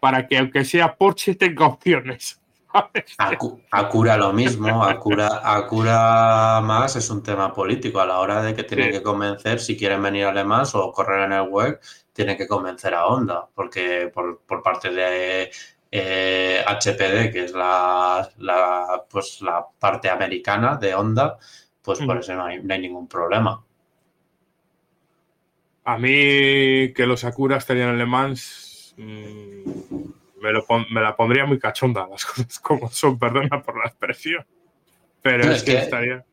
para que aunque sea Porsche tenga opciones. Acura lo mismo, Acura, Acura más es un tema político a la hora de que tienen que convencer si quieren venir Alemán o correr en el web tiene que convencer a Honda, porque por, parte de HPD, eh, que es la, pues, la parte americana de Honda, pues por eso no hay, ningún problema. A mí que los Acura estarían en Le Mans mm, me, la pondría muy cachonda, las cosas como son, perdona por la expresión. Pero es, que estaría...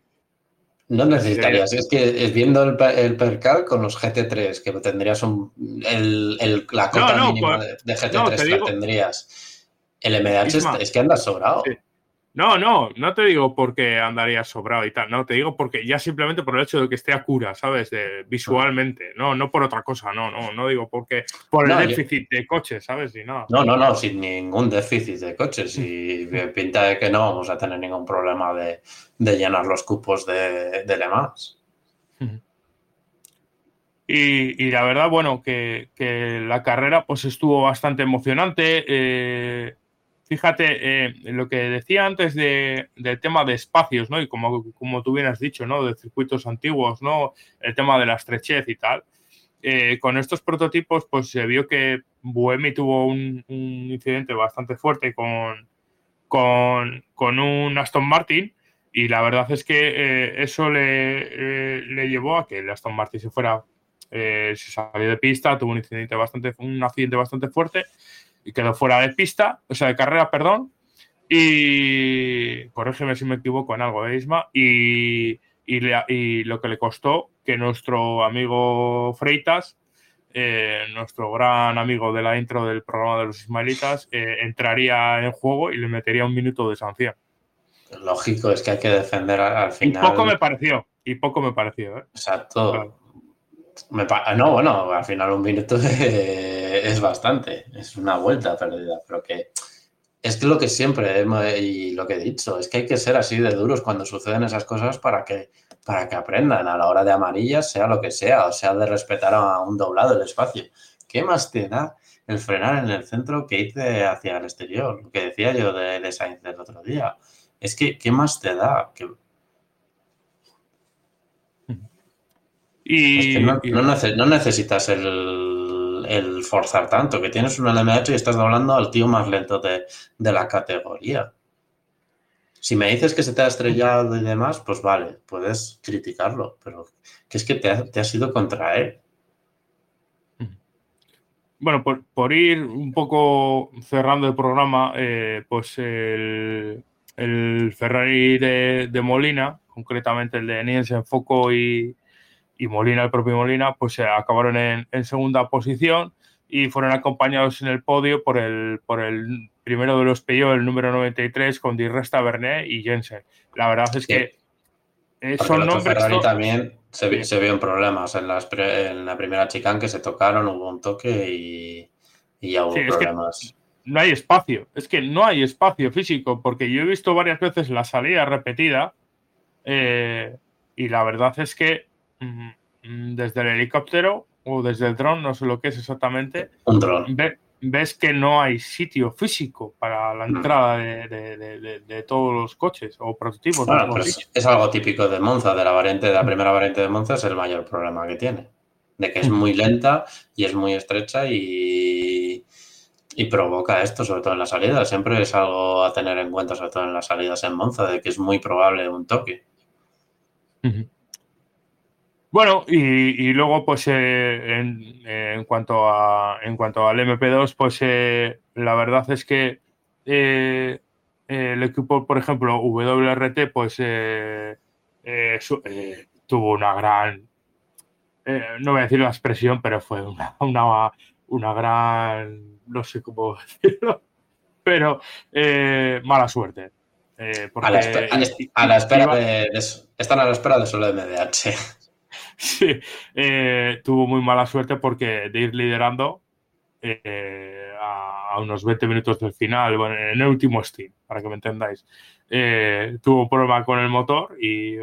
No necesitarías, es que es viendo el, el percal con los GT3, que tendrías un, el, la cota mínima pues, de, GT3 tendrías. El MDH es, que anda sobrado. No, no, no te digo porque andaría sobrado y tal, no, te digo porque ya simplemente por el hecho de que esté a cura, ¿sabes? De, visualmente, no, no por otra cosa, no, no, no digo porque por el déficit de coches, ¿sabes? Y no. no, no, no, sin ningún déficit de coches y pinta de que no vamos a tener ningún problema de, llenar los cupos de, de Le Mans. Y, la verdad, bueno, que, que, la carrera pues estuvo bastante emocionante. Eh, fíjate, eh, lo que decía antes de, del tema de espacios, ¿no? Y como, como tú bien has dicho, ¿no? De circuitos antiguos, ¿no? El tema de la estrechez y tal. Eh, con estos prototipos, pues se vio que Buemi tuvo un, incidente bastante fuerte con, con, un Aston Martin y la verdad es que eh, eso le, le, llevó a que el Aston Martin se fuera, se salió de pista, tuvo un incidente bastante, un accidente bastante fuerte y quedó fuera de pista, o sea, de carrera, perdón. Y corrígeme si me equivoco en algo de Isma. Y, y, lo que le costó que nuestro amigo Freitas, eh, nuestro gran amigo de la intro del programa de los Ismaelitas, eh, entraría en juego y le metería un minuto de sanción. Lógico, es que hay que defender al final. Y poco me pareció, y poco me pareció. ¿eh? Exacto. No, bueno, al final un minuto es bastante, es una vuelta perdida, pero que es lo que siempre y lo que he dicho, es que hay que ser así de duros cuando suceden esas cosas para que, para que aprendan a la hora de amarillas, sea lo que sea, o sea, de respetar a un doblado el espacio. ¿Qué más te da el frenar en el centro que irte hacia el exterior? Lo que decía yo de, de Sainz el otro día. Es que, ¿qué más te da? Que, Y, no, necesitas el, forzar tanto, que tienes un LMH y estás hablando al tío más lento de, la categoría. Si me dices que se te ha estrellado y demás, pues vale, puedes criticarlo, pero que es que te ha, te ido contra él. Bueno, por, ir un poco cerrando el programa, eh, pues el, Ferrari de, Molina, concretamente el de Nielsen Foco y, y Molina, el propio Molina, pues se acabaron en, segunda posición y fueron acompañados en el podio por el, por el primero de los Peugeot, el número 93, con Di Resta, Bernet y Jensen. La verdad es que... Eh, son nombres. Ferrari también se, se vio en problemas. En, en la primera chicane que se tocaron hubo un toque y, ya hubo problemas. no hay espacio, es que no hay espacio físico, porque yo he visto varias veces la salida repetida eh, y la verdad es que desde el helicóptero o desde el dron, no sé lo que es exactamente, un dron ves que no hay sitio físico para la mm. entrada de, todos los coches o prototipos. Pues es algo típico de Monza, de la variante, de la primera variante de Monza es el mayor problema que tiene. De que es muy lenta y es muy estrecha y, y provoca esto, sobre todo en la salida. Siempre es algo a tener en cuenta, sobre todo en las salidas en Monza, de que es muy probable un toque. Bueno, y, luego, pues eh, en, cuanto a, en cuanto al MP2, pues eh, la verdad es que eh, el equipo, por ejemplo, WRT, pues tuvo una gran, no voy a decir la expresión, pero fue una, una, una gran, no sé cómo decirlo, pero mala suerte. a, la espera, de, están a la espera de solo MDH. Sí, eh, tuvo muy mala suerte porque de ir liderando eh, a, unos 20 minutos del final, bueno, en el último steam, para que me entendáis, eh, tuvo un problema con el motor y,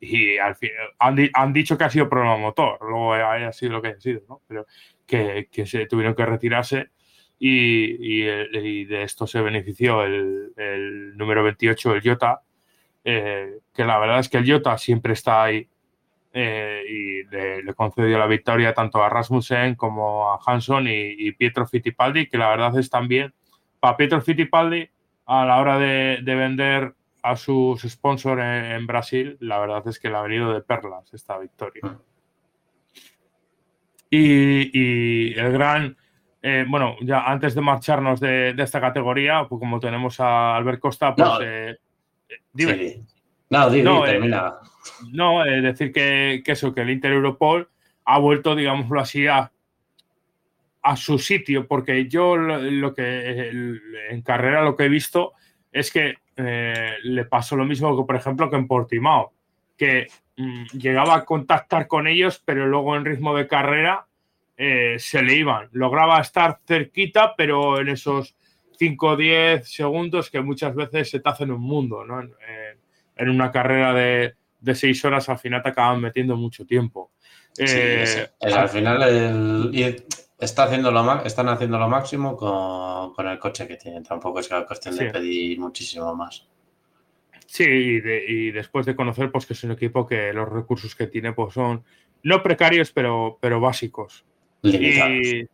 y al fin, han, dicho que ha sido problema motor, luego haya sido lo que haya sido, ¿no? pero que, que se tuvieron que retirarse y, y, de esto se benefició el, el número 28, el Jota, que la verdad es que el Jota siempre está ahí eh, y le, concedió la victoria tanto a Rasmussen como a Hanson y, Pietro Fittipaldi, que la verdad es también para Pietro Fittipaldi a la hora de, vender a sus sponsors en, Brasil, la verdad es que le ha venido de perlas esta victoria. Mm. Y, el gran, eh, bueno, ya antes de marcharnos de, esta categoría, pues como tenemos a Albert Costa, pues... Eh, dime. No, dime, termina. No, es decir que, eso, que el Inter Europol ha vuelto, digámoslo así, a, su sitio, porque yo lo, que en carrera lo que he visto es que eh, le pasó lo mismo que, por ejemplo, que en Portimao, que mm, llegaba a contactar con ellos, pero luego en ritmo de carrera eh, se le iban. Lograba estar cerquita, pero en esos 5 o 10 segundos que muchas veces se te hacen un mundo, ¿no? en una carrera de, de seis horas al final te acaban metiendo mucho tiempo. Eh, al final está haciendo lo, están haciendo lo máximo con, el coche que tienen. Tampoco es la cuestión de pedir muchísimo más. Sí, y, después de conocer pues que es un equipo que los recursos que tiene pues son no precarios, pero, pero básicos. Y,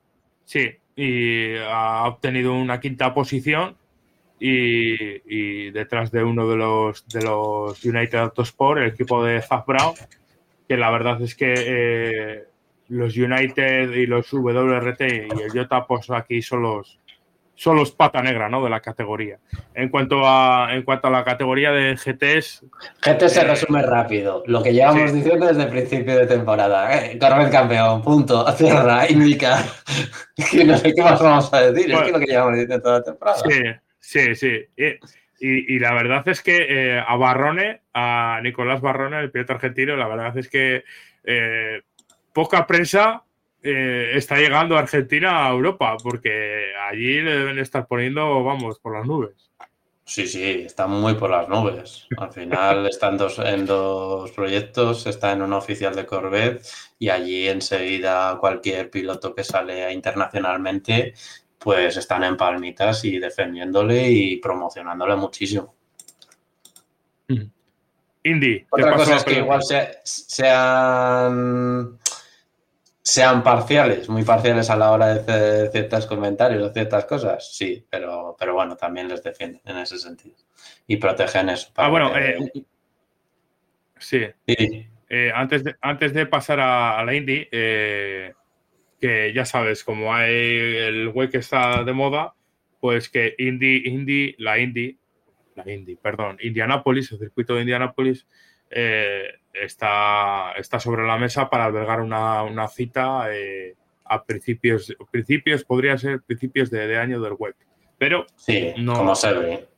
sí, y ha obtenido una quinta posición y, detrás de uno de los, de los United Autosport, el equipo de Zach Brown, que la verdad es que eh, los United y los WRT y el Jota, pues aquí son los, son los pata negra ¿no? de la categoría. En cuanto a, en cuanto a la categoría de GTs. GT se eh, resume rápido. Lo que llevamos diciendo desde el principio de temporada. ¿eh? campeón, punto, cierra, indica. no sé qué más vamos a decir. es que lo que llevamos diciendo toda la temporada. Sí, Sí, sí. Y, la verdad es que eh, a Barrone, a Nicolás Barrone, el piloto argentino, la verdad es que eh, poca prensa eh, está llegando a Argentina a Europa, porque allí le deben estar poniendo, vamos, por las nubes. Sí, sí, está muy por las nubes. Al final están dos, en dos proyectos, está en un oficial de Corvette y allí enseguida cualquier piloto que sale internacionalmente pues están en palmitas y defendiéndole y promocionándole muchísimo. Indy. Otra cosa es que igual sean, sean parciales, muy parciales a la hora de hacer ciertos comentarios o ciertas cosas, sí, pero, pero bueno, también les defienden en ese sentido. Y protegen eso. ah, bueno, eh, sí. Eh, antes, de, antes de pasar a, la Indy, eh, que ya sabes, como hay el web que está de moda, pues que Indy, Indy, la Indy, la Indy, perdón, Indianapolis, el circuito de Indianapolis, eh, está, está sobre la mesa para albergar una, cita eh, a principios, principios, podría ser principios de, año del web. Pero sí, no, como se ve.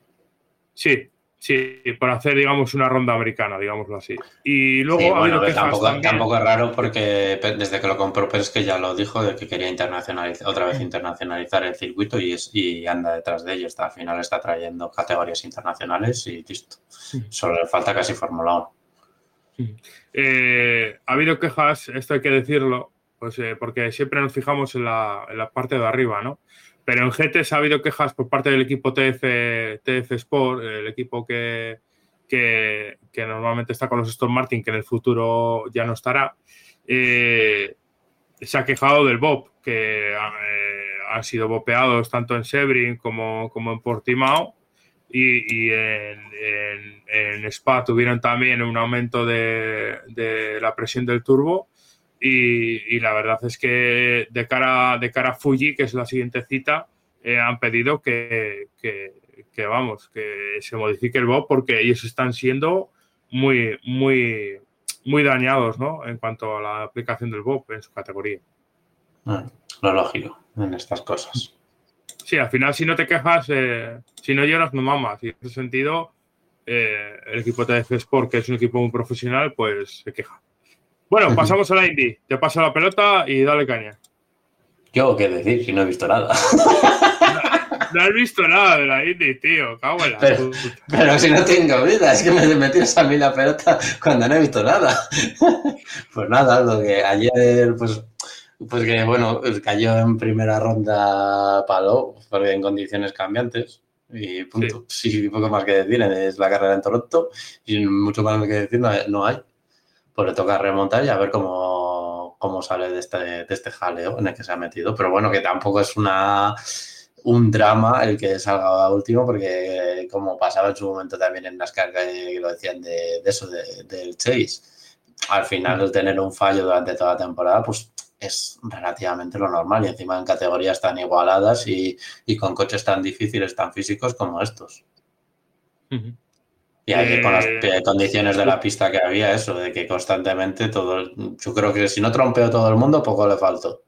Sí, Sí, para hacer, digamos, una ronda americana, digámoslo así. Y luego ha habido tampoco, tampoco, es raro porque desde que lo compró que ya lo dijo, de que quería internacionalizar, otra vez internacionalizar el circuito y, es, y anda detrás de ello. Está, al final está trayendo categorías internacionales y listo. Solo le falta casi Fórmula 1. Eh, ha habido quejas, esto hay que decirlo, pues eh, porque siempre nos fijamos en la, en la parte de arriba, ¿no? Pero en GTS ha habido quejas por parte del equipo TF, TF Sport, el equipo que, que, normalmente está con los Aston Martin, que en el futuro ya no estará. Eh, se ha quejado del Bob, que eh, han sido bopeados tanto en Sebring como, como en Portimao. Y, en, Spa tuvieron también un aumento de la presión del turbo y, la verdad es que de cara, de cara a Fuji, que es la siguiente cita, eh, han pedido que, que, vamos, que se modifique el BOP porque ellos están siendo muy, muy, muy dañados ¿no? en cuanto a la aplicación del BOP en su categoría. Ah, lo lógico en estas cosas. Sí, al final si no te quejas, eh, si no lloras, no mamas. Y en ese sentido, eh, el equipo de Sport, que es un equipo muy profesional, pues se queja. Bueno, pasamos a la Indy. Te paso la pelota y dale caña. ¿Yo qué decir si no he visto nada? No, has visto nada de la Indy, tío. Cago en la pero, pero, si no tengo vida, es que me metes a mí la pelota cuando no he visto nada. Pues nada, lo que ayer, pues, pues que bueno, cayó en primera ronda palo, porque en condiciones cambiantes. Y punto. Sí. poco más que decir. Es la carrera en Toronto y mucho más que decir no hay pues le toca remontar y a ver cómo, sale de este, de este jaleo en el que se ha metido. Pero bueno, que tampoco es una un drama el que salga último, porque como pasaba en su momento también en NASCAR, que lo decían de, eso, del Chase, al final el tener un fallo durante toda la temporada, pues es relativamente lo normal y encima en categorías tan igualadas y, con coches tan difíciles, tan físicos como estos. Y ahí con las eh, condiciones de la pista que había, eso, de que constantemente todo. Yo creo que si no trompeó todo el mundo, poco le faltó.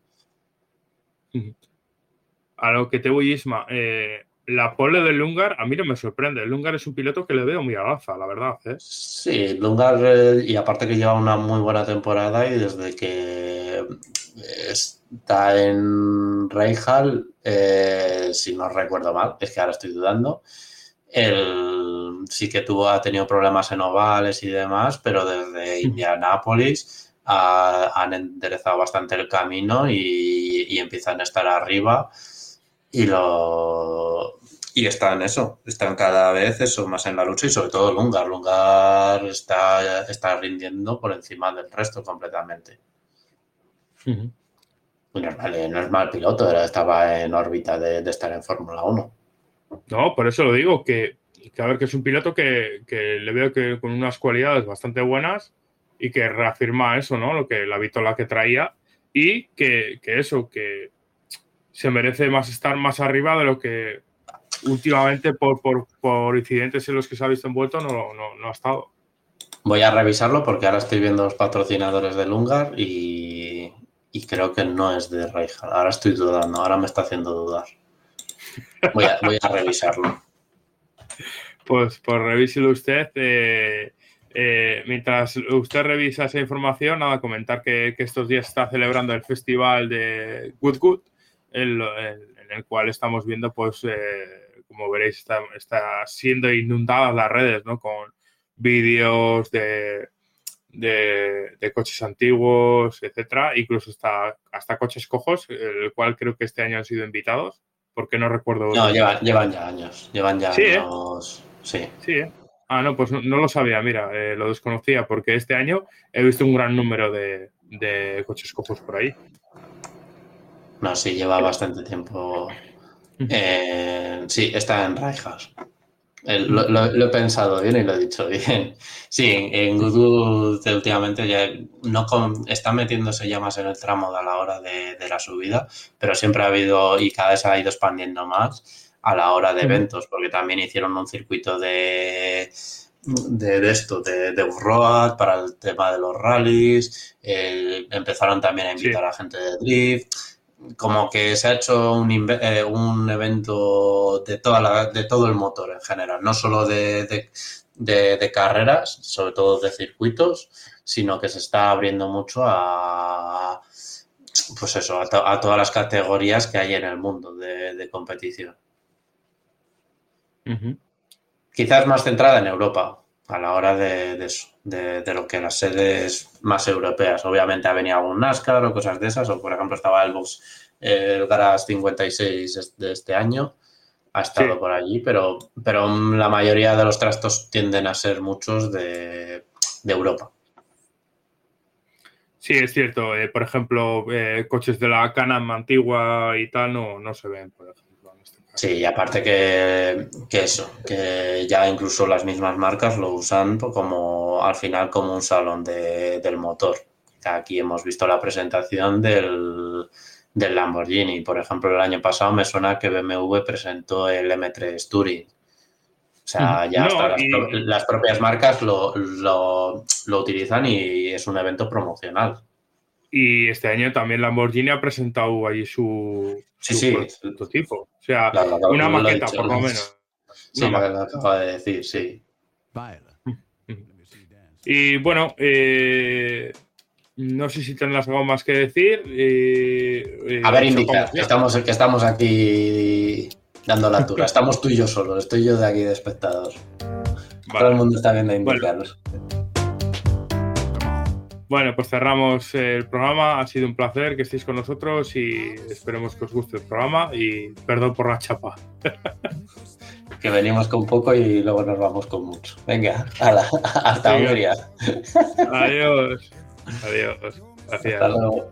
A lo que te voy, Isma, eh, la pole del Lungar a mí no me sorprende. El Lungar es un piloto que le veo muy a baza, la verdad. ¿eh? Sí, Lungar, y aparte que lleva una muy buena temporada y desde que está en Reijal, si no recuerdo mal, es que ahora estoy dudando, el, sí que tuvo, ha tenido problemas en ovales y demás, pero desde Indianápolis han enderezado bastante el camino y, empiezan a estar arriba y lo y están eso, están cada vez eso más en la lucha y sobre todo Lungar. Lungar está, está rindiendo por encima del resto completamente. no, es mal, piloto, estaba en órbita de, de estar en Fórmula 1. No, por eso lo digo, que, a ver, que es un piloto que, le veo que con unas cualidades bastante buenas y que reafirma eso, ¿no? Lo que la vitola que traía y que, eso, que se merece más estar más arriba de lo que últimamente por, por, incidentes en los que se ha visto envuelto no, no, ha estado. Voy a revisarlo porque ahora estoy viendo los patrocinadores del Lungar y, y creo que no es de Reijal. Ahora estoy dudando, ahora me está haciendo dudar. Voy a, revisarlo. Pues, pues revíselo usted. Eh, eh, mientras usted revisa esa información, nada, comentar que, estos días está celebrando el festival de Good Good, en, el cual estamos viendo, pues, eh, como veréis, está, siendo inundadas las redes, ¿no? Con vídeos de, de, coches antiguos, etcétera, incluso hasta, hasta coches cojos, el cual creo que este año han sido invitados porque no recuerdo. No, llevan, llevan ya años. Llevan ya ¿Sí, ¿eh? años. Sí. Sí, ¿eh? Ah, no, pues no, lo sabía, mira, eh, lo desconocía, porque este año he visto un gran número de, coches cojos por ahí. No, sí, lleva bastante tiempo. sí, está en Raijas. Lo, he pensado bien y lo he dicho bien. Sí, en Google últimamente ya no está metiéndose ya más en el tramo a la hora de, la subida, pero siempre ha habido y cada vez ha ido expandiendo más a la hora de eventos, porque también hicieron un circuito de, de, esto, de, de road para el tema de los rallies, empezaron también a invitar a gente de drift como que se ha hecho un, eh, un evento de, toda la, de todo el motor en general, no solo de, de, carreras, sobre todo de circuitos, sino que se está abriendo mucho a, pues eso, a, todas las categorías que hay en el mundo de, competición. Quizás más centrada en Europa, a la hora de, eso, de, lo que las sedes más europeas. Obviamente ha venido algún NASCAR o cosas de esas, o por ejemplo estaba el Box, el Garage 56 de este año, ha estado por allí, pero, pero la mayoría de los trastos tienden a ser muchos de, Europa. Sí, es cierto. Eh, por ejemplo, eh, coches de la Canam antigua y tal no, no se ven, por ejemplo. Sí, y aparte que, eso, que ya incluso las mismas marcas lo usan como al final como un salón del motor. Aquí hemos visto la presentación del, del Lamborghini. Por ejemplo, el año pasado me suena que BMW presentó el M3 Touring. O sea, ya las, propias marcas lo, utilizan y es un evento promocional. Y este año también Lamborghini ha presentado ahí su, sí, sí. prototipo. O sea, una maqueta, por lo menos. Sí, lo acaba de decir, sí. Y bueno, eh, no sé si tendrás algo más que decir. Eh, a ver, indica, que estamos, que estamos aquí dando la altura. Estamos tú y yo solo, estoy yo de aquí de espectador. Todo el mundo está viendo indicarlos. Bueno, pues cerramos el programa. Ha sido un placer que estéis con nosotros y esperemos que os guste el programa. Y perdón por la chapa. que venimos con poco y luego nos vamos con mucho. Venga, hasta Hungría. Adiós. Adiós. Gracias. Hasta luego.